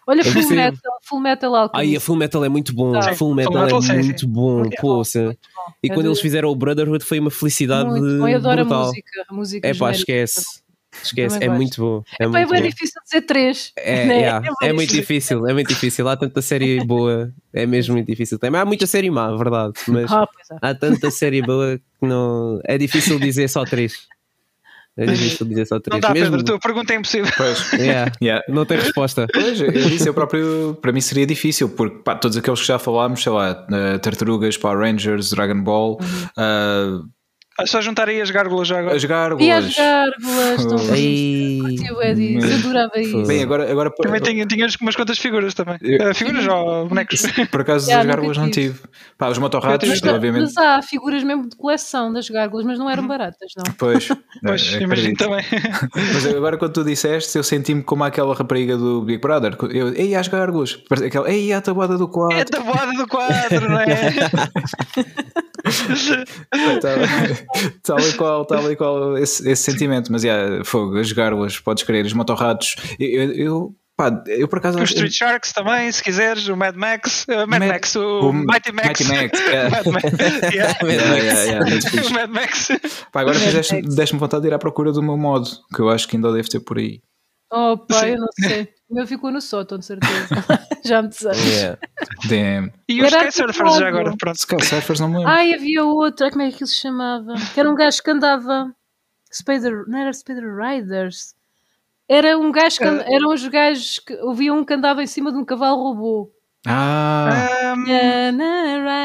Olha, é Full Metal, Full Metal Alchemist. Ai, a Full Metal é muito bom. Tá. Full Metal, Full Metal é muito bom. Poxa. E quando eles fizeram o Brotherhood foi uma felicidade. Muito bom. Eu adoro brutal. a música. A música é pá, esquece. Esquece, é muito bom. É, muito bem bom. difícil dizer três. É, né? yeah, *laughs* é, é, muito difícil, é muito difícil. Há tanta série boa, é mesmo muito difícil. Também há muita série má, verdade, mas ah, é. há tanta série boa que não é difícil dizer só três. É difícil dizer só três. Não dá, Mesmo... Pedro, a tua pergunta é impossível. Pois. *laughs* Yeah, yeah. Não tem resposta. Pois, eu disse eu próprio, para mim seria difícil, porque pá, todos aqueles que já falámos, sei lá, uh, Tartarugas, Power Rangers, Dragon Ball, uhum. uh, é só juntar aí as gárgulas já agora. As gárgulas. E as gárgulas. Estão Curtiu, Eu adorava isso. Bem, agora, agora também tinha, tinha umas quantas figuras também. Eu, uh, figuras ou bonecos? Por acaso yeah, as gárgulas não tive. Pá, os motorratos, mas, obviamente. Mas há figuras mesmo de coleção das gárgulas, mas não eram baratas, não. Pois, *laughs* pois é, imagino também. *laughs* Mas agora quando tu disseste, eu senti-me como aquela rapariga do Big Brother. Eu, ei, as gárgulas. Aquela, ei, a tabuada do quadro. É a tabuada do quadro, não é? *laughs* *laughs* tal e qual, tal e qual esse, esse sentimento. Mas, yeah, fogo, as gárgulas, podes crer, os motorrados. Eu, eu, Pá, eu por acaso. Os Street eu... Sharks também, se quiseres, o Mad Max, uh, Mad, Mad, Max, o, o Mighty Max. Mighty Max, *laughs* yeah. Mad Max. Yeah. *laughs* yeah, yeah, o Mad Max. Pá, agora deste-me vontade de ir à procura do meu modo, que eu acho que ainda deve ter por aí. Oh, pá, eu não sei. O meu ficou no sótão, de certeza. *laughs* já me desejos. Yeah. Damn. E os Sky Surfers já agora, pronto. Sky Surfers não me lembro. Ai, havia outro, como é que ele se chamava? Que era um gajo que andava. Spider, não era Spider Riders? Era um gajo que, uh, eram os gajos que havia um que andava em cima de um cavalo robô. Ah! Um...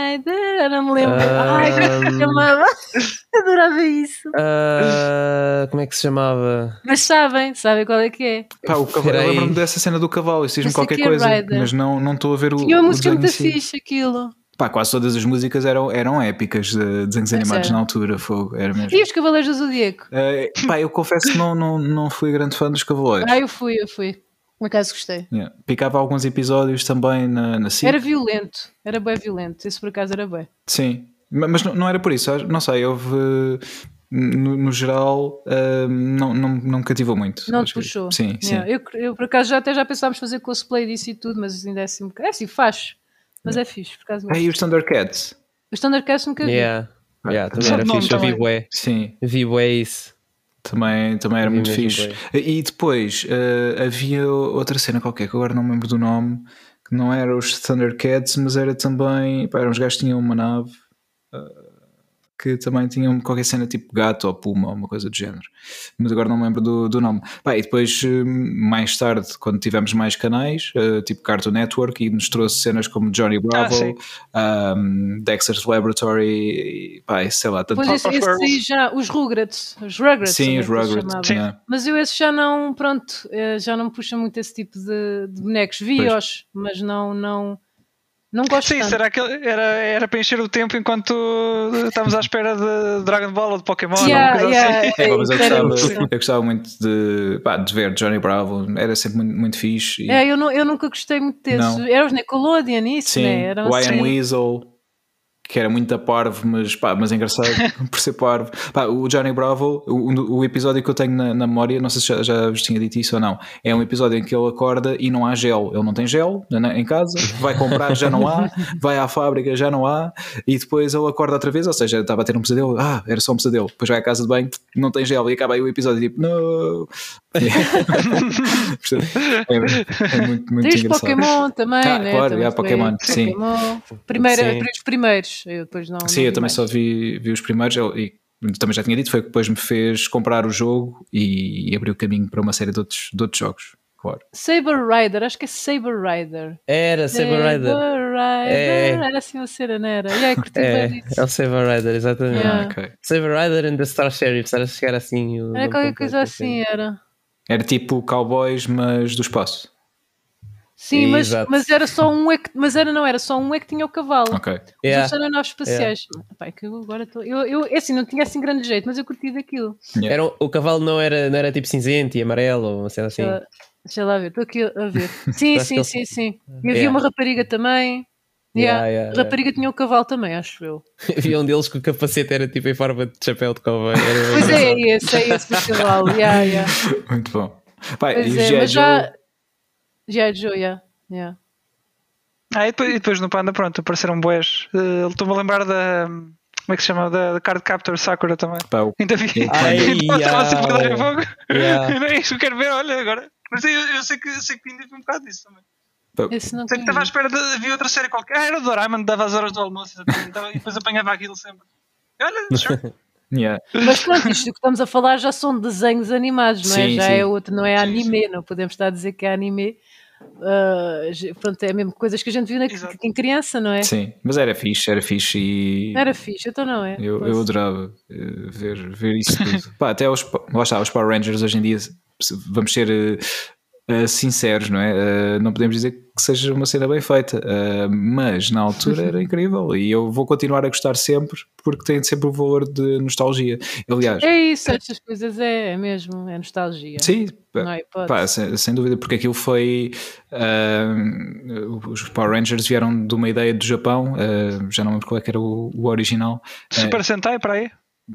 Rider, não me lembro. Um... Ai, como é que se chamava? *laughs* Adorava isso. Uh... Como é que se chamava? Mas sabem, sabem qual é que é. Pá, o cavalo, eu lembro-me dessa cena do cavalo, isso diz-me qualquer é coisa, Rider. mas não estou a ver o. Tinha uma música muito fixe aquilo. Pá, quase todas as músicas eram, eram épicas de desenhos animados na altura. Fogo, era mesmo. E os Cavaleiros do Zodíaco? Uh, pá, eu confesso que não, não, não fui grande fã dos Cavaleiros. Ah, eu fui, eu fui. Por acaso gostei. Yeah. Picava alguns episódios também na, na Era violento, era bem violento. Esse por acaso era bem. Sim, mas não, não era por isso. Não sei, houve. No, no geral, uh, não, não, não me cativou muito. Não te puxou. Sim, yeah. sim. Eu, eu, por acaso já até já pensámos fazer cosplay disso e tudo, mas ainda é assim. É assim, faz. Mas yeah. é fixe. Por acaso ah, e os Thundercats? Os Thundercats nunca vi. Yeah. Yeah, também era fixe. Eu vi bué. Sim. Vi bué isso. Também, também era muito fixe. E depois uh, havia outra cena qualquer que agora não me lembro do nome, que não era os Thundercats, mas era também. Pá, eram uns gajos que tinham uma nave. Que também tinham qualquer cena tipo gato ou puma ou uma coisa do género. Mas agora não me lembro do, do nome. Pá, e depois, hum, mais tarde, quando tivemos mais canais, uh, tipo Cartoon Network, e nos trouxe cenas como Johnny Bravo, ah, um, Dexter's Laboratory, e, pá, sei lá, tanto Pois esse, esse já, os Rugrats, os Rugrats. Sim, os Rugrats. Mas eu esse já não, pronto, eh, já não puxa muito esse tipo de, de bonecos. Vi-os, mas não, não não gosto Sim, tanto. será que era, era para encher o tempo enquanto estávamos à espera de Dragon Ball ou de Pokémon? Yeah, ou yeah, assim. é, mas eu, gostava, eu gostava muito de, pá, de ver Johnny Bravo, era sempre muito, muito fixe. E... É, eu, não, eu nunca gostei muito desses. Era os Nickelodeon, isso, Sim, né? Era o Ian Weasel que era muito a parvo, mas, pá, mas engraçado *laughs* por ser parvo. Pá, o Johnny Bravo, o, o episódio que eu tenho na, na, memória, não sei se já, já vos tinha dito isso ou não, é um episódio em que ele acorda e não há gel. Ele não tem gel em casa, vai comprar, já não há, vai à fábrica, já não há, e depois ele acorda outra vez, ou seja, estava a ter um pesadelo, ah, era só um pesadelo. Depois vai à casa de banho, não tem gel, e acaba aí o episódio tipo, não. *laughs* *laughs* é, é, muito, muito Tens engraçado. Pokémon também, ah, né? Claro, também Pokémon, sim. Pokémon. Primeiro, sim. os primeiros. Eu depois não. Sim, não eu também mais. só vi, vi os primeiros e também já tinha dito, foi que depois me fez comprar o jogo e, e abriu o caminho para uma série de outros, de outros jogos. Claro. Saber Rider, acho que é Saber Rider. Era Saber Rider. Saber Rider. É. Era assim uma cena, não era? Yeah, curti é, é o Saber Rider, exatamente. Yeah. Ah, okay. Saber Rider and the Star Sheriff, era chegar assim. Era qualquer coisa assim, era. Era tipo Cowboys, mas do espaço. Sim, mas, mas era só um é que, mas era não era só um é que tinha o cavalo. Ok. Os yeah. outros eram naves espaciais. Yeah. Pai, que eu agora tô, eu, eu é assim não tinha assim grande jeito, mas eu curti daquilo. Yeah. Era, o cavalo não era, não era tipo cinzento e amarelo ou uma cena assim. Deixa, deixa lá ver, estou aqui a ver. *laughs* Sim, sim, sim, sim. E havia uma rapariga também. Yeah. Yeah, a rapariga tinha o cavalo também, acho eu. *laughs* Havia um deles que o capacete era tipo em forma de chapéu de cowboy. Pois é, é esse, é esse festival. Yeah, yeah. *laughs* Muito bom. Pai, pois é, mas já. Já é Joe, yeah. yeah. Ah, e depois, e depois no Panda, pronto, apareceram boés. Uh, Estou-me a lembrar da. Como é que se chama? Da, da Card Captor Sakura também. Pá, o... Ainda vi. Ai, Estava sempre a dar em fogo. Yeah. é isso que eu quero ver, olha agora. Mas eu, eu sei que, sei que ainda vi um bocado disso também. Esse não sei que estava à espera de. Vi outra série qualquer. Ah, era o Doraemon, dava as horas do almoço e depois apanhava aquilo sempre. Olha, *laughs* sure. Yeah. Mas pronto, isto que estamos a falar já são desenhos animados, não é? Sim, já sim. é outro, não é anime, não podemos estar a dizer que é anime. Uh, pronto, é mesmo coisas que a gente viu na, em criança, não é? Sim, mas era fixe, era fixe e. Era fixe, então não é? Eu, eu adorava uh, ver, ver isso tudo. Pá, até os, lá está, os Power Rangers hoje em dia, vamos ser uh, uh, sinceros, não é? Uh, não podemos dizer que seja uma cena bem feita, uh, mas na altura era *laughs* incrível e eu vou continuar a gostar sempre porque tem sempre o valor de nostalgia. Aliás, é isso, estas coisas é, é mesmo, é nostalgia. Sim, é pá, sem, sem, dúvida, porque aquilo foi. os Power Rangers vieram de uma ideia do Japão, já não lembro qual é que era o, o original. Super Sentai para aí?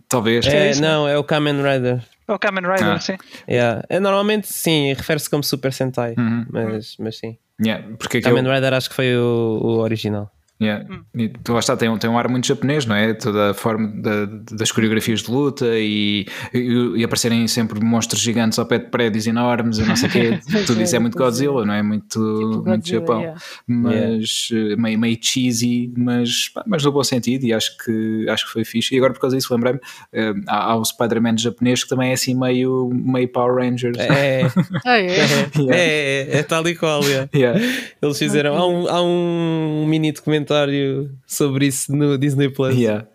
Talvez. É, é não, é o Kamen Rider. O Kamen Rider, ah. sim. Yeah. É, normalmente sim, refere-se como Super Sentai, uhum. mas, mas sim. Yeah, porque Kamen eu... Rider acho que foi o, o original. Yeah. Hum. E, lá está, tem, tem um ar muito japonês, não é? Toda a forma da, das coreografias de luta e, e, e, aparecerem sempre monstros gigantes ao pé de prédios enormes e não sei o quê. *laughs* Tudo isso é muito Godzilla, não é? Muito, tipo muito Japão. Yeah. Mas yeah. Meio, meio cheesy, mas, mas no bom sentido e acho que, acho que foi fixe. E agora por causa disso lembrei-me, uh, há, há, o Spider-Man japonês que também é assim meio, meio Power Rangers. É, *laughs* ah, é. é, é, é, tal e qual. Eles fizeram, há um, há um mini documentário documentário sobre isso no Disney Plus. Yeah.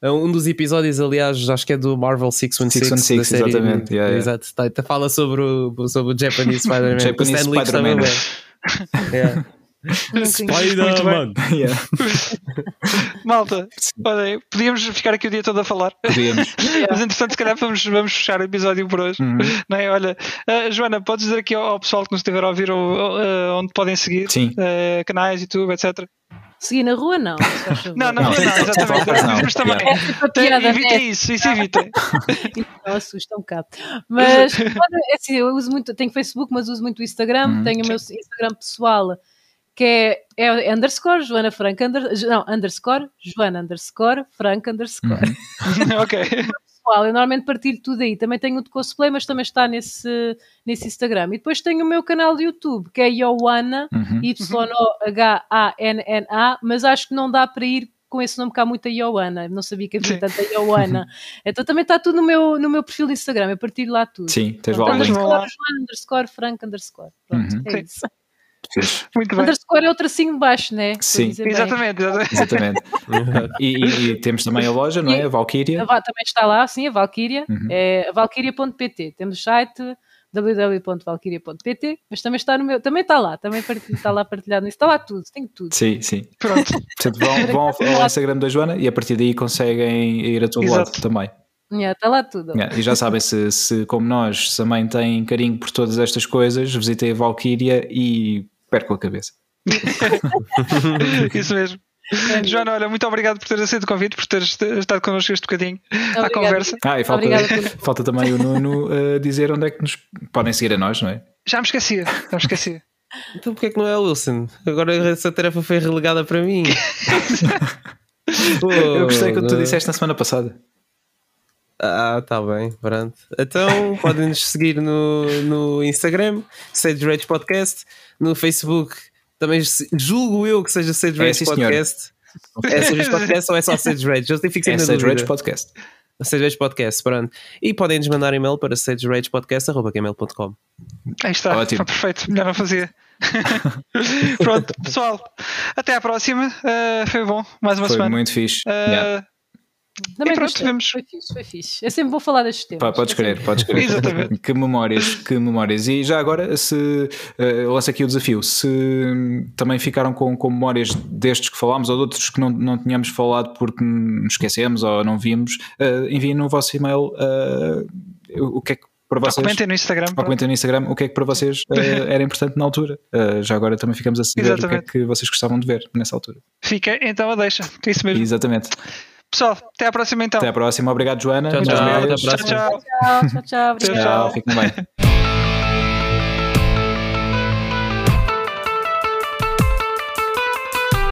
É um dos episódios, aliás, acho que é do Marvel 616. 616 da série, exatamente. Yeah, yeah. Exato. Tá, tá, fala sobre o, sobre o Japanese Spider-Man. Japanese Spider-Man. yeah. *laughs* Spider-Man! *laughs* Yeah. *laughs* Malta, olha, podíamos ficar aqui o dia todo a falar. Podíamos. Mas entretanto, se calhar vamos, vamos fechar o episódio por hoje. Uhum. Não é? Olha, uh, Joana, podes dizer aqui ao, ao, pessoal que nos estiver a ouvir ou, uh, onde podem seguir, Sim. Uh, canais, YouTube, etc. Seguir na rua, não. Não, não, não, exatamente. Mas também. É evitem isso, isso evitem. *laughs* Não assusta um bocado. Mas, *laughs* é assim, eu uso muito, tenho Facebook, mas uso muito o Instagram. Uhum. Tenho o meu Instagram pessoal que é, é underscore Joana Frank, under, não, underscore Joana underscore Frank underscore. Uhum. *laughs* ok. Pessoal, eu normalmente partilho tudo aí. Também tenho o de cosplay, mas também está nesse, nesse Instagram. E depois tenho o meu canal de YouTube, que é Yohana, uhum. Y-O-H-A-N-N-A, mas acho que não dá para ir com esse nome cá muito a Ioana, não sabia que havia tanta Ioana. *laughs* então também está tudo no meu, no meu perfil de Instagram, eu partilho lá tudo. Sim, tens lá o underscore, underscore, Frank, underscore. Pronto, uhum. é isso. Muito bem. Underscore é o tracinho de baixo, né? Sim, exatamente. exatamente. e, e, e, temos também a loja, não é? A Valkyria. também está lá, sim, a Valkyria. Uhum. É valkyria.pt. Temos o site www.valkyria.pt, mas também está no meu, também está lá, também está lá partilhado nisso, está lá tudo, tem tudo. Sim, sim. Pronto. Portanto, vão, vão ao, ao Instagram da Joana e a partir daí conseguem ir a todo Exato. lado também. Yeah, está lá tudo. Yeah, e já sabem, se, se como nós também têm carinho por todas estas coisas, visitem a Valkyria e perco a cabeça. Isso mesmo. É Joana, olha, muito obrigado por ter aceito o convite, por teres estado connosco este bocadinho Obrigado. à conversa. Ah, e falta, falta também o Nuno uh, dizer onde é que nos podem seguir a nós, não é? Já me esqueci, já me esqueci. Então porquê é que não é o Wilson? Agora essa tarefa foi relegada para mim. *laughs* Eu gostei quando tu disseste na semana passada. Ah, tá bem, pronto. Então *laughs* podem nos seguir no, no Instagram, Sage Rage Podcast, no Facebook, também julgo eu que seja Sage é, Rage é, Podcast. É Sage Rage Podcast ou é só Sage Rage? Eu fico é Sage Rage Podcast. Sage Rage Podcast, pronto. E podem nos mandar e-mail para sageragepodcast.gmail.com. Aí está, Ótimo. perfeito, melhor não fazia. *laughs* pronto, pessoal, até à próxima. Uh, foi bom, mais uma foi semana. Foi muito fixe. Uh, yeah. Também e pronto, vemos. Foi fixe, foi fixe. Eu sempre vou falar destes temas. Pá, podes crer, podes crer. Exatamente. Que memórias, que memórias. E já agora, se uh, eu lanço aqui o desafio, se também ficaram com, com memórias destes que falámos ou de outros que não, não tínhamos falado porque nos esquecemos ou não vimos, uh, enviem no vosso e-mail uh, o que é que para vocês. comentem no Instagram. comentem no Instagram o que é que para vocês uh, *laughs* era importante na altura. Uh, já agora também ficamos a saber Exatamente. o que é que vocês gostavam de ver nessa altura. Fica então a deixa. Isso mesmo. Exatamente. Pessoal, até à próxima então. Até à próxima. Obrigado, Joana. Tchau, tchau. Tchau, tchau. Tchau, tchau. tchau, tchau. tchau, tchau. Fiquem bem.